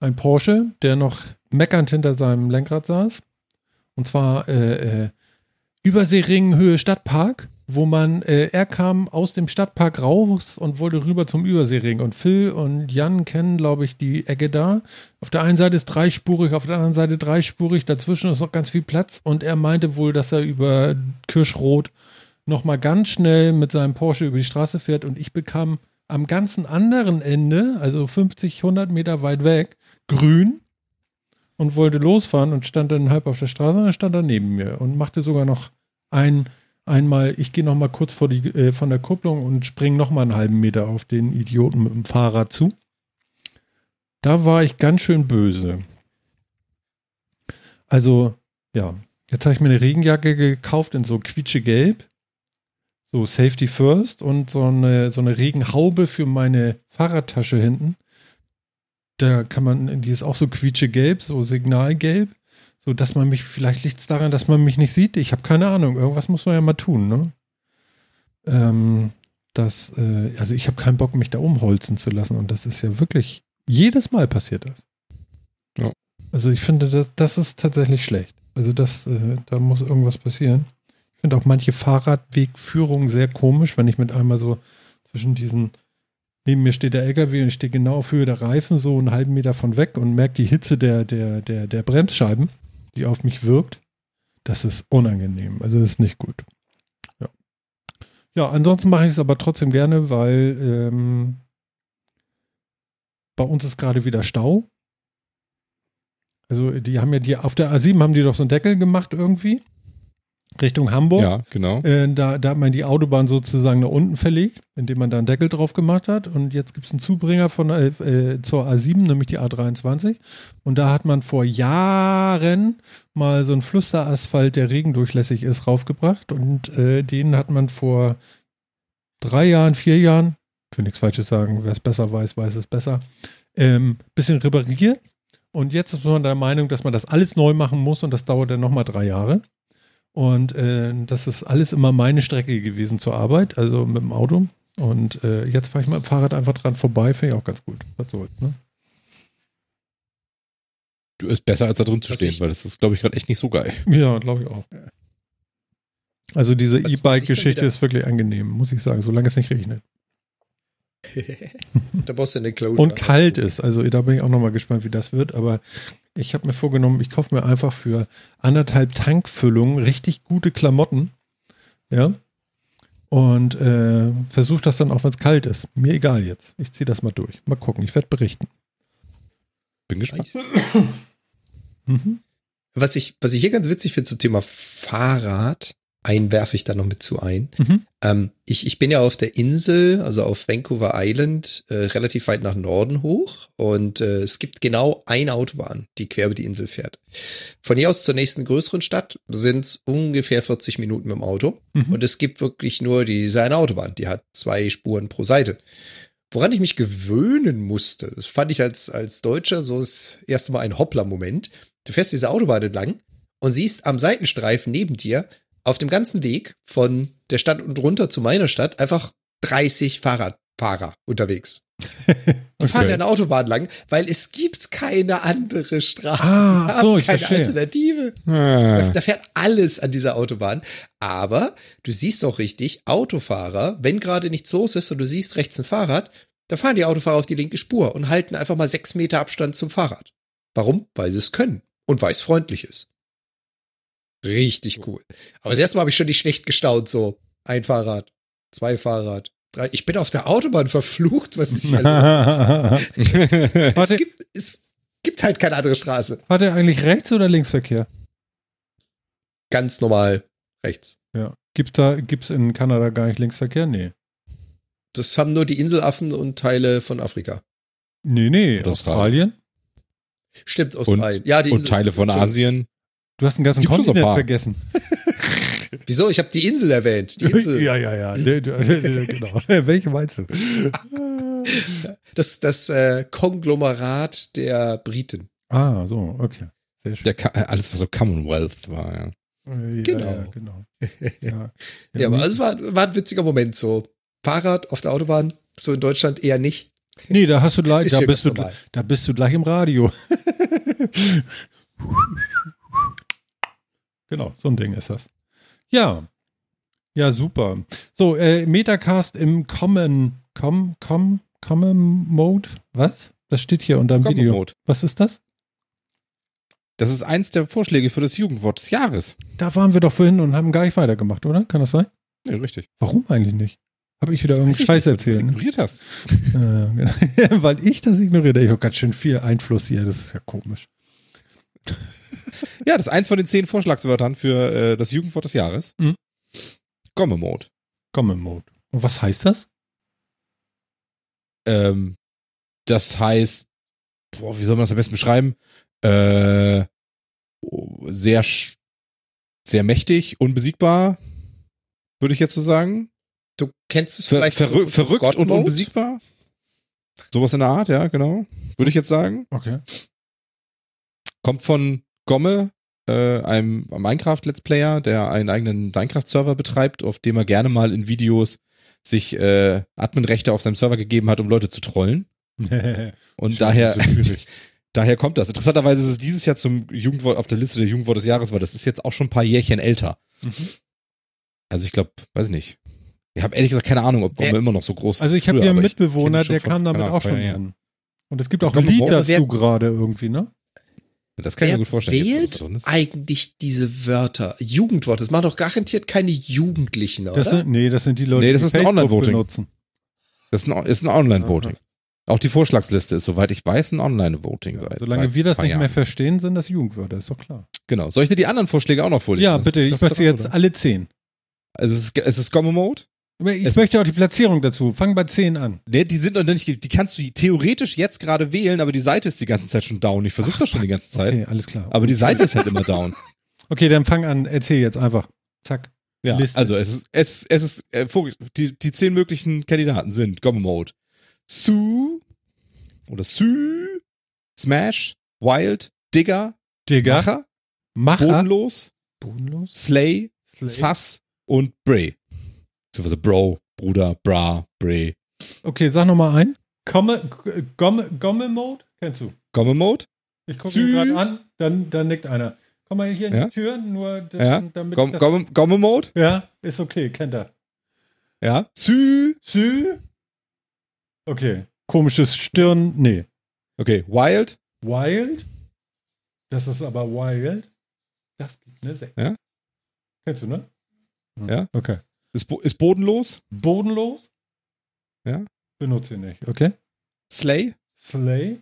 Ein Porsche, der noch meckernd hinter seinem Lenkrad saß. Und zwar äh, äh, Überseeringen Höhe Stadtpark, wo man, äh, er kam aus dem Stadtpark raus und wollte rüber zum Überseering. Und Phil und Jan kennen, glaube ich, die Ecke da. Auf der einen Seite ist dreispurig, auf der anderen Seite dreispurig, dazwischen ist noch ganz viel Platz. Und er meinte wohl, dass er über Kirschrot nochmal ganz schnell mit seinem Porsche über die Straße fährt. Und ich bekam am ganzen anderen Ende, also 50, 100 Meter weit weg, grün und wollte losfahren und stand dann halb auf der Straße und dann stand er neben mir und machte sogar noch ein, einmal, ich gehe noch mal kurz vor die, äh, von der Kupplung und springe noch mal einen halben Meter auf den Idioten mit dem Fahrrad zu. Da war ich ganz schön böse. Also, ja, jetzt habe ich mir eine Regenjacke gekauft in so quietschegelb. So Safety First und so eine, so eine Regenhaube für meine Fahrradtasche hinten. Da kann man, die ist auch so quietschegelb, so signalgelb, so dass man mich, vielleicht liegt es daran, dass man mich nicht sieht. Ich habe keine Ahnung, irgendwas muss man ja mal tun, ne? Ähm, das, äh, also ich habe keinen Bock, mich da umholzen zu lassen und das ist ja wirklich, jedes Mal passiert das. Ja. Also ich finde, das, das ist tatsächlich schlecht. Also das, äh, da muss irgendwas passieren. Ich finde auch manche Fahrradwegführungen sehr komisch, wenn ich mit einmal so zwischen diesen, neben mir steht der LKW und ich stehe genau auf Höhe der Reifen, so einen halben Meter von weg und merke die Hitze der, der, der, der Bremsscheiben, die auf mich wirkt. Das ist unangenehm. Also das ist nicht gut. Ja. Ja, ansonsten mache ich es aber trotzdem gerne, weil ähm, bei uns ist gerade wieder Stau. Also die haben ja die, auf der A7 haben die doch so einen Deckel gemacht irgendwie. Richtung Hamburg. Ja, genau. Äh, da, da hat man die Autobahn sozusagen nach unten verlegt, indem man da einen Deckel drauf gemacht hat. Und jetzt gibt es einen Zubringer von, äh, äh, zur A7, nämlich die A23. Und da hat man vor Jahren mal so einen Flüsterasphalt, der regendurchlässig ist, raufgebracht. Und äh, den hat man vor drei Jahren, vier Jahren, ich will nichts Falsches sagen, wer es besser weiß, weiß es besser, ähm, bisschen repariert. Und jetzt ist man der Meinung, dass man das alles neu machen muss und das dauert dann nochmal drei Jahre. Und äh, das ist alles immer meine Strecke gewesen zur Arbeit, also mit dem Auto. Und äh, jetzt fahre ich mit dem Fahrrad einfach dran vorbei, finde ich auch ganz gut. Was soll's, ne? Du ist besser als da drin zu Was stehen, ich- weil das ist, glaube ich, gerade echt nicht so geil. Ja, glaube ich auch. Also diese E-Bike-Geschichte ist wirklich angenehm, muss ich sagen, solange es nicht regnet. <laughs> da brauchst du eine Closure. Und kalt ist. Also da bin ich auch nochmal gespannt, wie das wird. Aber ich habe mir vorgenommen, ich kaufe mir einfach für anderthalb Tankfüllungen richtig gute Klamotten. Ja. Und äh, versuche das dann auch, wenn es kalt ist. Mir egal jetzt. Ich ziehe das mal durch. Mal gucken. Ich werde berichten. Bin gespannt. Nice. <clears throat> Mhm. Was ich, was ich hier ganz witzig finde zum Thema Fahrrad, einen werfe ich da noch mit zu ein. Mhm. Ähm, ich, ich bin ja auf der Insel, also auf Vancouver Island, äh, relativ weit nach Norden hoch und äh, es gibt genau eine Autobahn, die quer über die Insel fährt. Von hier aus zur nächsten größeren Stadt sind es ungefähr 40 Minuten mit dem Auto Mhm. und es gibt wirklich nur diese eine Autobahn, die hat zwei Spuren pro Seite. Woran ich mich gewöhnen musste, das fand ich als, als Deutscher so das erste Mal ein Hoppler-Moment. Du fährst diese Autobahn entlang und siehst am Seitenstreifen neben dir auf dem ganzen Weg von der Stadt und runter zu meiner Stadt einfach 30 Fahrradfahrer unterwegs. <laughs> Die fahren Okay. ja eine Autobahn lang, weil es gibt keine andere Straße. Ah, die so, ich keine verstehe. Alternative. Ah. Da fährt alles an dieser Autobahn. Aber du siehst auch richtig, Autofahrer, wenn gerade nichts los ist und du siehst rechts ein Fahrrad, da fahren die Autofahrer auf die linke Spur und halten einfach mal sechs Meter Abstand zum Fahrrad. Warum? Weil sie es können und weil es freundlich ist. Richtig cool. Aber das erste Mal habe ich schon nicht schlecht gestaunt, so ein Fahrrad, zwei Fahrrad, drei. Ich bin auf der Autobahn verflucht, was ist hier los? <laughs> Es gibt, es gibt halt keine andere Straße. war der eigentlich Rechts- oder Linksverkehr? Ganz normal rechts. Ja. Gibt da, gibt's in Kanada gar nicht Linksverkehr? Nee. Das haben nur die Inselaffen und Teile von Afrika. Nee, nee. Und Australien? Stimmt, Und, Australien. ja, die und Insel- Teile von Schon. Asien. Du hast einen ganzen Gibt so Kontinent paar. vergessen. <laughs> Wieso? Ich habe die Insel erwähnt. Die Insel. <laughs> ja, ja, ja. <laughs> Genau. Welche meinst du? Das, das äh, Konglomerat der Briten. Ah, so, okay. Sehr schön. Der, äh, alles, was so Commonwealth war, ja. Ja, Genau. Ja, genau. Ja, Ja, aber es war, war ein witziger Moment so. Fahrrad auf der Autobahn, so in Deutschland eher nicht. Nee, da hast du gleich, da bist, du, normal. da bist du gleich im Radio. Genau, so ein Ding ist das. Ja. Ja, super. So, äh, Metacast im Common, Com, Com, Common Mode. Was? Das steht hier unter dem Common Video. Mode. Was ist das? Das ist eins der Vorschläge für das Jugendwort des Jahres. Da waren wir doch vorhin und haben gar nicht weitergemacht, oder? Kann das sein? Ja, richtig. Warum eigentlich nicht? Habe ich wieder Das irgendeinen Scheiß nicht, weil du das erzählt? Ne? ignoriert hast. <laughs> Äh, genau. <laughs> Weil ich das ignoriere. Ich habe ganz schön viel Einfluss hier. Das ist ja komisch. Ja, das ist eins von den zehn Vorschlagswörtern für äh, das Jugendwort des Jahres. Mhm. Gomme Mode. Common Mode. Und was heißt das? Ähm, das heißt, boah, wie soll man das am besten beschreiben? Äh, sehr, sch- sehr mächtig, unbesiegbar, würde ich jetzt so sagen. Du kennst es Ver vielleicht verrü von verrückt und unbesiegbar. Sowas in der Art, ja, genau. Würde ich jetzt sagen. Okay. Kommt von Gomme, äh, einem Minecraft-Let's Player, der einen eigenen Minecraft-Server betreibt, auf dem er gerne mal in Videos sich äh, Adminrechte auf seinem Server gegeben hat, um Leute zu trollen. <laughs> Und daher, <laughs> daher kommt das. Interessanterweise ist es dieses Jahr zum Jugendwort auf der Liste der Jugendwort des Jahres, weil das ist jetzt auch schon ein paar Jährchen älter. Mhm. Also ich glaube, weiß ich nicht. Ich habe ehrlich gesagt keine Ahnung, ob Gomme Wer- immer noch so groß ist. Also ich habe hier einen Mitbewohner, der kam damit auch schon an. Und es gibt auch ein Lied dazu gerade irgendwie, ne? Das kann ich Wer mir gut vorstellen. jetzt, wählt es drin ist. eigentlich diese Wörter? Jugendworte. Das machen doch garantiert keine Jugendlichen, oder? Das sind, nee, das sind die Leute, Nee, das die ist ein Online-Voting. benutzen. Das ist ein, ist ein Online-Voting. Auch die Vorschlagsliste ist, soweit ich weiß, ein Online-Voting. Ja, seit- solange seit wir das nicht mehr verstehen, sind das Jugendwörter, ist doch klar. Genau. Soll ich dir die anderen Vorschläge auch noch vorlesen? Ja, Das- bitte, ich möchte jetzt oder? alle zehn. Also es ist, es ist Gomme Mode. Ich Es möchte auch die Platzierung dazu. Fang bei zehn an. Ne, die sind noch nicht, die kannst du theoretisch jetzt gerade wählen, aber die Seite ist die ganze Zeit schon down. Ich versuche das schon die ganze Zeit. Okay, alles klar. Aber die Seite ist halt immer down. <laughs> Okay, dann fang an, erzähl jetzt einfach. Zack. Ja, Liste. also es ist, es, es ist, äh, die, die zehn möglichen Kandidaten sind Gomme Mode, Sue oder Sue, Smash, Wild, Digger, Digga. Macher, Macher. Bodenlos, Bodenlos. Slay, Slay. Sass und Bray. Beziehungsweise Bro, Bruder, Bra, Bray. Okay, sag nochmal ein. Komme, Gomme, Gomme Mode? Kennst du? Gomme Mode, Ich gucke Sü. ihn gerade an, dann, dann nickt einer. Komm mal hier in Ja. die Tür, nur Ja. damit. Gomme, Gomme, Gomme Mode, ja, ist okay, kennt er. ja, Sue, Sü. Okay. Komisches Stirn, nee. okay, Wild, Wild. Das ist aber Wild. Das gibt eine 6. Ja. Kennst du, ne? Ja. Okay. Ist, bo ist bodenlos, Bodenlos? Ja. Benutze ich nicht. Okay. Slay, Slay?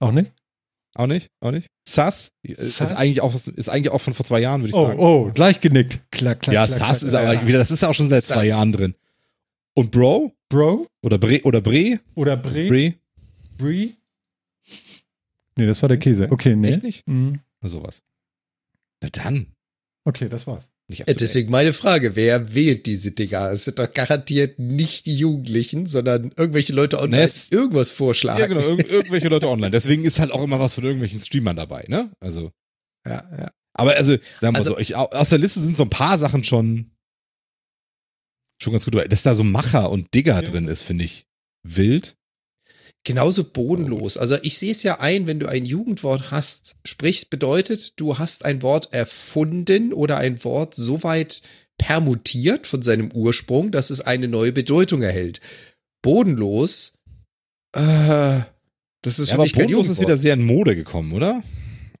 Auch nicht? auch nicht, auch nicht. Sass, ist, Sass? eigentlich auch, ist eigentlich auch von vor zwei Jahren, würde ich Oh, sagen. oh, gleich genickt. Klack, klack, ja, klack, Sass klack. ist aber Ja. wieder, das ist ja auch schon seit zwei Sass. Jahren drin. Und Bro Bro oder Bre oder Bre, oder Bre? Bre, Brie? Nee, das war der Käse. Okay, nee. echt nicht? Mhm. Na, sowas. Na dann, Okay, das war's. Date. deswegen meine Frage, wer wählt diese Dinger? Es sind doch garantiert nicht die Jugendlichen, sondern irgendwelche Leute online Nee, es- irgendwas vorschlagen. Ja, genau, irg irgendwelche Leute <laughs> online. Deswegen ist halt auch immer was von irgendwelchen Streamern dabei, ne? Also, Ja, ja. aber also, sagen wir mal Also- so, ich, au- aus der Liste sind so ein paar Sachen schon, schon ganz gut dabei. Dass da so Macher und Digger Ja. drin ist, finde ich wild. Genauso bodenlos. Also ich sehe es ja ein, wenn du ein Jugendwort hast, sprich bedeutet, du hast ein Wort erfunden oder ein Wort so weit permutiert von seinem Ursprung, dass es eine neue Bedeutung erhält. Bodenlos, äh, das ist Ja, aber bodenlos ist wieder sehr in Mode gekommen, oder?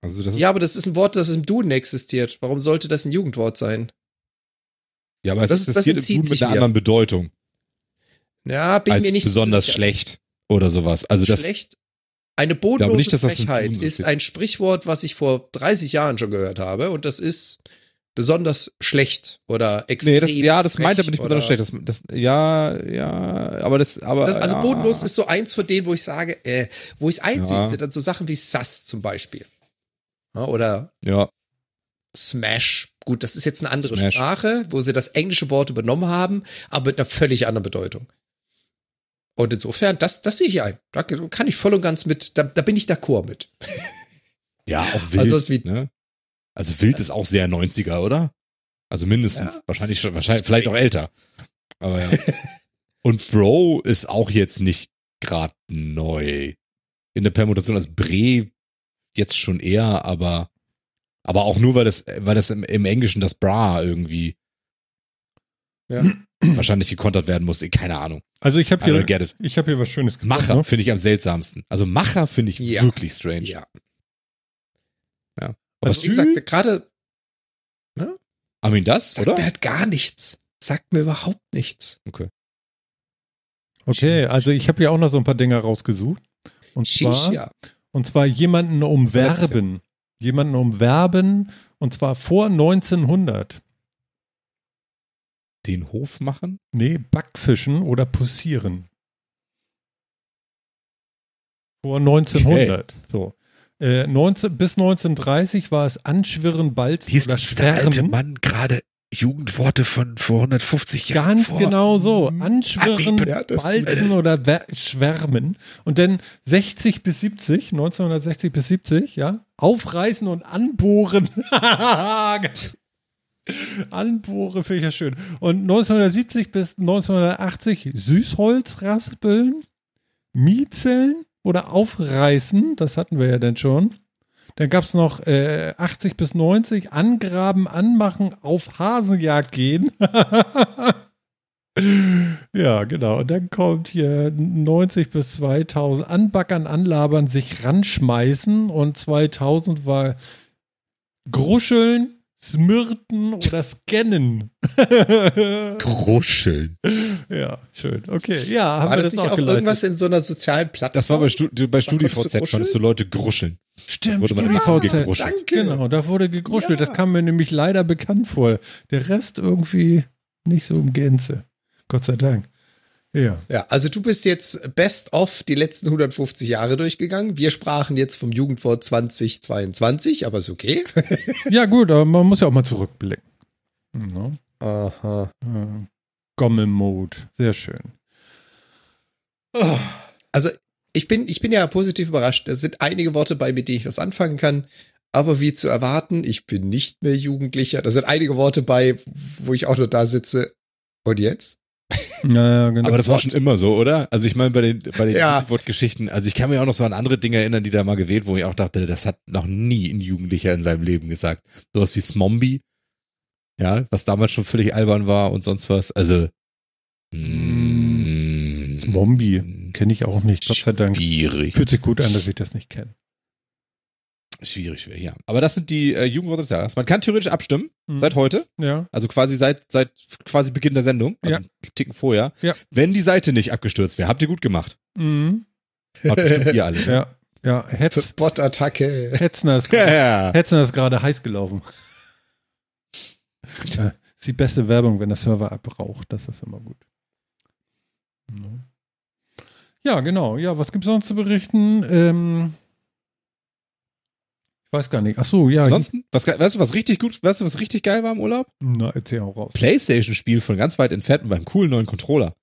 Also, das Ja, aber das ist ein Wort, das im Duden existiert. Warum sollte das ein Jugendwort sein? ja, aber es das- das existiert im entzieht Duden mit einer anderen Bedeutung. Ja, bin als mir nicht besonders sicher. schlecht oder sowas. Also, das, schlecht. Eine bodenlose nicht, ein Frechheit Duden ist ein Sprichwort, was ich vor 30 Jahren schon gehört habe und das ist besonders schlecht oder extrem nee, das, ja, das meint aber nicht besonders schlecht. Das, das, ja, ja, aber das, aber. Das, also ja. bodenlos ist so eins von denen, wo ich sage, äh, wo ich es einziehe, Ja. sind dann so Sachen wie Sass zum Beispiel. Ja, oder Ja, Smash. Gut, das ist jetzt eine andere Smash. Sprache, wo sie das englische Wort übernommen haben, aber mit einer völlig anderen Bedeutung. Und insofern, das, das sehe ich ein. Da kann ich voll und ganz mit, da, da bin ich d'accord mit. ja, auch wild. Also es ist wie- ne? Also wild ist auch sehr 90er, oder? Also mindestens. Ja. wahrscheinlich schon, wahrscheinlich, vielleicht auch älter. Aber ja. <laughs> Und Bro ist auch jetzt nicht gerade neu. In der Permutation als Bre jetzt schon eher, aber, aber auch nur, weil das, weil das im, im Englischen das Bra irgendwie Ja. <clears throat> wahrscheinlich gekontert werden muss. Keine Ahnung. Also ich habe hier, ich habe hier was Schönes gefunden. Macher Ne? finde ich am seltsamsten. Also Macher finde ich Ja. wirklich strange. Ja. Aber Also, wie Sü, gesagt, gerade I mean das, sagt oder? mir halt gar nichts. Sagt mir überhaupt nichts. Okay, also ich habe hier auch noch so ein paar Dinger rausgesucht. Und zwar, ja. und zwar jemanden umwerben. Jemanden umwerben und zwar vor 1900. Den Hof machen? Nee, Backfischen oder Pussieren. Vor 1900. So. Äh, 19, bis 1930 war es Anschwirren, Balzen Liest oder uns der alte Schwärmen. Mann gerade Jugendworte von vor 150 Jahren Ganz genau so. Anschwirren, Abieb. Ja, Balzen oder Schwärmen. Und dann 60 bis 70, 1960 bis 70, ja. Aufreißen und anbohren. <laughs> <laughs> Anbohre finde ich ja schön. Und 1970 bis 1980 Süßholz raspeln, Miezeln oder aufreißen. Das hatten wir ja dann schon. Dann gab es noch äh, 80 bis 90 angraben, anmachen, auf Hasenjagd gehen. <laughs> ja, genau. Und dann kommt hier 90 bis 2000 anbackern, anlabern, sich ranschmeißen. Und 2000 war gruscheln, Smirten oder Scannen. <laughs> Gruscheln. ja, schön. Okay, ja, haben War wir das das, nicht auch geleistet. irgendwas in so einer sozialen Plattform? Das war bei, Stu bei StudiVZ, konntest du Leute gruscheln. Stimmt, Wurde man StudiVZ. gegruschelt. Danke. Genau, da wurde gegruschelt. Ja. Das kam mir nämlich leider bekannt vor. Der Rest irgendwie nicht so im Gänze. Gott sei Dank. Ja. Ja, also du bist jetzt best of die letzten 150 Jahre durchgegangen. Wir sprachen jetzt vom Jugendwort 2022, aber ist okay. <laughs> Ja, gut, aber man muss ja auch mal zurückblicken. No. Aha. Äh, Gommel-Mode. Sehr schön. Ah, Also ich bin, ich bin ja positiv überrascht. Es sind einige Worte bei, mit denen ich was anfangen kann. Aber wie zu erwarten, ich bin nicht mehr Jugendlicher. Da sind einige Worte bei, wo ich auch nur da sitze. Und jetzt? Ja, ja, genau. Aber das war schon immer so, oder? Also ich meine, bei den, bei den Ja. Jugendwortgeschichten, also ich kann mir auch noch so an andere Dinge erinnern, die da mal gewählt, wo ich auch dachte, das hat noch nie ein Jugendlicher in seinem Leben gesagt. Sowas wie Smombi, ja, was damals schon völlig albern war und sonst was. Also, mm, Zombie. Kenne ich auch nicht, Gott sei Dank. Schwierig. Fühlt sich gut an, dass ich das nicht kenne. Schwierig, schwierig, ja. Aber das sind die äh, Jugendworte des Jahres. Man kann theoretisch abstimmen, Mhm. seit heute, Ja. also quasi seit, seit quasi Beginn der Sendung, also Ja. Ticken vorher. Ja. Wenn die Seite nicht abgestürzt wäre, habt ihr gut gemacht. Mhm. Habt bestimmt ihr alle. <laughs> Ja. Ja, Hetz, Bot-Attacke. Hetzner ist <laughs> Ja. Hetzner ist gerade heiß gelaufen. Ja, ist die beste Werbung, wenn der Server abbraucht. Das ist immer gut. Ja, genau. Ja, was gibt es sonst zu berichten? Ähm, weiß gar nicht. Ach so, ja. Ansonsten, was, weißt du, was richtig gut, weißt du, was richtig geil war im Urlaub? Na, erzähl auch raus. Playstation-Spiel von ganz weit entfernt mit einem coolen neuen Controller.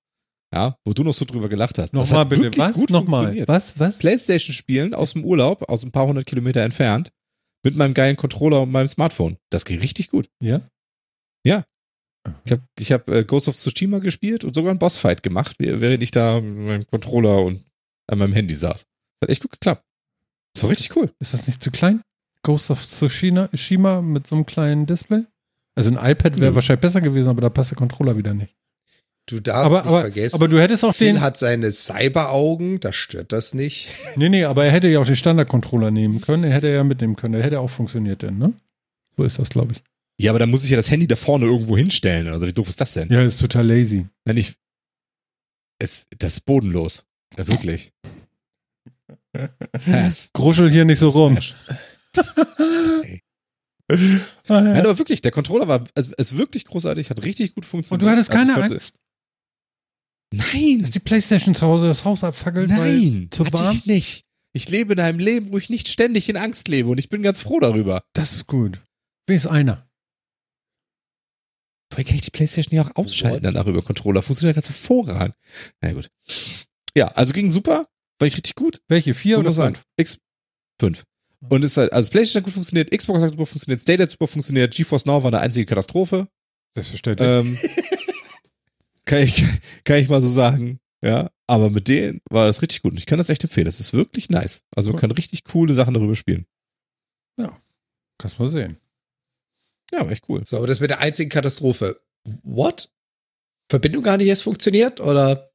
Ja, wo du noch so drüber gelacht hast. Nochmal bitte. Was? gut Nochmal. Was? Was? Playstation-Spielen aus dem Urlaub, aus ein paar hundert Kilometer entfernt, mit meinem geilen Controller und meinem Smartphone. Das ging richtig gut. Ja? Ich habe ich hab, äh, Ghost of Tsushima gespielt und sogar einen Bossfight gemacht, während ich da mit meinem Controller und an meinem Handy saß. Das hat echt gut geklappt. Das war richtig cool. Ist das nicht zu klein? Ghost of Tsushima Shima mit so einem kleinen Display? Also ein iPad wäre Nö. wahrscheinlich besser gewesen, aber da passt der Controller wieder nicht. Du darfst Aber, nicht aber, vergessen, aber du hättest auch Phil den. hat seine Cyberaugen, da stört das nicht. <laughs> Nee, nee, aber er hätte ja auch den Standard-Controller nehmen können. Er hätte ja mitnehmen können. Der hätte auch funktioniert denn, ne? So ist das, glaube ich. Ja, aber dann muss ich ja das Handy da vorne irgendwo hinstellen. Also wie doof ist das denn? Ja, das ist total lazy. Wenn ich. Es, das ist bodenlos. Ja, wirklich. <laughs> Gruschel hier nicht so rum. Smash. Ah, Nein, ja. aber wirklich, der Controller war es ist wirklich großartig, hat richtig gut Und funktioniert. du hattest Also keine konnte- Angst, Nein, dass die Playstation zu Hause das Haus abfackelt, weil nein, zu hatte warm? ich nicht. Ich lebe in einem Leben, wo ich nicht ständig in Angst lebe und ich bin ganz froh darüber. das ist gut. Wer ist einer? Vorher kann ich die Playstation ja auch ausschalten danach über Controller. Funktioniert ganz hervorragend. Na gut. Ja, also ging super, war ich richtig gut. Welche? Vier oder fünf? X 5. Und es ist halt, also PlayStation hat gut funktioniert, Xbox hat super funktioniert, Stadia hat super funktioniert, GeForce Now war eine einzige Katastrophe. Selbstverständlich. Ähm, <laughs> kann, ich, kann ich mal so sagen. Ja, aber mit denen war das richtig gut. Und ich kann das echt empfehlen. Das ist wirklich nice. Also man Cool. kann richtig coole Sachen darüber spielen. Kannst mal sehen. Ja, war echt cool. So, aber das mit der einzigen Katastrophe. What? Verbindung gar nicht erst funktioniert? Oder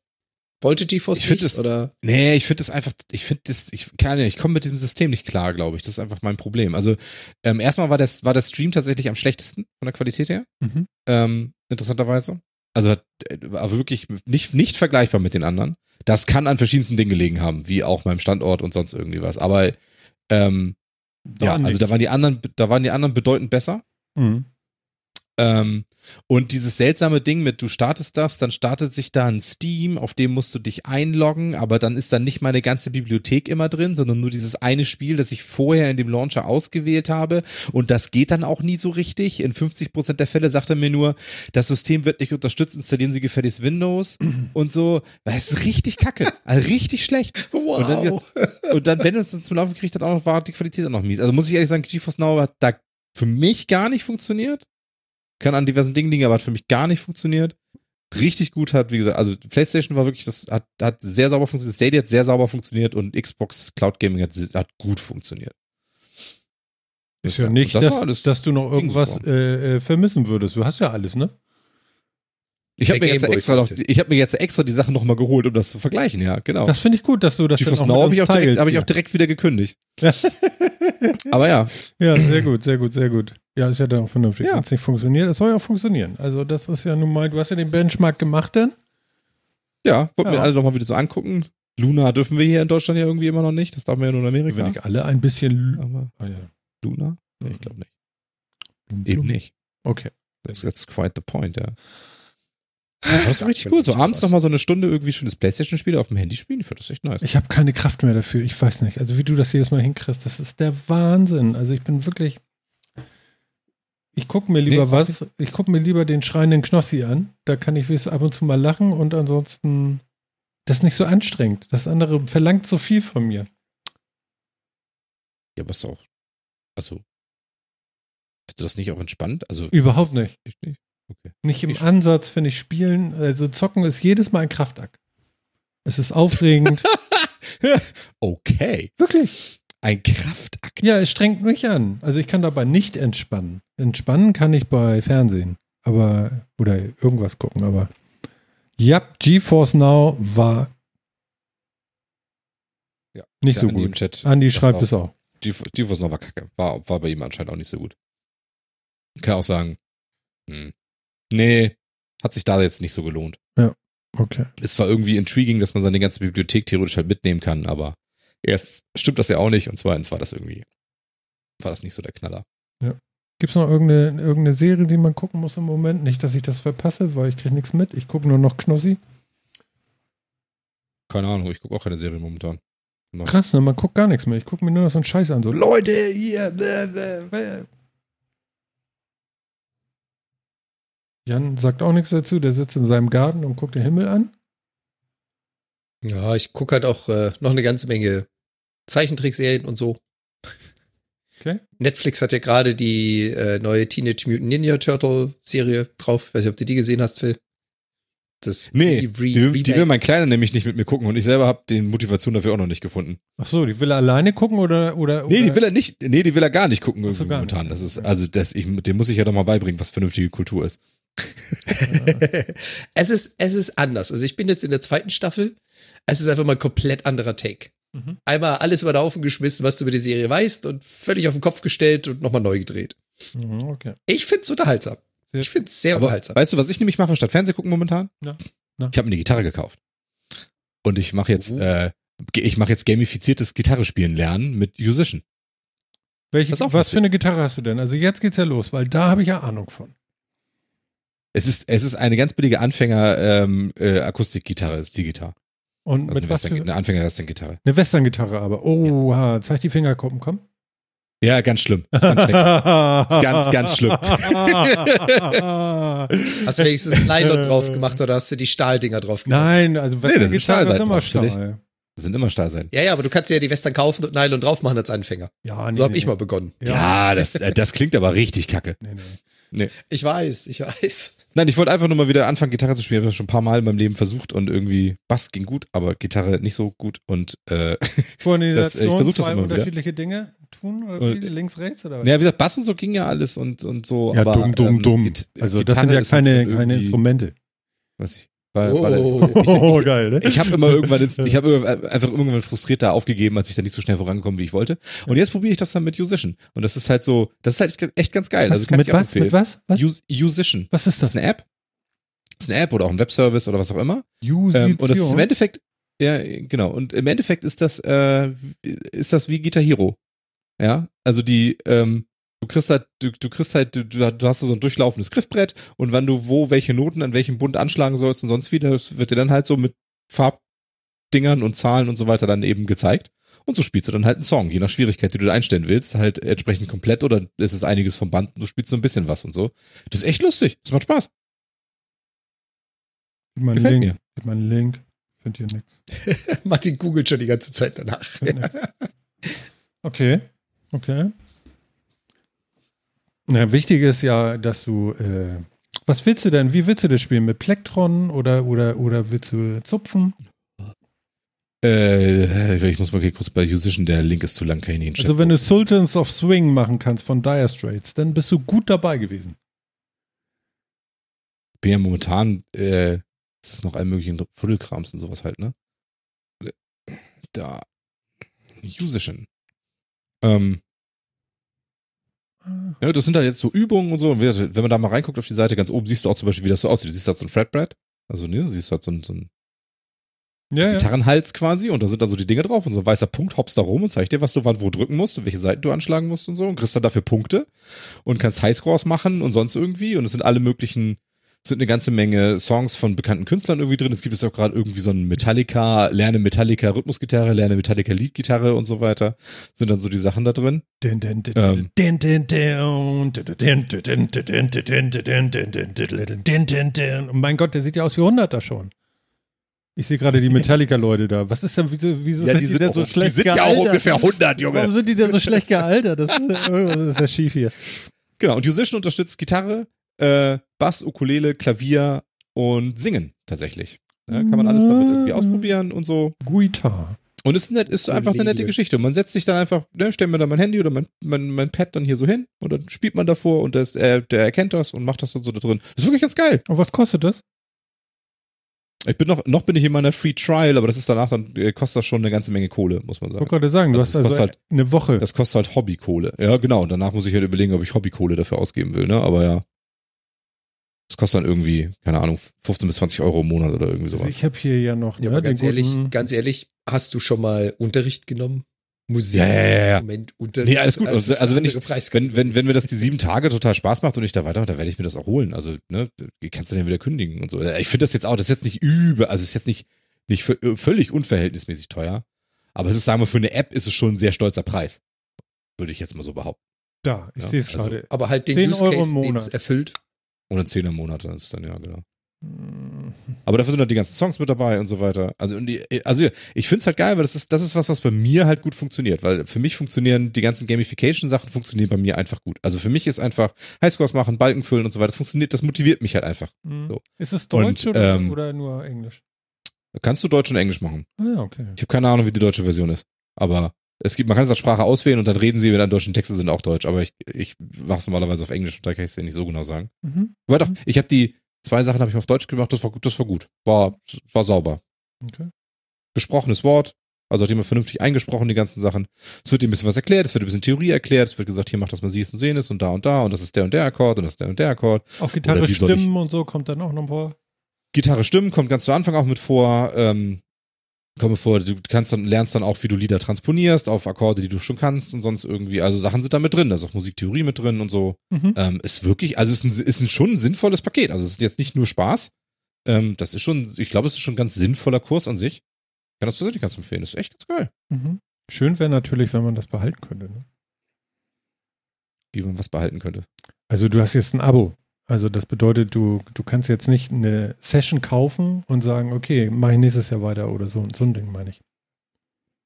wollte GeForce Ich nicht? es- Oder? Nee, ich finde das einfach, ich finde das, ich kann nicht, ich komme mit diesem System nicht klar, glaube ich. Das ist einfach mein Problem. Also, ähm, erstmal war das, war der Stream tatsächlich am schlechtesten von der Qualität her. Mhm. Ähm, interessanterweise. Also, hat, äh, aber wirklich nicht, nicht vergleichbar mit den anderen. Das kann an verschiedensten Dingen gelegen haben, wie auch meinem Standort und sonst irgendwie was. Aber, ähm, ja, also da waren die anderen, da waren die anderen bedeutend besser. Mhm. Ähm, und dieses seltsame Ding mit, du startest das, dann startet sich da ein Steam, auf dem musst du dich einloggen, aber dann ist dann nicht meine ganze Bibliothek immer drin, sondern nur dieses eine Spiel, das ich vorher in dem Launcher ausgewählt habe. Und das geht dann auch nie so richtig. In 50% der Fälle sagt er mir nur, das System wird nicht unterstützt, installieren Sie gefälligst Windows <clears throat> und so. Das ist richtig kacke, also richtig schlecht. Wow. Und dann, und dann, wenn es dann zum Laufen gekriegt hat, auch noch, war die Qualität auch noch mies. Also muss ich ehrlich sagen, GeForce Now hat da für mich gar nicht funktioniert. Kann an diversen Dingen liegen, aber hat für mich gar nicht funktioniert. Richtig gut hat, wie gesagt, also PlayStation war wirklich, das hat, hat sehr sauber funktioniert, Stadia hat sehr sauber funktioniert und Xbox Cloud Gaming hat, hat gut funktioniert. Ist ja nicht, das dass, dass du noch irgendwas äh, äh, vermissen würdest. Du hast ja alles, ne? Ich habe mir jetzt extra noch, ich habe mir jetzt extra die Sachen nochmal geholt, um das zu vergleichen, ja, genau. Das finde ich gut, dass du das GeForce Now habe ich, auch direkt- teilst hab ich auch direkt wieder gekündigt. <laughs> Aber ja, Ja, sehr gut, sehr gut, sehr gut. Ja, ist ja dann auch vernünftig. Ja. Wenn es nicht funktioniert, es soll ja auch funktionieren. Also das ist ja nun mal, du hast ja den Benchmark gemacht dann. ja, wollten wir Ja. alle noch mal wieder so angucken. Luna dürfen wir hier in Deutschland ja irgendwie immer noch nicht. Das darf man ja nur in Wenn Amerika. ich alle ein bisschen... Aber Ah, ja. Luna? Nee, ich glaube nicht. Eben nicht. Okay. That's, that's quite the point, ja. Das ist richtig cool. So abends was. noch mal so eine Stunde irgendwie schönes Playstation-Spiel auf dem Handy spielen. Ich finde das echt nice. Ich habe keine Kraft mehr dafür. Ich weiß nicht. Also wie du das jedes Mal hinkriegst, das ist der Wahnsinn. Also ich bin wirklich. Ich gucke mir lieber Nee, was. Ich gucke mir lieber den schreienden Knossi an. Da kann ich ab und zu mal lachen und ansonsten. Das ist nicht so anstrengend. Das andere verlangt so viel von mir. Ja, aber ist auch. Also. Findest du das nicht auch entspannt? Also, Überhaupt nicht. nicht. Okay. Nicht im Ich- Ansatz finde ich Spielen. Also zocken ist jedes Mal ein Kraftakt. Es ist aufregend. <laughs> okay. Wirklich. Ein Kraftakt. Ja, es strengt mich an. Also ich kann dabei nicht entspannen. Entspannen kann ich bei Fernsehen. Aber, oder irgendwas gucken, aber. Ja, GeForce Now war Ja. nicht so Andi im gut. Chat Andi sagt schreibt auch, es auch. Gef- GeForce Now war kacke. War, war bei ihm anscheinend auch nicht so gut. Kann auch sagen, hm, nee, hat sich da jetzt nicht so gelohnt. Okay. Es war irgendwie intriguing, dass man seine ganze Bibliothek theoretisch halt mitnehmen kann, aber erst stimmt das ja auch nicht und zweitens war das irgendwie, war das nicht so der Knaller. Gibt es noch irgendeine, irgendeine Serie, die man gucken muss im Moment? Nicht, dass ich das verpasse, weil ich kriege nichts mit. Ich gucke nur noch Knossi. Keine Ahnung, ich gucke auch keine Serie momentan. Krass, ne? Man guckt gar nichts mehr. Ich gucke mir nur noch so einen Scheiß an. So, Leute, hier. Bäh, bäh, bäh. Jan sagt auch nichts dazu. Der sitzt in seinem Garten und guckt den Himmel an. Ja, ich gucke halt auch äh, noch eine ganze Menge Zeichentrickserien und so. Okay. Netflix hat ja gerade die äh, neue Teenage Mutant Ninja Turtle Serie drauf. Weiß nicht, ob du die gesehen hast, Phil. Das Nee, Re- Re- Die, will- die will mein Kleiner nämlich nicht mit mir gucken und ich selber habe die Motivation dafür auch noch nicht gefunden. Ach so, die will er alleine gucken oder. oder Nee, oder? die will er nicht, nee, die will er gar nicht gucken so, irgendwie gar nicht. momentan. Das ist, also das, ich, dem muss ich ja doch mal beibringen, was vernünftige Kultur ist. <laughs> es ist, es ist anders. Also ich bin jetzt in der zweiten Staffel. Es ist einfach mal ein komplett anderer Take. Mhm. Einmal alles über den Haufen geschmissen, was du über die Serie weißt und völlig auf den Kopf gestellt und nochmal neu gedreht. Mhm, Okay. Ich find's unterhaltsam. Sehr Ich find's sehr Aber unterhaltsam. weißt du, was ich nämlich mache statt Fernseh gucken momentan? Ja. Ja. Ich habe mir eine Gitarre gekauft. Und ich mache jetzt, Oh. äh, ich mache jetzt gamifiziertes Gitarre spielen lernen mit Musician. Welche, was lustig. für eine Gitarre hast du denn? Also jetzt geht's ja los, weil da habe ich ja Ahnung von. Es ist, es ist eine ganz billige Anfänger ähm, äh, ist die Gitarre. Und Also mit eine, was Western, für, eine Anfänger-Western-Gitarre. eine Western-Gitarre aber. Oha, zeig die Fingerkuppen, komm. Ja, ganz schlimm. Ist ganz ist ganz, ganz schlimm. <laughs> Hast du wenigstens Nylon drauf gemacht oder hast du die Stahldinger drauf gemacht? Nein, also das ist Western-Gitarre ist Stahlseiten immer drauf, natürlich. Stahl. Das sind immer Stahlseiten. Ja, ja, aber du kannst ja die Western kaufen und Nylon drauf machen als Anfänger. Ja, nee, So hab nee, ich mal begonnen. Ja, das, äh, das klingt aber richtig kacke. Nee, nee. Ich weiß, ich weiß. Nein, ich wollte einfach nur mal wieder anfangen, Gitarre zu spielen. Ich habe das schon ein paar Mal in meinem Leben versucht und irgendwie Bass ging gut, aber Gitarre nicht so gut. Und äh, <laughs> Das- ich versuch das zwei immer wieder. unterschiedliche Dinge tun oder Und- wie? links, rechts oder was? ja, wie gesagt, Bass und so ging ja alles und, und so. ja, aber, dumm, dumm, ähm, dumm. Also das Gitarre sind ja dann keine, keine Instrumente. Weiß ich. Weil, Oh. <laughs> weil, Oh, geil, ne? ich habe immer irgendwann, ins, ich habe <laughs> einfach irgendwann frustriert da aufgegeben, als ich da nicht so schnell vorangekommen, wie ich wollte. Und jetzt probiere ich das dann mit Musician. Und das ist halt so, das ist halt echt ganz geil. Also Was, kann mit ich was? empfehlen. Mit was? was? Musician. Was ist Das das? ist eine App. Das ist eine App oder auch ein Webservice oder was auch immer. Ähm, und das ist im Endeffekt, ja, genau. Und im Endeffekt ist das, äh, ist das wie Guitar Hero. Ja, also die, ähm, du kriegst halt, du, du kriegst halt, du, du hast so ein durchlaufendes Griffbrett und wann du wo welche Noten an welchem Bund anschlagen sollst und sonst wie, das wird dir dann halt so mit Farbdingern und Zahlen und so weiter dann eben gezeigt. Und so spielst du dann halt einen Song, je nach Schwierigkeit, die du da einstellen willst, halt entsprechend komplett oder ist es einiges vom Band und du spielst so ein bisschen was und so. Das ist echt lustig. Das macht Spaß. Gib mal einen gefällt Link. mir. Gib mal einen Link. Find hier nichts. <laughs> Martin googelt schon die ganze Zeit danach. Okay, okay. Na, wichtig ist ja, dass du, äh, was willst du denn, wie willst du das spielen? Mit Plektron oder, oder, oder willst du zupfen? Äh, ich muss mal kurz bei Musician, der Link ist zu lang, kann ich nicht Also wenn du. Sultans of Swing machen kannst von Dire Straits, dann bist du gut dabei gewesen. bin ja momentan, äh, ist das noch all möglichen Fuddelkrams und sowas halt, ne? Da. Musician. Ähm, ja, das sind halt jetzt so Übungen und so. Und wenn man da mal reinguckt auf die Seite, ganz oben siehst du auch zum Beispiel, wie das so aussieht. Du siehst halt so ein Fretbrett. Also, ne, du siehst halt so ein, so ein Ja. Gitarrenhals quasi und da sind dann so die Dinge drauf und so ein weißer Punkt hoppst da rum und zeigt dir, was du wann wo drücken musst und welche Seiten du anschlagen musst und so und kriegst dann dafür Punkte und kannst Highscores machen und sonst irgendwie und es sind alle möglichen, sind eine ganze Menge Songs von bekannten Künstlern irgendwie drin. Es gibt jetzt auch gerade irgendwie so einen Metallica, lerne Metallica Rhythmusgitarre, lerne Metallica Leadgitarre und so weiter. Sind dann so die Sachen da drin. Mein Gott, der sieht ja aus wie 100er schon. Ich sehe gerade die Metallica-Leute da. Was ist denn, wieso, wieso ja, sind die, sind die denn so auch, schlecht gealtert? Die sind gealtert? ja auch ungefähr 100, Junge. Warum sind die denn so schlecht gealtert? Das ist, das ist ja schief hier. Genau, und Musician unterstützt Gitarre, äh, Bass, Ukulele, Klavier und Singen tatsächlich. Ja, kann man alles damit irgendwie ausprobieren und so. Guitar. Und ist nett, ist einfach eine nette. Geschichte. Und man setzt sich dann einfach, ne, stellt mir dann mein Handy oder mein, mein, mein Pad dann hier so hin und dann spielt man davor und das, äh, der erkennt das und macht das dann so da drin. Das ist wirklich ganz geil. Und was kostet das? Ich bin noch, noch bin ich in meiner Free Trial, aber das ist danach dann, äh, kostet das schon eine ganze Menge Kohle, muss man Ich sagen. wollte gerade sagen, du Also hast das also kostet eine Woche. Das kostet halt Hobbykohle. Ja, genau. Und danach muss ich halt überlegen, ob ich Hobbykohle dafür ausgeben will, ne? Aber ja. Das kostet dann irgendwie, keine Ahnung, 15 bis 20 Euro im Monat oder irgendwie Also sowas. ich habe hier ja noch Ja, ne, aber ganz ehrlich, guten- ganz ehrlich, hast du schon mal Unterricht genommen? Musik, Ja, ja, ja. Instrument, Unterricht. Nee, alles gut. Ist Also, wenn ich-. Wenn, wenn, wenn mir das die sieben Tage total Spaß macht und ich da weitermache, dann werde ich mir das auch holen. Also, ne, kannst du denn wieder kündigen und so. Ich finde das jetzt auch, das ist jetzt nicht über, also es ist jetzt nicht, nicht vö- völlig unverhältnismäßig teuer. Aber es ist, sagen wir, für eine App ist es schon ein sehr stolzer Preis. Würde ich jetzt mal so behaupten. da, ich Ja, sehe es also- gerade. aber halt den 10 Use Case, den es erfüllt. Oder 10 im Monat, das ist dann, ja, genau. Hm, Aber dafür sind halt die ganzen Songs mit dabei und so weiter. Also, und die, also ich finde es halt geil, weil das ist, das ist was, was bei mir halt gut funktioniert. Weil für mich funktionieren die ganzen Gamification-Sachen funktionieren bei mir einfach gut. Also für mich ist einfach Highscores machen, Balken füllen und so weiter. Das funktioniert, das motiviert mich halt einfach. hm. So. Ist es Deutsch Und, oder, ähm, oder nur Englisch? Kannst du Deutsch und Englisch machen. Ah, ja, okay. Ich habe keine Ahnung, wie die deutsche Version ist. Aber es gibt, man kann es als Sprache auswählen und dann reden sie, wenn dann deutschen Texte sind, auch Deutsch. Aber ich, ich mache es normalerweise auf Englisch und da kann ich es dir nicht so genau sagen. Mhm. Aber doch, ich habe die zwei Sachen habe ich auf Deutsch gemacht, das war gut, das war gut. War, war sauber. okay. gesprochenes Wort. Also hat jemand vernünftig eingesprochen, die ganzen Sachen. Es wird dir ein bisschen was erklärt, es wird ein bisschen Theorie erklärt, es wird gesagt, hier macht das mal siehst und jenes und da und da und das ist der und der Akkord und das ist der und der Akkord. Auch Gitarre, Stimmen und so kommt dann auch noch vor. Gitarre stimmen kommt ganz zu Anfang auch mit vor. Ähm, komme vor, du kannst dann, lernst dann auch, wie du Lieder transponierst auf Akkorde, die du schon kannst und sonst irgendwie. Also Sachen sind da mit drin, da ist auch Musiktheorie mit drin und so. Mhm. Ähm, ist wirklich, also ist, ein, ist ein, schon ein sinnvolles Paket. Also es ist jetzt nicht nur Spaß. Ähm, das ist schon, ich glaube, es ist schon ein ganz sinnvoller Kurs an sich. Ich kann das tatsächlich ganz empfehlen. Das ist echt ganz geil. Mhm. Schön wäre natürlich, wenn man das behalten könnte. Ne? Wie man was behalten könnte. Also du hast jetzt ein Abo. Also das bedeutet, du, du kannst jetzt nicht eine Session kaufen und sagen, okay, mache ich nächstes Jahr weiter oder so. So ein Ding meine ich.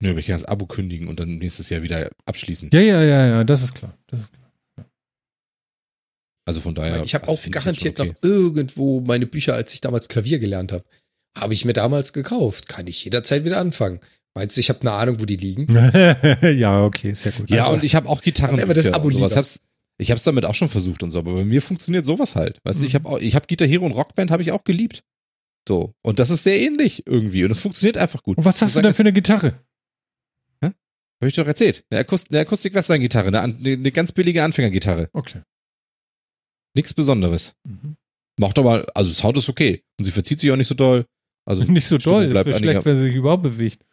Nö, aber ich kann das Abo kündigen und dann nächstes Jahr wieder abschließen. Ja, ja, ja, ja, das ist klar. Das ist klar. Also von daher. ich habe also auch garantiert schon noch irgendwo meine Bücher, als ich damals Klavier gelernt habe. Habe ich mir damals gekauft. Kann ich jederzeit wieder anfangen. Meinst du, ich habe eine Ahnung, wo die liegen? <laughs> ja, okay, sehr gut. Ja, Also, und ich habe auch Gitarren. aber das Abo sowas. Hab's, ich habe es damit auch schon versucht und so, aber bei mir funktioniert sowas halt. Weißt du, ich Mhm. habe auch, ich habe Guitar Hero und Rockband habe ich auch geliebt. So. Und das ist sehr ähnlich irgendwie. Und es funktioniert einfach gut. Und was hast du denn für eine Gitarre? Habe ich doch erzählt. Eine, Akust eine Akustik-Western-Gitarre, eine, eine, eine ganz billige Anfängergitarre. Okay. Nichts Besonderes. Mhm. Macht aber, also Sound ist okay. Und sie verzieht sich auch nicht so doll. Also <laughs> Nicht so. Es bleibt schlecht, wenn sie sich überhaupt bewegt.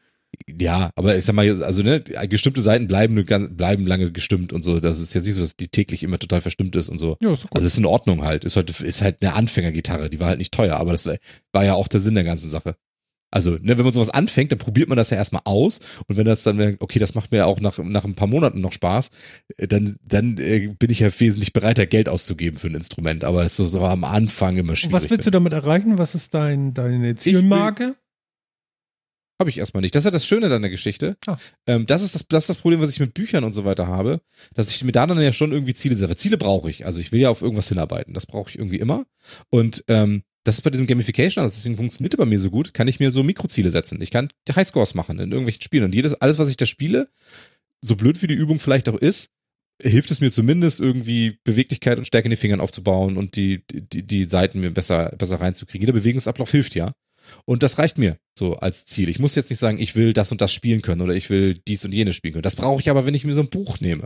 Ja, aber ich sag mal, also ne, gestimmte Seiten bleiben, bleiben lange gestimmt und so. Das ist jetzt nicht so, dass die täglich immer total verstimmt ist und so. Ja, ist gut. Also ist in Ordnung halt. Ist halt, ist halt eine Anfängergitarre, die war halt nicht teuer, aber das war ja auch der Sinn der ganzen Sache. Also, ne, wenn man sowas anfängt, dann probiert man das ja erstmal aus und wenn das dann, okay, das macht mir auch nach, nach ein paar Monaten noch Spaß, dann, dann äh, bin ich ja wesentlich bereiter, Geld auszugeben für ein Instrument, aber es ist so, so am Anfang immer Und schwierig. was willst du damit erreichen? Was ist dein, deine Zielmarke? Habe ich erstmal nicht. Das ist ja das Schöne an der Geschichte. Ah. Ähm, das, ist das, das ist das Problem, was ich mit Büchern und so weiter habe, dass ich mir da dann ja schon irgendwie Ziele setze. Ziele brauche ich. Also ich will ja auf irgendwas hinarbeiten. Das brauche ich irgendwie immer. Und ähm, das ist bei diesem Gamification, also deswegen funktioniert bei mir so gut, kann ich mir so Mikroziele setzen. Ich kann Highscores machen in irgendwelchen Spielen. Und jedes, alles, was ich da spiele, so blöd wie die Übung vielleicht auch ist, hilft es mir zumindest irgendwie Beweglichkeit und Stärke in den Fingern aufzubauen und die, die, die Seiten mir besser, besser reinzukriegen. Jeder Bewegungsablauf hilft ja. Und das reicht mir so als Ziel. Ich muss jetzt nicht sagen, ich will das und das spielen können oder ich will dies und jenes spielen können. Das brauche ich aber, wenn ich mir so ein Buch nehme.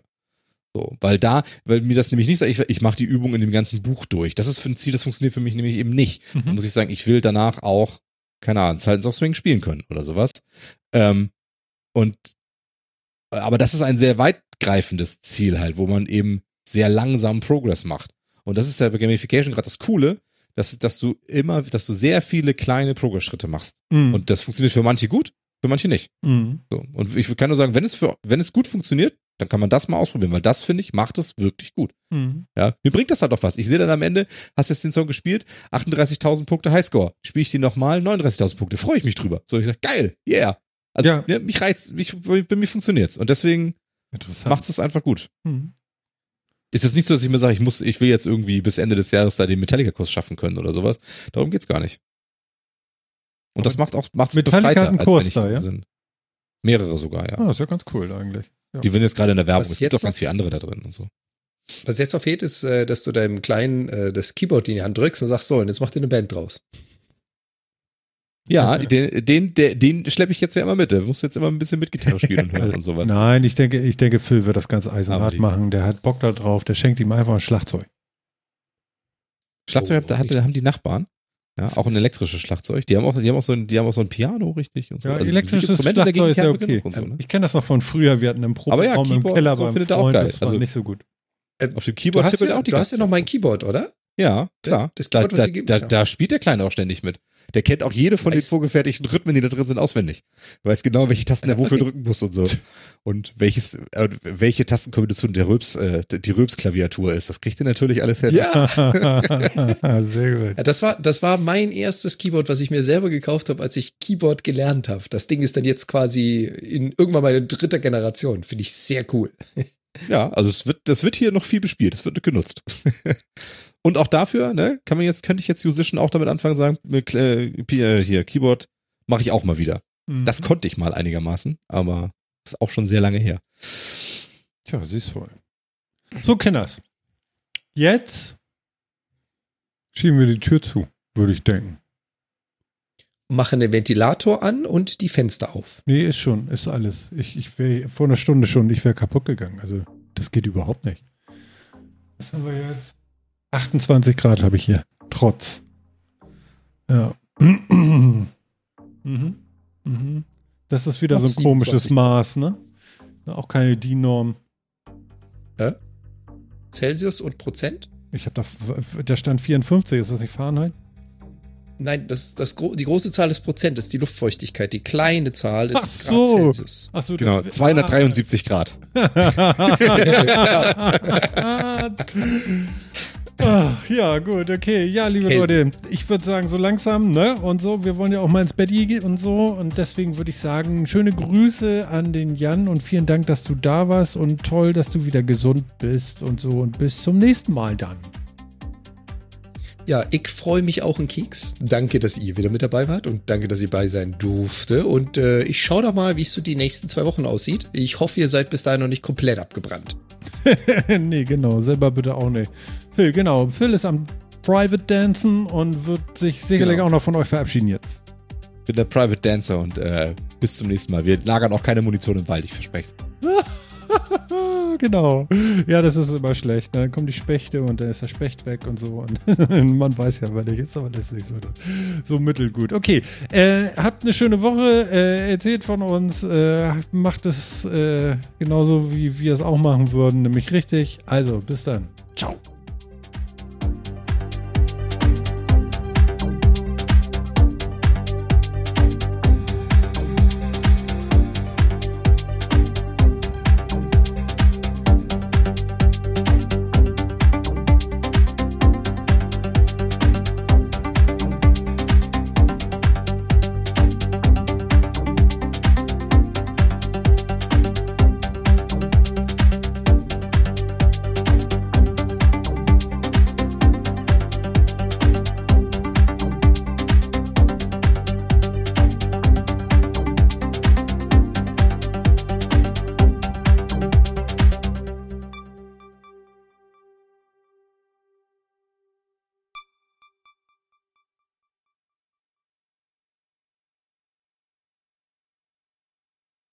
So, weil da, weil mir das nämlich nicht sagt, ich, ich mache die Übung in dem ganzen Buch durch. Das ist für ein Ziel, das funktioniert für mich nämlich eben nicht. Mhm. Da muss ich sagen, ich will danach auch, keine Ahnung, Silence of Swing spielen können oder sowas. Ähm, und aber das ist ein sehr weitgreifendes Ziel halt, wo man eben sehr langsam Progress macht. Und das ist ja bei Gamification gerade das Coole, dass, dass du immer, dass du sehr viele kleine Progress-Schritte machst. Mhm. Und das funktioniert für manche gut, für manche nicht. Mhm. So. Und ich kann nur sagen, wenn es für, wenn es gut funktioniert, dann kann man das mal ausprobieren, weil das, finde ich, macht es wirklich gut. Mhm. Ja, mir bringt das halt auch was. Ich sehe dann am Ende, hast jetzt den Song gespielt, 38.000 Punkte Highscore. Spiele ich den nochmal, 39.000 Punkte. Freue ich mich drüber. So, ich sage, geil, yeah. Also, Ja. ja. mich reizt, mich, bei mir funktioniert's. Und deswegen macht es einfach gut. Mhm. Ist jetzt nicht so, dass ich mir sage, ich muss, ich will jetzt irgendwie bis Ende des Jahres da den Metallica-Kurs schaffen können oder sowas. Darum geht's gar nicht. Und das macht auch, macht's Metallica befreiter, einen als Kurs wenn ich da, ja? sind. Mehrere sogar, ja. Ah, ist ja ganz cool eigentlich. Ja. Die sind jetzt gerade in der Werbung. Was Es gibt jetzt auch ganz viele andere da drin und so. Was jetzt noch fehlt, ist, äh, dass du deinem Kleinen äh, das Keyboard in die Hand drückst und sagst, so, und jetzt mach dir eine Band draus. Ja, den, den, der, den schleppe ich jetzt ja immer mit. Der muss jetzt immer ein bisschen mit Gitarre spielen und hören <laughs> und sowas. Nein, ich denke, ich denke, Phil wird das ganz eisenhart machen. Der hat Bock da drauf. Der schenkt ihm einfach ein Schlagzeug. Schlagzeug Oh, da hatte, haben die Nachbarn. Ja, auch ein elektrisches Schlagzeug. Die haben auch, die haben auch so ein, die haben auch so ein Piano, richtig? Und so. Ja, Also elektrisches Schlagzeug ist ja okay. so, ne? Ich kenne das noch von früher. Wir hatten einen Aber ja, Proberaum im Keyboard Keller so beim findet er auch Freund. geil. Das war Also- nicht so gut. Auf dem Du Keyboard hast, tippelt ja, auch die du hast ja noch mein. Keyboard, oder? Ja, klar. das da, Keyboard, da, da, ja. da spielt der Kleine auch ständig mit. Der kennt auch jede von den vorgefertigten Rhythmen, die da drin sind, auswendig. Weiß genau, welche Tasten er wofür drücken muss und so. <laughs> Und welches, äh, welche Tastenkombination der Röps, äh, die Röps-Klaviatur ist. Das kriegt er natürlich alles hin. <laughs> Sehr gut. Ja, das war, das war mein erstes Keyboard, was ich mir selber gekauft habe, als ich Keyboard gelernt habe. Das Ding ist dann jetzt quasi in irgendwann meine dritte Generation. Finde ich sehr cool. Ja, also es wird, das wird hier noch viel bespielt, es wird genutzt. <laughs> und auch dafür, ne, kann man jetzt, könnte ich jetzt Musician auch damit anfangen sagen, mit, äh, P- hier, Keyboard mache ich auch mal wieder. Mhm. Das konnte ich mal einigermaßen, aber ist auch schon sehr lange her. Tja, siehst voll. So, Kenners. Jetzt schieben wir die Tür zu, würde ich denken. Mache den Ventilator an und die Fenster auf. Nee, ist schon, ist alles. Ich, ich wäre vor einer Stunde schon, ich wäre kaputt gegangen. Also, das geht überhaupt nicht. Was haben wir jetzt? 28 Grad habe ich hier. Trotz. Ja. <clears throat> mhm. Mhm. Das ist wieder so ein komisches 27. Maß, ne? Auch keine DIN-Norm. Celsius und Prozent? Ich habe da, da stand 54, ist das nicht Fahrenheit? Nein, das, das, die große Zahl ist Prozent, ist die Luftfeuchtigkeit. Die kleine Zahl ist Ach so. Grad Celsius. Achso, Genau, 273 Grad. Ach, ja, gut, okay. Ja, liebe Kälte. Leute, ich würde sagen, so langsam, ne? Und so, wir wollen ja auch mal ins Bett gehen und so. Und deswegen würde ich sagen, schöne Grüße an den Jan und vielen Dank, dass du da warst und toll, dass du wieder gesund bist und so. Und bis zum nächsten Mal dann. Ja, ich freue mich auch in Keks. Danke, dass ihr wieder mit dabei wart und danke, dass ihr bei sein durfte. Und äh, ich schaue da mal, wie es so die nächsten zwei Wochen aussieht. Ich hoffe, ihr seid bis dahin noch nicht komplett abgebrannt. <laughs> nee, genau, selber bitte auch nicht. Phil, genau. Phil ist am Private Dancen und wird sich sicherlich Genau. auch noch von euch verabschieden jetzt. bin der Private Dancer und äh, bis zum nächsten Mal. Wir lagern auch keine Munition im Wald, ich verspreche <laughs> genau. Ja, das ist immer schlecht. ne? Dann kommen die Spechte und dann ist der Specht weg und so. Und <laughs> man weiß ja, weil der ist, aber das ist nicht so, so mittelgut. Okay, äh, habt eine schöne Woche. Äh, erzählt von uns. Äh, macht es äh, genauso, wie wir es auch machen würden, nämlich richtig. Also, bis dann. Ciao.